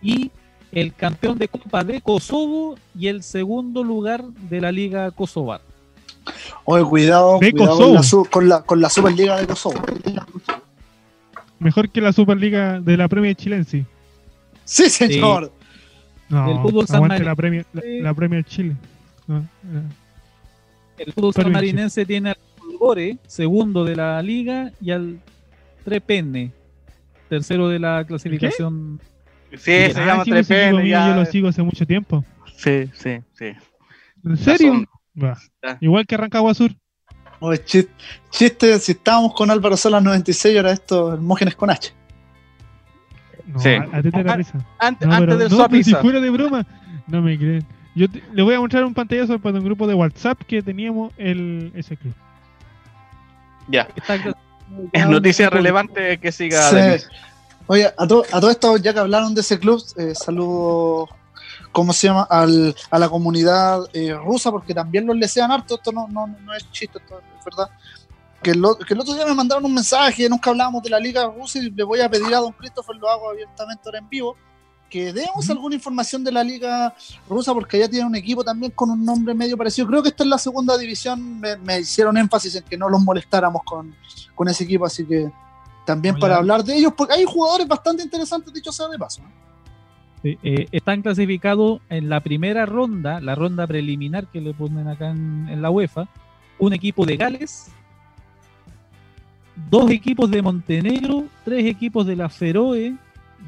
Speaker 8: Y el campeón de Copa de Kosovo y el segundo lugar de la Liga Kosovar.
Speaker 5: Oye, cuidado, cuidado con, la, con, la, con la Superliga de Kosovo.
Speaker 4: Mejor que la Superliga de la Premier Chilense.
Speaker 5: Sí, señor.
Speaker 4: No,
Speaker 8: Del fútbol
Speaker 4: aguante la Premier, la,
Speaker 8: Sí.
Speaker 4: la Premier Chile. No, no.
Speaker 8: El fútbol sanmarinense tiene al Folgore, segundo de la liga, y al Trepenne, tercero de la clasificación.
Speaker 7: Sí, se
Speaker 4: Ah,
Speaker 7: llama
Speaker 4: sí,
Speaker 7: ya.
Speaker 4: Yo lo sigo hace mucho tiempo.
Speaker 7: Sí, sí, sí.
Speaker 4: ¿En serio? Igual que Rancagua Sur.
Speaker 5: Oye, chiste, chiste, si estábamos con Álvaro Solas 96, ahora esto, Hermógenes con H.
Speaker 4: No,
Speaker 7: Sí.
Speaker 4: a, a te
Speaker 7: Ah,
Speaker 4: risa.
Speaker 7: Antes,
Speaker 4: No,
Speaker 7: antes
Speaker 4: pero,
Speaker 7: del
Speaker 4: no, pero si fuera de broma, no me creen. Yo te- le voy a mostrar un pantallazo para un grupo de WhatsApp que teníamos el, ese club.
Speaker 7: Ya. [LAUGHS] Es noticia relevante que siga.
Speaker 5: Sí. Oye, a, to- a todo esto, ya que hablaron de ese club, eh, saludo, ¿cómo se llama? Al, a la comunidad eh, rusa, porque también los lesean harto, esto no, no, no es chiste, esto es verdad. Que el, o- que el otro día me mandaron un mensaje, nunca hablábamos de la liga rusa y le voy a pedir a don Christopher, lo hago abiertamente ahora en vivo, que demos alguna información de la liga rusa, porque allá tiene un equipo también con un nombre medio parecido. Creo que está en la segunda división, me, me hicieron énfasis en que no los molestáramos con, con ese equipo, así que también para hablar de ellos, porque hay jugadores bastante interesantes, dicho sea de paso. ¿eh?
Speaker 8: Eh, están clasificados en la primera ronda, la ronda preliminar que le ponen acá en, en la UEFA, un equipo de Gales, dos equipos de Montenegro, tres equipos de la Feroe,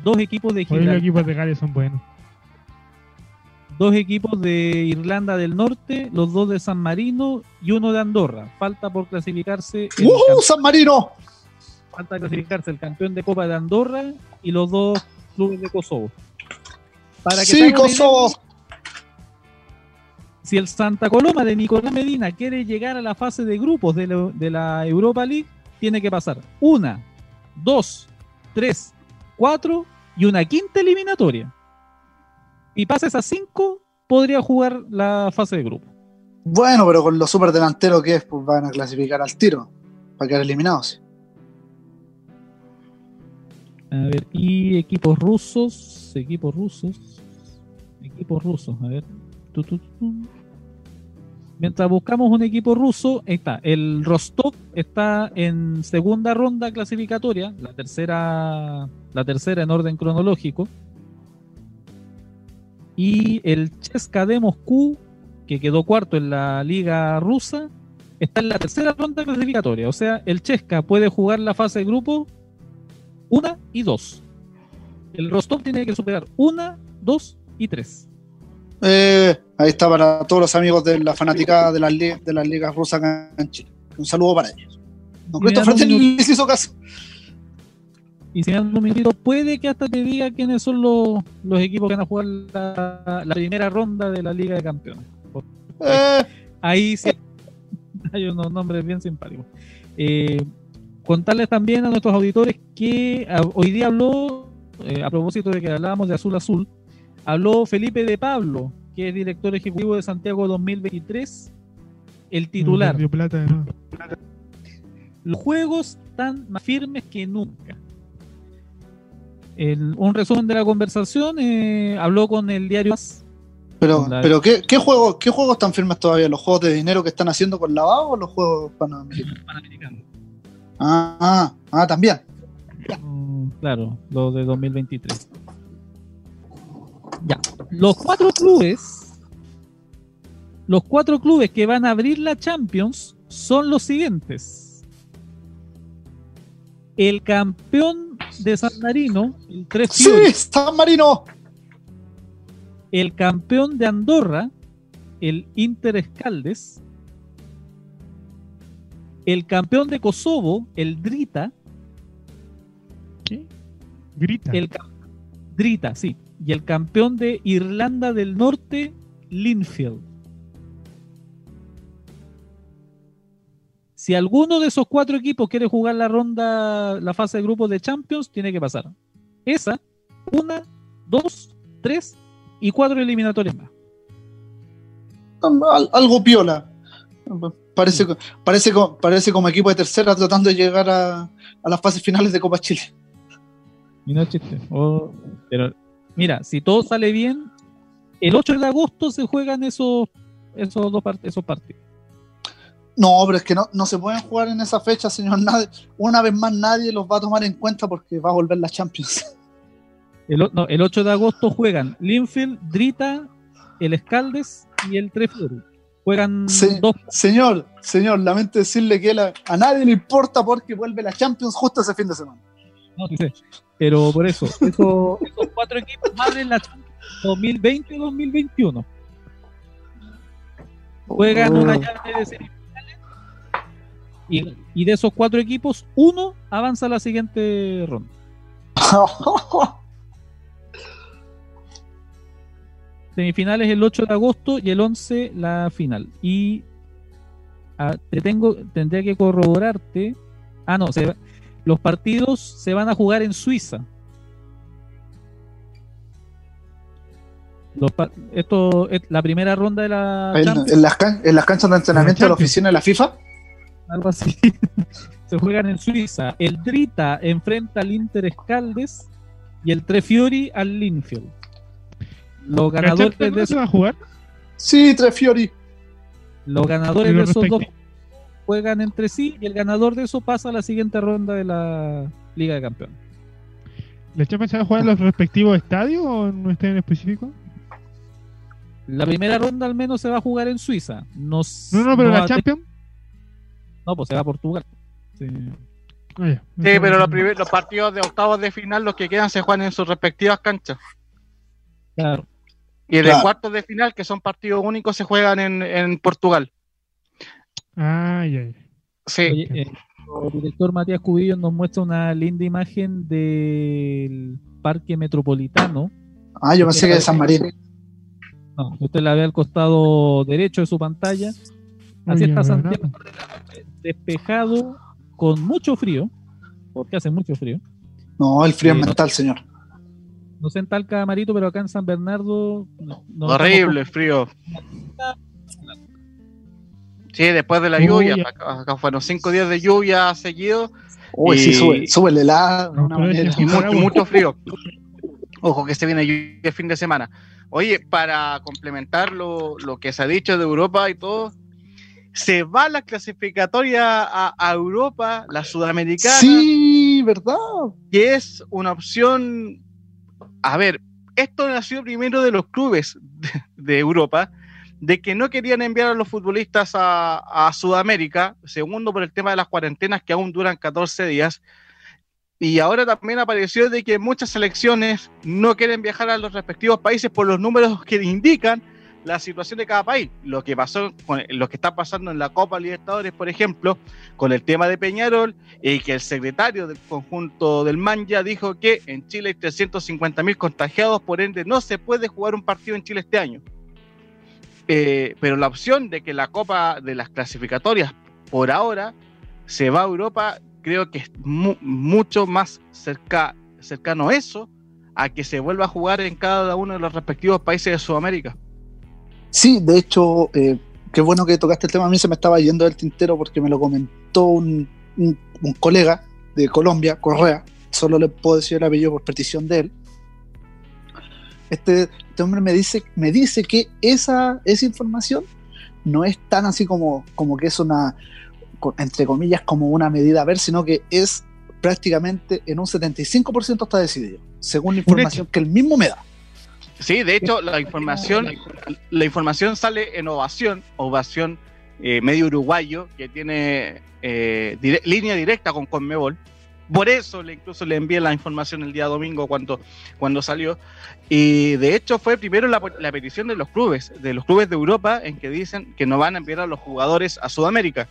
Speaker 8: dos equipos de
Speaker 4: Hoy los
Speaker 8: Gibraltar,
Speaker 4: equipos de Gales son buenos.
Speaker 8: dos equipos de Irlanda del Norte, los dos de San Marino y uno de Andorra. Falta por clasificarse el,
Speaker 5: ¡Uh, San Marino!
Speaker 8: falta clasificarse el campeón de Copa de Andorra y los dos clubes de Kosovo. Para que
Speaker 5: Sí, Kosovo.
Speaker 8: si el Santa Coloma de Nicolás Medina quiere llegar a la fase de grupos de la, de la Europa League, tiene que pasar una, dos, tres, cuatro y una quinta eliminatoria. Y pasa esas cinco, podría jugar la fase de grupo.
Speaker 5: Bueno, pero con lo súper delantero que es, pues van a clasificar al tiro, para quedar eliminados.
Speaker 8: A ver, y equipos rusos, equipos rusos, equipos rusos, a ver. Mientras buscamos un equipo ruso, ahí está. El Rostov está en segunda ronda clasificatoria, la tercera, la tercera en orden cronológico. Y el Cheska de Moscú, que quedó cuarto en la liga rusa, está en la tercera ronda clasificatoria. O sea, el Cheska puede jugar la fase de grupo una y dos. El Rostov tiene que superar una, dos y tres.
Speaker 5: Eh, ahí está para todos los amigos de la fanaticada de las, de las ligas rusas acá en Chile. Un saludo para ellos. No, Dennis les hizo caso.
Speaker 8: Y si me dan un minutito, puede que hasta te diga quiénes son los, los equipos que van a jugar la, la primera ronda de la Liga de Campeones.
Speaker 5: Eh,
Speaker 8: Ahí sí [LAUGHS] hay unos nombres bien simpáticos. Eh, contarles también a nuestros auditores que ah, hoy día habló, eh, a propósito de que hablábamos de Azul Azul, habló Felipe de Pablo, que es director ejecutivo de Santiago 2023, el titular.
Speaker 4: Perdió plata de nuevo.
Speaker 8: Los juegos están más firmes que nunca. El- un resumen de la conversación, eh, habló con el diario AS,
Speaker 5: pero,
Speaker 8: La-
Speaker 5: pero ¿qué, qué, juegos, ¿qué juegos están firmes todavía? ¿Los juegos de dinero que están haciendo con lavado o los juegos panamericanos?
Speaker 8: Panamericano.
Speaker 5: Ah, ah, ah, también.
Speaker 8: Mm, Claro, los de 2023. Ya. Los cuatro clubes, los cuatro clubes que van a abrir la Champions son los siguientes. El campeón de San Marino, el Tres
Speaker 5: ¡Sí!
Speaker 8: Fiori,
Speaker 5: ¡San Marino!
Speaker 8: el campeón de Andorra, el Inter Escaldes, el campeón de Kosovo, el Drita,
Speaker 4: ¿Qué? Grita.
Speaker 8: el cam- Drita, sí, y el campeón de Irlanda del Norte, Linfield. Si alguno de esos cuatro equipos quiere jugar la ronda, la fase de grupos de Champions, tiene que pasar. Esa, una, dos, tres y cuatro eliminatorias más.
Speaker 5: Al- algo piola. Parece, co- parece, parece como equipo de tercera tratando de llegar a, a las fases finales de Copa Chile.
Speaker 8: Y no chiste. Oh, pero mira, si todo sale bien, el 8 de agosto se juegan esos, esos dos part- esos partidos.
Speaker 5: No, pero es que no, no se pueden jugar en esa fecha, señor. Nadie, una vez más nadie los va a tomar en cuenta porque va a volver la Champions.
Speaker 8: El, no, el 8 de agosto juegan Linfield, Drita, el Escaldes y el Trefiori. Juegan dos.
Speaker 5: Señor, señor, lamento decirle que la- a nadie le importa porque vuelve la Champions justo ese fin de semana.
Speaker 8: No, sí sé. Pero por eso, [LAUGHS] eso- esos cuatro equipos abren la Champions 2020 y 2021. Juegan una llave de semifinales Y, y de esos cuatro equipos, uno avanza a la siguiente ronda. [LAUGHS] Semifinales el 8 de agosto y el 11 la final. Y ah, te tengo, tendría que corroborarte. Ah, no, se los partidos se van a jugar en Suiza. Los esto es la primera ronda de la
Speaker 5: en, las can- en las canchas de entrenamiento de la oficina de la FIFA.
Speaker 8: algo así. [LAUGHS] se juegan en Suiza. El Drita enfrenta al Inter Escaldes y el Trefiori al Linfield. Los
Speaker 4: ¿La
Speaker 8: ganadores de
Speaker 4: va a jugar?
Speaker 5: Sí, tres Fiori.
Speaker 8: Los ganadores de esos dos juegan entre sí y el ganador de eso pasa a la siguiente ronda de la Liga de Campeones.
Speaker 4: ¿La Champions se va a jugar en los respectivos estadios o en un estadio en específico?
Speaker 8: La primera ronda al menos se va a jugar en Suiza. No,
Speaker 4: No, no, pero la Champions.
Speaker 8: No, pues se va a Portugal. Sí.
Speaker 4: Ah.
Speaker 7: Sí, pero los, primer- los partidos de octavos de final, los que quedan, se juegan en sus respectivas canchas.
Speaker 8: Claro.
Speaker 7: Y el
Speaker 5: Claro.
Speaker 7: de cuartos de final, que son partidos únicos, se juegan en, en Portugal.
Speaker 4: Ah, ya, ya.
Speaker 7: Sí.
Speaker 8: Oye, eh, el director Matías Cubillo nos muestra una linda imagen del Parque Metropolitano.
Speaker 5: Ah, yo pensé que de San Marino.
Speaker 8: No, usted la ve al costado derecho de su pantalla. Así
Speaker 4: Oye,
Speaker 8: está
Speaker 4: ¿verdad?
Speaker 8: Santiago, despejado, con mucho frío, porque hace mucho frío.
Speaker 5: No, el frío es
Speaker 8: no.
Speaker 5: mental, señor.
Speaker 8: No sé en Talca, Marito, pero acá en San Bernardo. no- no
Speaker 7: Horrible, frío. Sí, después de la lluvia.
Speaker 4: ya.
Speaker 7: Acá, acá fueron cinco días de lluvia seguidos
Speaker 5: Uy,
Speaker 7: Y-
Speaker 5: sí, sube, sube el helado
Speaker 4: No,
Speaker 5: una manera.
Speaker 7: y mucho, frío. Ojo que se viene lluvia el fin de semana. Oye, para complementar lo, lo que se ha dicho de Europa y todo, se va la clasificatoria a, a Europa, la sudamericana,
Speaker 5: Sí, ¿verdad?
Speaker 7: que es una opción. A ver, esto nació primero de los clubes de, Europa, de que no querían enviar a los futbolistas a, a Sudamérica, segundo por el tema de las cuarentenas que aún duran 14 días, y ahora también apareció de que muchas selecciones no quieren viajar a los respectivos países por los números que indican la situación de cada país. Lo que pasó con lo que está pasando en la Copa Libertadores, por ejemplo, con el tema de Peñarol, y que el secretario del conjunto del Manja dijo que en Chile hay 350 mil contagiados, por ende no se puede jugar un partido en Chile este año. Eh, pero la opción de que la Copa de las clasificatorias por ahora se va a Europa, creo que es mu- mucho más cerca, cercano eso a que se vuelva a jugar en cada uno de los respectivos países de Sudamérica.
Speaker 5: Sí, de hecho, eh, qué bueno que tocaste el tema. A mí se me estaba yendo del tintero porque me lo comentó un, un- un colega de Colombia, Correa. Solo le puedo decir el apellido por petición de él. Este, este hombre me dice, me dice que esa, esa información no es tan así como, como que es una, entre comillas, como una medida a ver, sino que es prácticamente en un 75% está decidido, según la información que él mismo me da.
Speaker 7: Sí, de hecho, la información, la información sale en Ovación, Ovación eh, medio uruguayo, que tiene eh, dire- línea directa con Conmebol. Por eso le incluso le envié la información el día domingo cuando, cuando salió. Y de hecho fue primero la, la petición de los clubes, de los clubes de Europa, en que dicen que no van a enviar a los jugadores a Sudamérica.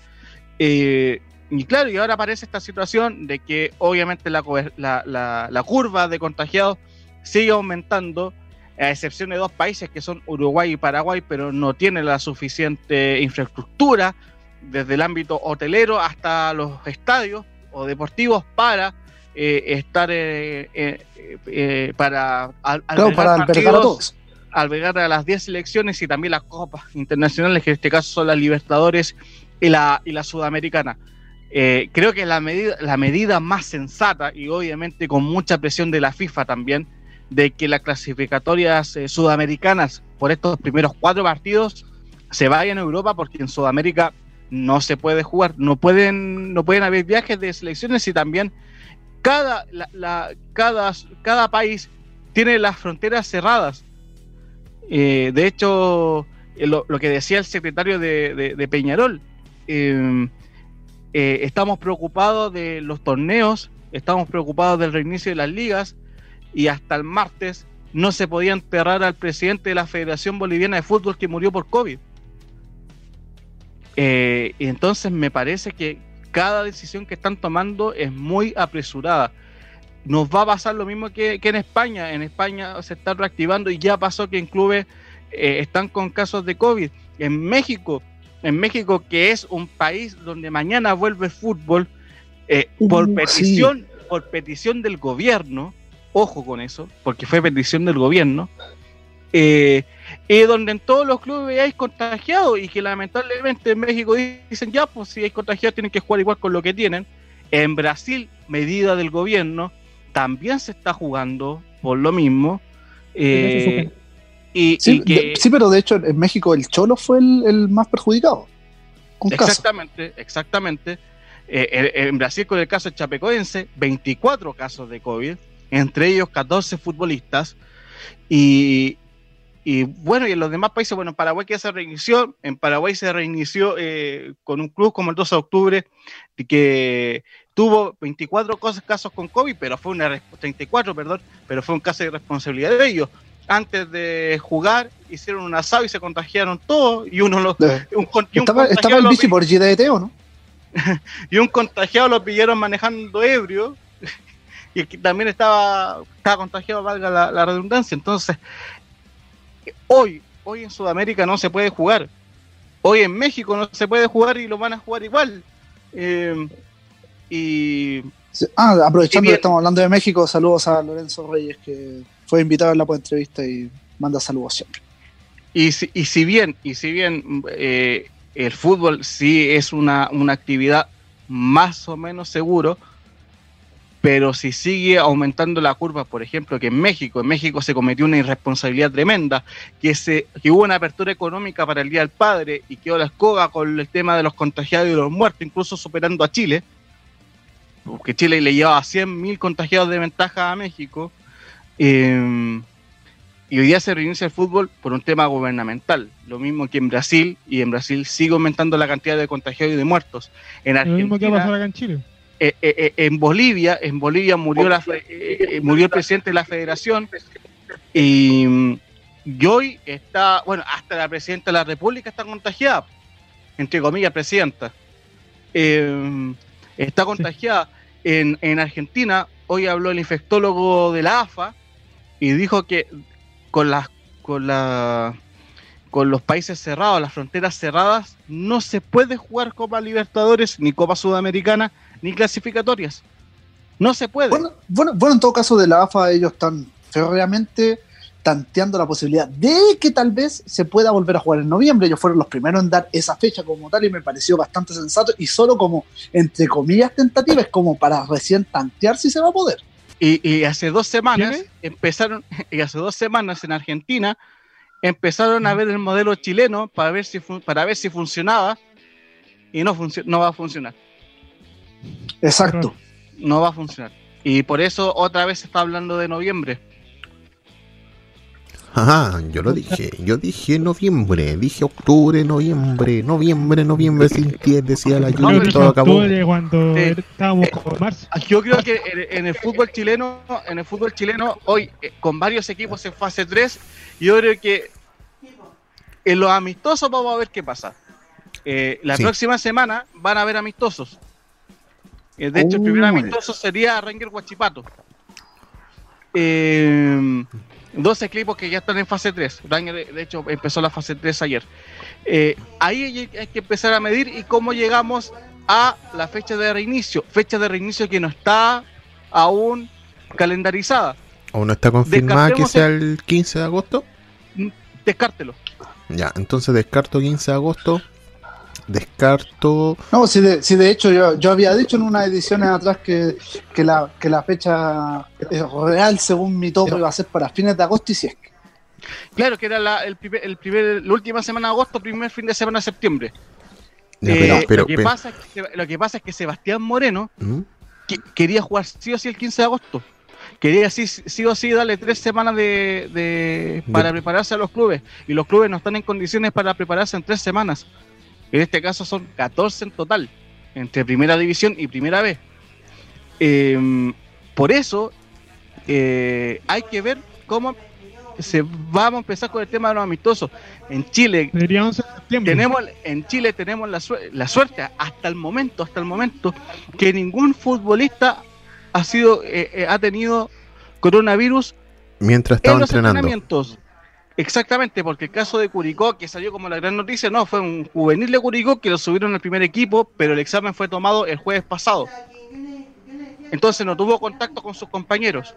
Speaker 7: Eh, y claro, y ahora aparece esta situación de que obviamente la- la- la curva de contagiados sigue aumentando, a excepción de dos países que son Uruguay y Paraguay, pero no tienen la suficiente infraestructura desde el ámbito hotelero hasta los estadios o deportivos para eh, estar eh, eh, eh, para al-
Speaker 5: Claro, para
Speaker 7: partidos,
Speaker 5: todos.
Speaker 7: albergar a las 10 selecciones y también las copas internacionales, que en este caso son las Libertadores y la, y la Sudamericana. Eh, creo que la medida, la medida más sensata y obviamente con mucha presión de la FIFA también, de que las clasificatorias eh, sudamericanas por estos primeros cuatro partidos se vayan a Europa porque en Sudamérica no se puede jugar, no pueden, no pueden haber viajes de selecciones y también cada, cada, cada país tiene las fronteras cerradas. Eh, de hecho, eh, lo, lo que decía el secretario de, Peñarol, eh, estamos preocupados de los torneos, estamos preocupados del reinicio de las ligas y hasta el martes no se podía enterrar al presidente de la Federación Boliviana de Fútbol que murió por COVID. Eh, y entonces me parece que cada decisión que están tomando es muy apresurada. Nos va a pasar lo mismo que, que en España. En España se está reactivando y ya pasó que en clubes eh, están con casos de COVID. En México, en México que es un país donde mañana vuelve el fútbol, eh, por
Speaker 5: Uh,
Speaker 7: petición, por petición del gobierno, ojo con eso, porque fue petición del gobierno, eh, y donde en todos los clubes hay contagiados y que lamentablemente en México dicen ya, pues si hay contagiados tienen que jugar igual con lo que tienen. En Brasil, medida del gobierno, también se está jugando por lo mismo. eh, y,
Speaker 5: Sí,
Speaker 7: y que,
Speaker 5: de- sí, pero de hecho en México el Cholo fue el, el más perjudicado. Con caso.
Speaker 7: Exactamente, exactamente. Eh, en- en Brasil con el caso chapecoense, 24 casos de COVID, entre ellos 14 futbolistas. Y, y bueno, y en los demás países, bueno, en Paraguay que se reinició, en Paraguay se reinició eh, con un club como el 12 de octubre, que tuvo 24 cosas, casos con COVID, pero fue una, res- 34, perdón, pero fue un caso de responsabilidad de ellos. Antes de jugar, hicieron un asado y se contagiaron todos, y uno lo,
Speaker 5: Eh,
Speaker 7: un, con- y un
Speaker 5: Estaba, estaba el bici por GDT, ¿o no? [LAUGHS]
Speaker 7: y un contagiado lo pillaron manejando ebrio y el que también estaba, estaba contagiado, valga la, la redundancia. Entonces, hoy, hoy en Sudamérica no se puede jugar. Hoy en México no se puede jugar y lo van a jugar igual. Eh, y.
Speaker 5: Ah, aprovechando que estamos hablando de México, saludos a Lorenzo Reyes, que fue invitado en la entrevista y manda saludos siempre.
Speaker 7: Y si, y si bien, y si bien eh, el fútbol sí es una, una actividad más o menos seguro, pero si sigue aumentando la curva, por ejemplo, que en México, en México se cometió una irresponsabilidad tremenda, que se que hubo una apertura económica para el Día del Padre y quedó la escoba con el tema de los contagiados y los muertos, incluso superando a Chile, porque Chile le llevaba 100.000 contagiados de ventaja a México. eh, y hoy día se reinicia el fútbol por un tema gubernamental, lo mismo que en Brasil, y en Brasil sigue aumentando la cantidad de contagiados y de muertos. En
Speaker 4: Lo mismo que va a pasar
Speaker 7: Argentina,
Speaker 4: acá en Chile.
Speaker 7: Eh, eh, eh, en Bolivia, en Bolivia murió, la, eh, murió el presidente de la federación y, mm, y hoy está, bueno, hasta la presidenta de la República está contagiada, entre comillas, presidenta. Está contagiada. En, en Argentina, hoy habló el infectólogo de la AFA y dijo que con las con la con los países cerrados, las fronteras cerradas, no se puede jugar Copa Libertadores, ni Copa Sudamericana, ni clasificatorias. No se puede.
Speaker 5: Bueno, bueno, bueno, en todo caso de la AFA ellos están férreamente tanteando la posibilidad de que tal vez se pueda volver a jugar en noviembre. Ellos fueron los primeros en dar esa fecha como tal y me pareció bastante sensato y solo como, entre comillas, tentativa, es como para recién tantear si se va a poder.
Speaker 7: Y, y hace dos semanas empezaron, [LAUGHS] y hace dos semanas en Argentina empezaron a ver el modelo chileno para ver si fun- para ver si funcionaba y no funcio- no va a funcionar,
Speaker 5: Exacto.
Speaker 7: no va a funcionar. Y por eso otra vez se está hablando de noviembre.
Speaker 1: Ajá, yo lo dije, yo dije noviembre, dije octubre, noviembre, noviembre, noviembre sin ti, decía la
Speaker 7: No,
Speaker 1: y
Speaker 7: es
Speaker 1: todo acabó.
Speaker 4: octubre, cuando estábamos
Speaker 7: Eh,
Speaker 4: con marzo.
Speaker 7: Yo creo que en, en el fútbol chileno, en el fútbol chileno hoy eh, con varios equipos en fase 3, yo creo que en los amistosos vamos a ver qué pasa. Eh, la
Speaker 1: Sí.
Speaker 7: próxima semana van a haber amistosos. Eh, de hecho, el primer amistoso sería Ranger Huachipato. Eh, dos equipos que ya están en fase 3. Ranger, de hecho, empezó la fase 3 ayer. Eh, ahí hay que empezar a medir y cómo llegamos a la fecha de reinicio. Fecha de reinicio que no está aún calendarizada.
Speaker 1: ¿O no está confirmada que sea el 15 de agosto?
Speaker 7: Descártelo.
Speaker 1: Ya, entonces descarto 15 de agosto. Descarto.
Speaker 5: No, si de, si de hecho yo, yo había dicho en unas ediciones atrás que, que, la, que la fecha real, según mi topo, iba a ser para fines de agosto y si es que.
Speaker 7: Claro, que era la, el primer, el primer, la última semana de agosto, primer fin de semana de septiembre. Eh,
Speaker 1: pero,
Speaker 7: lo, que
Speaker 1: pero-
Speaker 7: pasa es que, se- lo que pasa es que Sebastián Moreno
Speaker 1: ¿Mm?
Speaker 7: que- quería jugar sí o sí el 15 de agosto. Quería sí, sí o sí darle tres semanas de, de- para
Speaker 1: De-
Speaker 7: prepararse a los clubes. Y los clubes no están en condiciones para prepararse en tres semanas. En este caso son 14 en total, entre primera división y primera vez. por eso eh, hay que ver cómo se vamos a empezar con el tema de los amistosos. En Chile
Speaker 4: Sería 11 de septiembre.
Speaker 7: tenemos en Chile tenemos la, suer- la suerte hasta el momento, hasta el momento que ningún futbolista ha sido eh, eh, ha tenido coronavirus
Speaker 1: Mientras
Speaker 7: en
Speaker 1: estaba
Speaker 7: los
Speaker 1: entrenando.
Speaker 7: entrenamientos. Exactamente, porque el caso de Curicó, que salió como la gran noticia, no, fue un juvenil de Curicó que lo subieron al primer equipo, pero el examen fue tomado el jueves pasado. Entonces no tuvo contacto con sus compañeros.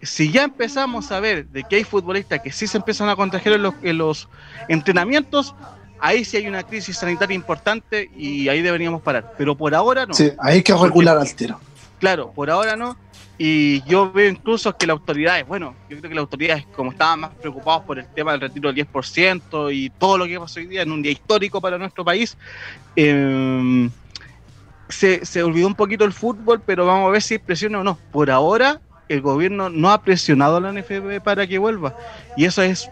Speaker 7: Si ya empezamos a ver de que hay futbolistas que sí se empiezan a contagiar en los, en los entrenamientos, ahí sí hay una crisis sanitaria importante y ahí deberíamos parar. Pero por ahora no.
Speaker 5: Sí, hay que regular al tiro.
Speaker 7: Claro, por ahora no. Y yo veo incluso que las autoridades, bueno, yo creo que las autoridades, como estaban más preocupados por el tema del retiro del 10% y todo lo que pasó hoy día en un día histórico para nuestro país, eh, se, se olvidó un poquito el fútbol, pero vamos a ver si presiona o no. Por ahora, el gobierno no ha presionado a la NFB para que vuelva. Y eso es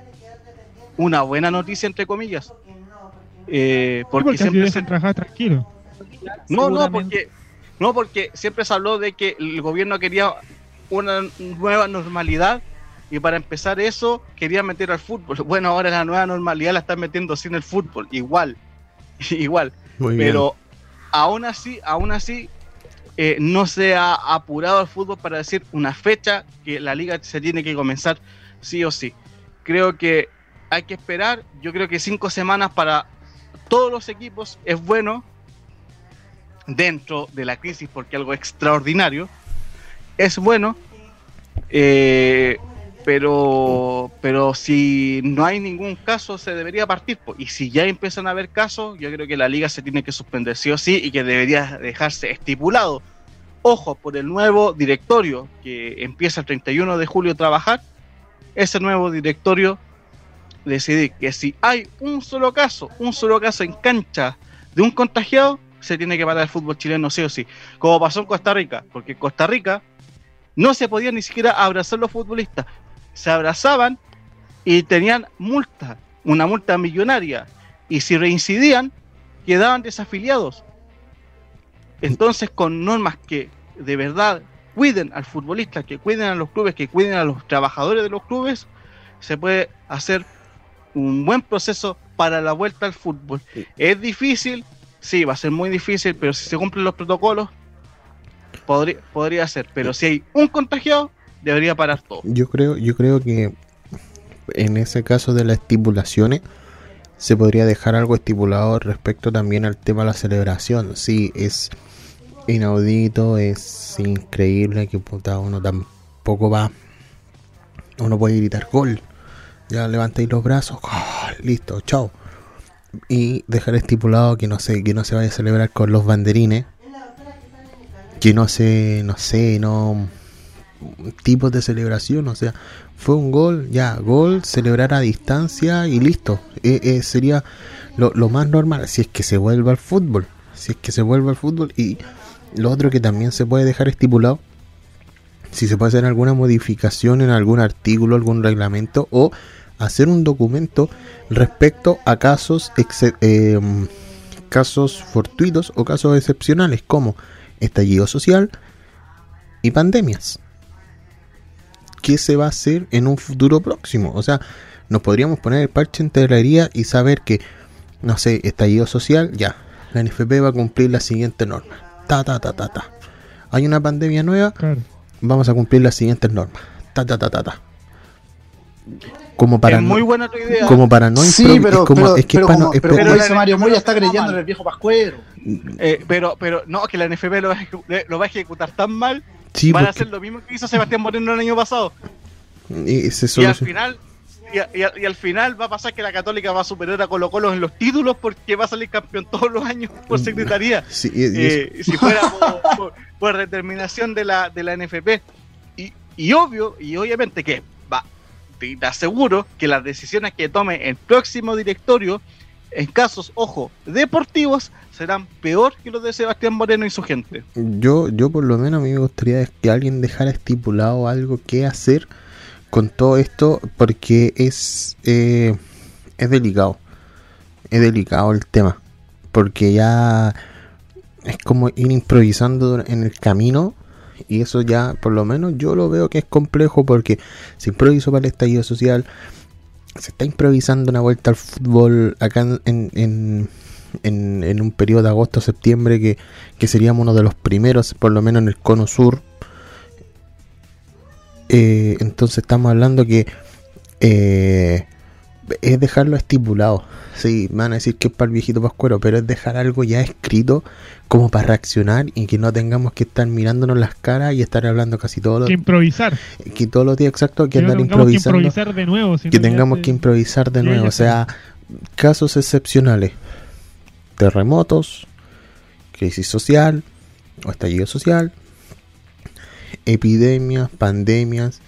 Speaker 7: una buena noticia, entre comillas. Eh,
Speaker 4: Sí,
Speaker 7: porque
Speaker 4: porque
Speaker 7: siempre se,
Speaker 4: dejan trabajar tranquilo.
Speaker 7: no, no, porque, no, porque siempre se habló de que el gobierno quería una nueva normalidad y para empezar eso quería meter al fútbol. [LAUGHS] Bueno, ahora la nueva normalidad la están metiendo sin el fútbol, igual, [LAUGHS] igual.
Speaker 1: Muy bien.
Speaker 7: Pero aún así, aún así, eh, no se ha apurado el fútbol para decir una fecha que la liga se tiene que comenzar sí o sí. Creo que hay que esperar, yo creo que cinco semanas para todos los equipos es bueno dentro de la crisis porque algo extraordinario. Es bueno eh, pero pero si no hay ningún caso se debería partir y si ya empiezan a haber casos yo creo que la liga se tiene que suspender sí o sí y que debería dejarse estipulado. Ojo por el nuevo directorio que empieza el 31 de julio a trabajar ese nuevo directorio decidir que si hay un solo caso un solo caso en cancha de un contagiado se tiene que parar el fútbol chileno sí o sí como pasó en Costa Rica porque en Costa Rica no se podían ni siquiera abrazar los futbolistas se abrazaban y tenían multa, una multa millonaria. Y si reincidían, quedaban desafiliados. Entonces, con normas que de verdad cuiden al futbolista, que cuiden a los clubes, que cuiden a los trabajadores de los clubes, se puede hacer un buen proceso para la vuelta al fútbol. Es difícil, sí, va a ser muy difícil, pero si se cumplen los protocolos, podría, podría ser. Pero si hay un contagiado, debería parar todo.
Speaker 1: Yo creo, yo creo que en ese caso de las estipulaciones se podría dejar algo estipulado respecto también al tema de la celebración. Sí, es inaudito, es increíble que puta uno tampoco va. Uno puede gritar gol. Ya levantéis los brazos, gol, listo, chao. Y dejar estipulado que no sé, que no se vaya a celebrar con los banderines. Que no se, no sé, no tipos de celebración, o sea, fue un gol, ya, gol, celebrar a distancia y listo. Eh, eh, sería lo, lo más normal si es que se vuelve al fútbol, si es que se vuelve al fútbol y lo otro que también se puede dejar estipulado, si se puede hacer alguna modificación en algún artículo, algún reglamento o hacer un documento respecto a casos eh, casos fortuitos o casos excepcionales como estallido social y pandemias. ¿Qué se va a hacer en un futuro próximo? O sea, nos podríamos poner el parche en y saber que, no sé, estallido social, ya, la NFP va a cumplir la siguiente norma. Ta, ta, ta, ta, ta. Hay una pandemia nueva,
Speaker 4: Claro.
Speaker 1: vamos a cumplir las siguientes normas. Ta, ta, ta, ta, ta. Como para
Speaker 7: es
Speaker 1: no,
Speaker 7: muy buena tu idea.
Speaker 1: como para no
Speaker 5: sí, pero,
Speaker 1: es como,
Speaker 5: pero,
Speaker 1: es que es
Speaker 5: pero como,
Speaker 1: es
Speaker 5: pero como
Speaker 7: pero
Speaker 5: Mario Moya, está creyendo en el viejo pascuero.
Speaker 7: Eh, pero, pero no, que la NFP lo va, a ejecu- le- lo va a ejecutar tan mal,
Speaker 1: sí,
Speaker 7: van a hacer lo mismo que hizo Sebastián Moreno el año pasado.
Speaker 1: y
Speaker 7: al final, y, a- y a- y al final va a pasar que la Católica va a superar a Colo Colo en los títulos porque va a salir campeón todos los años por secretaría.
Speaker 1: Sí, y- y eso-
Speaker 7: Eh, si fuera por, por- por determinación de la, de la NFP. Y, y obvio, y obviamente que te, te aseguro que las decisiones que tome el próximo directorio, en casos, ojo, deportivos, serán peor que los de Sebastián Moreno y su gente.
Speaker 1: Yo, yo por lo menos a mí me gustaría que alguien dejara estipulado algo que hacer con todo esto porque es eh, es delicado es delicado el tema porque ya es como ir improvisando en el camino Y eso ya, por lo menos, yo lo veo que es complejo porque se improvisó para el estallido social. Se está improvisando una vuelta al fútbol acá en, en, un periodo de agosto-septiembre que, que seríamos uno de los primeros, por lo menos en el cono sur. Eh, entonces estamos hablando que eh, es dejarlo estipulado. Sí, me van a decir que es para el viejito pascuero, pero es dejar algo ya escrito como para reaccionar y que no tengamos que estar mirándonos las caras y estar hablando casi todos los
Speaker 4: Que improvisar.
Speaker 1: que todos los días exacto que
Speaker 4: Que
Speaker 1: andar
Speaker 4: tengamos que
Speaker 1: improvisando
Speaker 4: improvisar de nuevo. sino
Speaker 1: que tengamos
Speaker 4: se-
Speaker 1: que improvisar de nuevo o sea casos excepcionales terremotos crisis social o estallido social epidemias pandemias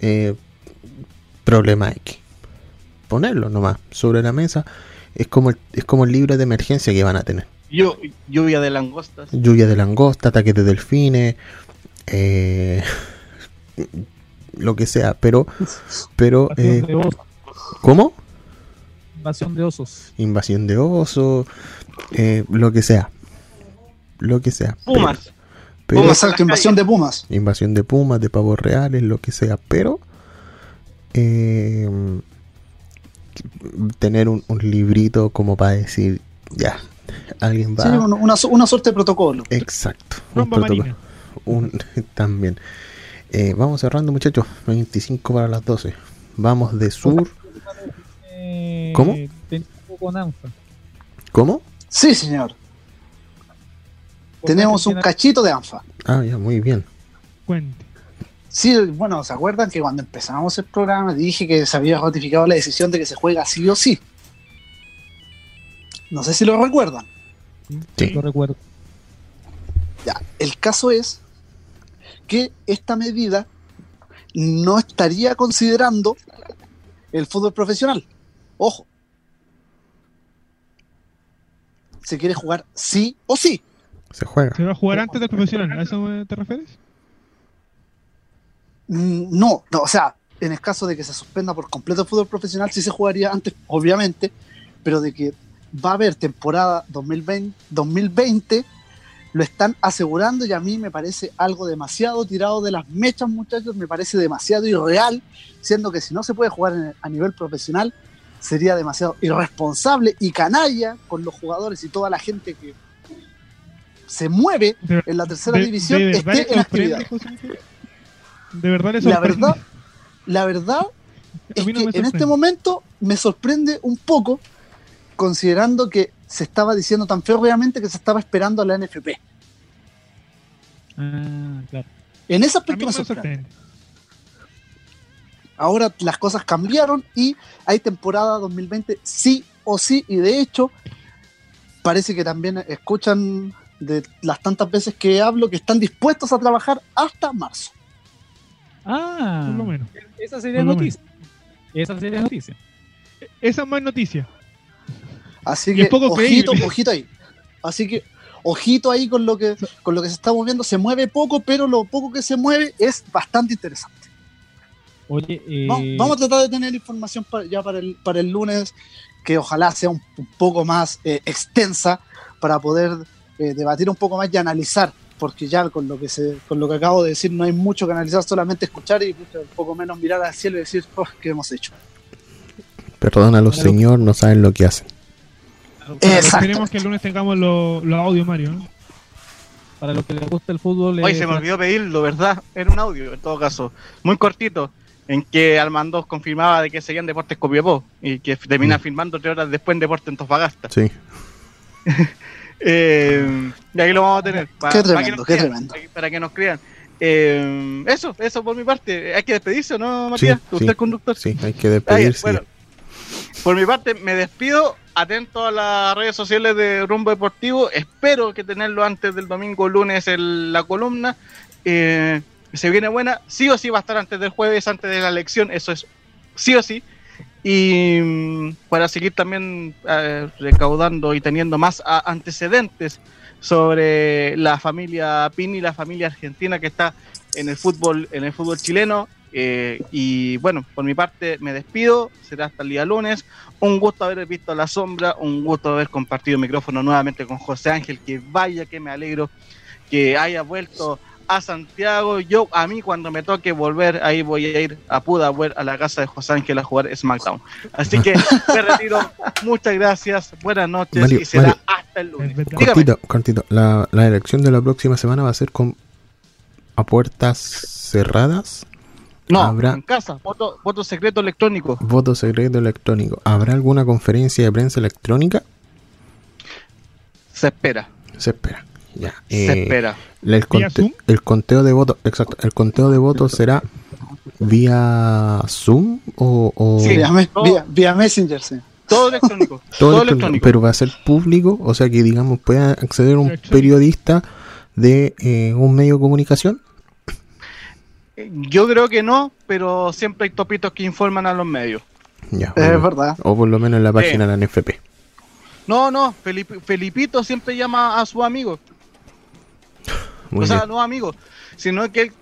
Speaker 1: eh, problema X ponerlo nomás sobre la mesa es como el, es como el libro de emergencia que van a tener
Speaker 7: Llu- lluvia de langostas.
Speaker 1: lluvia de langosta, ataques de delfines, eh, [LAUGHS] lo que sea, pero, pero,
Speaker 8: Invasión
Speaker 1: eh,
Speaker 8: osos.
Speaker 1: ¿cómo?
Speaker 8: Invasión de osos.
Speaker 1: Invasión de oso, eh, lo que sea, lo que sea.
Speaker 7: Pumas.
Speaker 1: Pero,
Speaker 7: Pumas.
Speaker 5: Invasión de Pumas.
Speaker 1: invasión de pumas, de pavos reales, lo que sea, pero eh, tener un, un librito como para decir, ya, alguien va.
Speaker 5: Sí, una, una, una suerte de protocolo.
Speaker 1: Exacto. un protocolo. Un, [LAUGHS] también. Eh, vamos cerrando, muchachos. 25 para las 12. Vamos de sur.
Speaker 8: Eh,
Speaker 1: ¿Cómo?
Speaker 8: tenía un poco con ANFA.
Speaker 1: ¿Cómo?
Speaker 5: Sí, señor. Tenemos un cachito de ANFA.
Speaker 1: Ah, ya, muy bien.
Speaker 4: Cuente.
Speaker 5: Sí, bueno, ¿se acuerdan que cuando empezamos el programa dije que se había ratificado la decisión de que se juega sí o sí? No sé si lo recuerdan.
Speaker 1: Sí.
Speaker 8: Lo recuerdo.
Speaker 5: Ya, el caso es que esta medida no estaría considerando el fútbol profesional. Ojo. Se quiere jugar sí o sí.
Speaker 1: Se juega.
Speaker 4: ¿Se va a jugar antes del profesional? ¿A eso te refieres?
Speaker 5: Mm, No, no, o sea, en el caso de que se suspenda por completo el fútbol profesional, sí se jugaría antes, obviamente, pero de que va a haber temporada 2020, 2020 lo están asegurando y a mí me parece algo demasiado tirado de las mechas, muchachos, me parece demasiado irreal, siendo que si no se puede jugar en- a nivel profesional, sería demasiado irresponsable y canalla con los jugadores y toda la gente que se mueve en la tercera
Speaker 4: de-
Speaker 5: división
Speaker 4: de
Speaker 5: esté en actividad.
Speaker 4: Ángel? ¿De verdad
Speaker 5: La verdad, la verdad es
Speaker 4: no
Speaker 5: que en este momento me sorprende un poco, considerando que se estaba diciendo tan férreamente que se estaba esperando a la NFP.
Speaker 8: Ah, claro.
Speaker 5: En ese aspecto me
Speaker 4: me
Speaker 5: sorprende.
Speaker 4: sorprende.
Speaker 5: Ahora las cosas cambiaron y hay temporada 2020 sí o sí, y de hecho parece que también escuchan de las tantas veces que hablo que están dispuestos a trabajar hasta marzo.
Speaker 8: Ah,
Speaker 4: Por lo menos.
Speaker 8: esa sería noticia. Esa sería noticia.
Speaker 4: Esa es más noticia.
Speaker 5: Así que
Speaker 4: poco
Speaker 5: ojito,
Speaker 4: creíble.
Speaker 5: ojito ahí. Así que ojito ahí con lo que con lo que se está moviendo, se mueve poco, pero lo poco que se mueve es bastante interesante.
Speaker 8: Oye, eh,
Speaker 5: Vamos, vamos a tratar de tener información pa- ya para el, para el lunes, que ojalá sea un, un poco más eh, extensa para poder eh, debatir un poco más y analizar, porque ya con lo que se, con lo que acabo de decir no hay mucho que analizar, solamente escuchar y un poco menos mirar al cielo y decir, oh, ¿qué hemos hecho?
Speaker 1: Perdónalo, señor, no saben lo que hacen.
Speaker 5: Exacto.
Speaker 4: Esperemos que el lunes tengamos los los audios, Mario. ¿no?
Speaker 8: para los que les gusta el fútbol.
Speaker 7: Hoy
Speaker 8: eh,
Speaker 7: se me olvidó pedirlo, ¿verdad? Era un audio, en todo caso. Muy cortito. En que Almandos confirmaba de que seguían Deportes Copiapó. Y que termina
Speaker 1: Mm.
Speaker 7: firmando tres horas después en Deportes Antofagasta.
Speaker 1: Sí. [LAUGHS]
Speaker 7: Eh, y ahí lo vamos a tener.
Speaker 5: Qué
Speaker 7: que
Speaker 5: qué
Speaker 7: crean,
Speaker 5: tremendo.
Speaker 7: Para que nos crean. Eh, eso, eso por mi parte. Hay que despedirse, ¿o ¿no, Matías?
Speaker 1: Sí,
Speaker 7: ¿Usted
Speaker 1: sí.
Speaker 7: es conductor?
Speaker 1: Sí, hay que
Speaker 7: Ah,
Speaker 1: despedirse.
Speaker 7: bueno, por mi parte me despido, atento a las redes sociales de Rumbo Deportivo, espero que tenerlo antes del domingo lunes en la columna, Eh, se viene buena, sí o sí va a estar antes del jueves, antes de la elección, eso es sí o sí, y mm, para seguir también eh, recaudando y teniendo más a- antecedentes sobre la familia Pini, la familia argentina que está en el fútbol, en el fútbol chileno. Eh, y bueno, por mi parte me despido, será hasta el día lunes. Un gusto haber visto la sombra, un gusto haber compartido micrófono nuevamente con José Ángel, que vaya que me alegro que haya vuelto a Santiago. Yo, a mí, cuando me toque volver, ahí voy a ir a Pudahuel, a la casa de José Ángel a jugar SmackDown. Así que me retiro. Muchas gracias. Buenas noches
Speaker 1: Mario,
Speaker 7: y será
Speaker 1: Mario.
Speaker 7: hasta el lunes.
Speaker 1: Cortito, cortito. La, la elección de la próxima semana va a ser con a puertas cerradas.
Speaker 7: No,
Speaker 1: Habrá-
Speaker 7: en casa. Voto, voto secreto electrónico.
Speaker 1: Voto secreto electrónico. ¿Habrá alguna conferencia de prensa electrónica?
Speaker 7: Se espera.
Speaker 1: Se espera. Ya.
Speaker 7: Se
Speaker 1: Eh,
Speaker 7: espera.
Speaker 1: el,
Speaker 4: ¿Vía
Speaker 1: conte- el conteo de votos, exacto. El conteo de votos será vía Zoom o, o
Speaker 7: Sí.
Speaker 5: Vía, me-
Speaker 7: todo.
Speaker 5: vía- vía Messenger, sí.
Speaker 7: Todo electrónico. [LAUGHS]
Speaker 1: todo
Speaker 7: todo
Speaker 1: electrónico,
Speaker 7: electrónico.
Speaker 1: pero va a ser público, o sea que digamos pueda acceder un periodista de eh, un medio de comunicación.
Speaker 7: Yo creo que no, pero siempre hay topitos que informan a los medios.
Speaker 1: Ya,
Speaker 5: Es
Speaker 1: bueno.
Speaker 5: verdad.
Speaker 1: o por lo menos en la página de la NFP.
Speaker 7: No, no, Felip- Felipito siempre llama a sus amigos.
Speaker 1: Muy
Speaker 7: o sea,
Speaker 1: bien.
Speaker 7: no amigos, sino que él-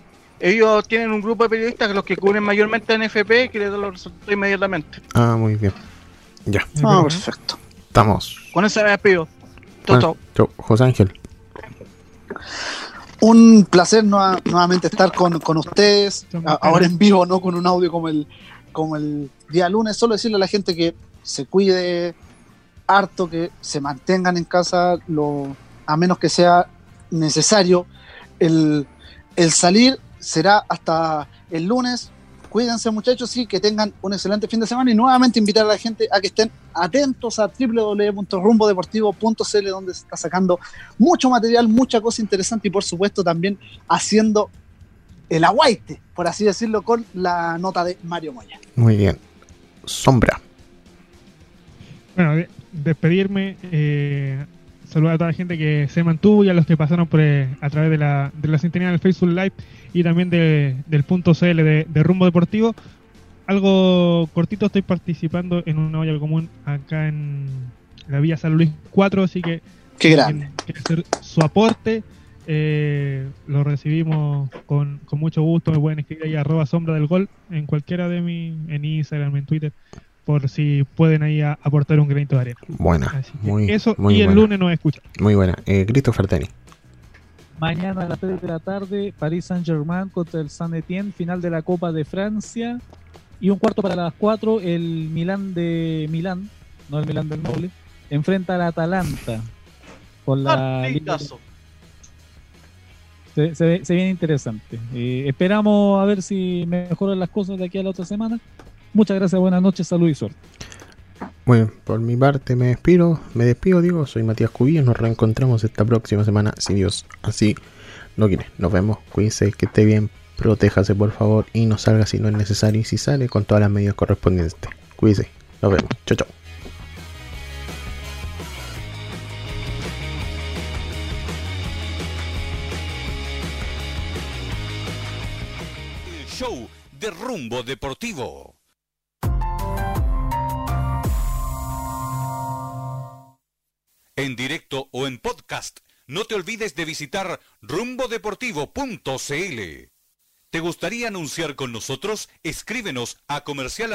Speaker 7: ellos tienen un grupo de periodistas, los que cubren mayormente NFP, que les dan los resultados inmediatamente.
Speaker 1: Ah, muy bien. Ya,
Speaker 4: Es
Speaker 5: Ah,
Speaker 4: verdad.
Speaker 5: perfecto.
Speaker 1: estamos.
Speaker 7: Con eso me despido. Chau,
Speaker 1: Ah,
Speaker 7: chau.
Speaker 1: chau. José Ángel.
Speaker 5: Un placer nueva- nuevamente estar con, con ustedes, ahora en vivo, no con un audio como el, como el día lunes. Solo decirle a la gente que se cuide harto, que se mantengan en casa, lo, a menos que sea necesario. El, el salir será hasta el lunes. Cuídense muchachos y que tengan un excelente fin de semana y nuevamente invitar a la gente a que estén atentos a www.rumbodeportivo.cl donde se está sacando mucho material, mucha cosa interesante y por supuesto también haciendo el aguaite, por así decirlo, con la nota de Mario Moya.
Speaker 1: Muy bien. Sombra.
Speaker 4: Bueno, de- despedirme, eh, saludar a toda la gente que se mantuvo y a los que pasaron por, eh, a través de la, de la sintonía del Facebook Live y también de- del punto CL de, de Rumbo Deportivo. Algo cortito, estoy participando en una olla común acá en la Villa San Luis 4, así que
Speaker 5: Qué grande.
Speaker 4: hacer su aporte, eh, lo recibimos con, con mucho gusto. Me pueden escribir ahí arroba sombra del gol en cualquiera de mi, en Instagram, en Twitter, por si pueden ahí a- aportar un granito de arena.
Speaker 1: Buena. Muy,
Speaker 4: eso,
Speaker 1: muy
Speaker 4: y el lunes nos escuchan.
Speaker 1: Muy buena. Eh, Christopher Teni.
Speaker 8: Mañana a las 3 de la tarde, París Saint-Germain contra el Saint-Étienne, final de la Copa de Francia. Y un cuarto para las 4, el Milán de Milán, no el Milán del Noble, enfrenta al Atalanta. Por la se, se ve- se viene interesante. Eh, esperamos a ver si mejoran las cosas de aquí a la otra semana. Muchas gracias, buenas noches, salud y suerte.
Speaker 1: Muy bien, por mi parte me despido, me despido, digo, soy Matías Cubillos, nos reencontramos esta próxima semana, si Dios así lo quiere. Nos vemos, cuídense, que esté bien, protéjase por favor y no salga si no es necesario y si sale con todas las medidas correspondientes. Cuídense, nos vemos, chao chao.
Speaker 3: El show de Rumbo Deportivo. En directo o en podcast, no te olvides de visitar rumbodeportivo.cl. ¿Te gustaría anunciar con nosotros? Escríbenos a comercial.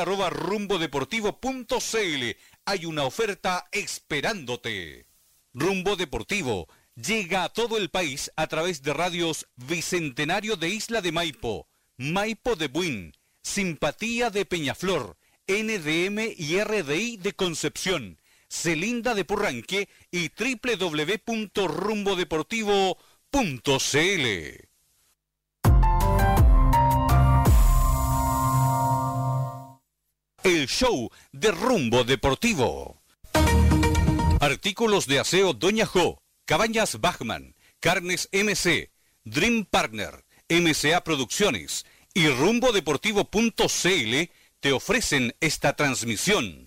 Speaker 3: Hay una oferta esperándote. Rumbo Deportivo llega a todo el país a través de radios Bicentenario de Isla de Maipo, Maipo de Buin, Simpatía de Peñaflor, NDM y RDI de Concepción, Celinda de Purranque y www.rumbodeportivo.cl. El show de Rumbo Deportivo. Artículos de aseo Doña Jo, Cabañas Bachman, Carnes MC, Dream Partner, MCA Producciones y rumbodeportivo.cl te ofrecen esta transmisión.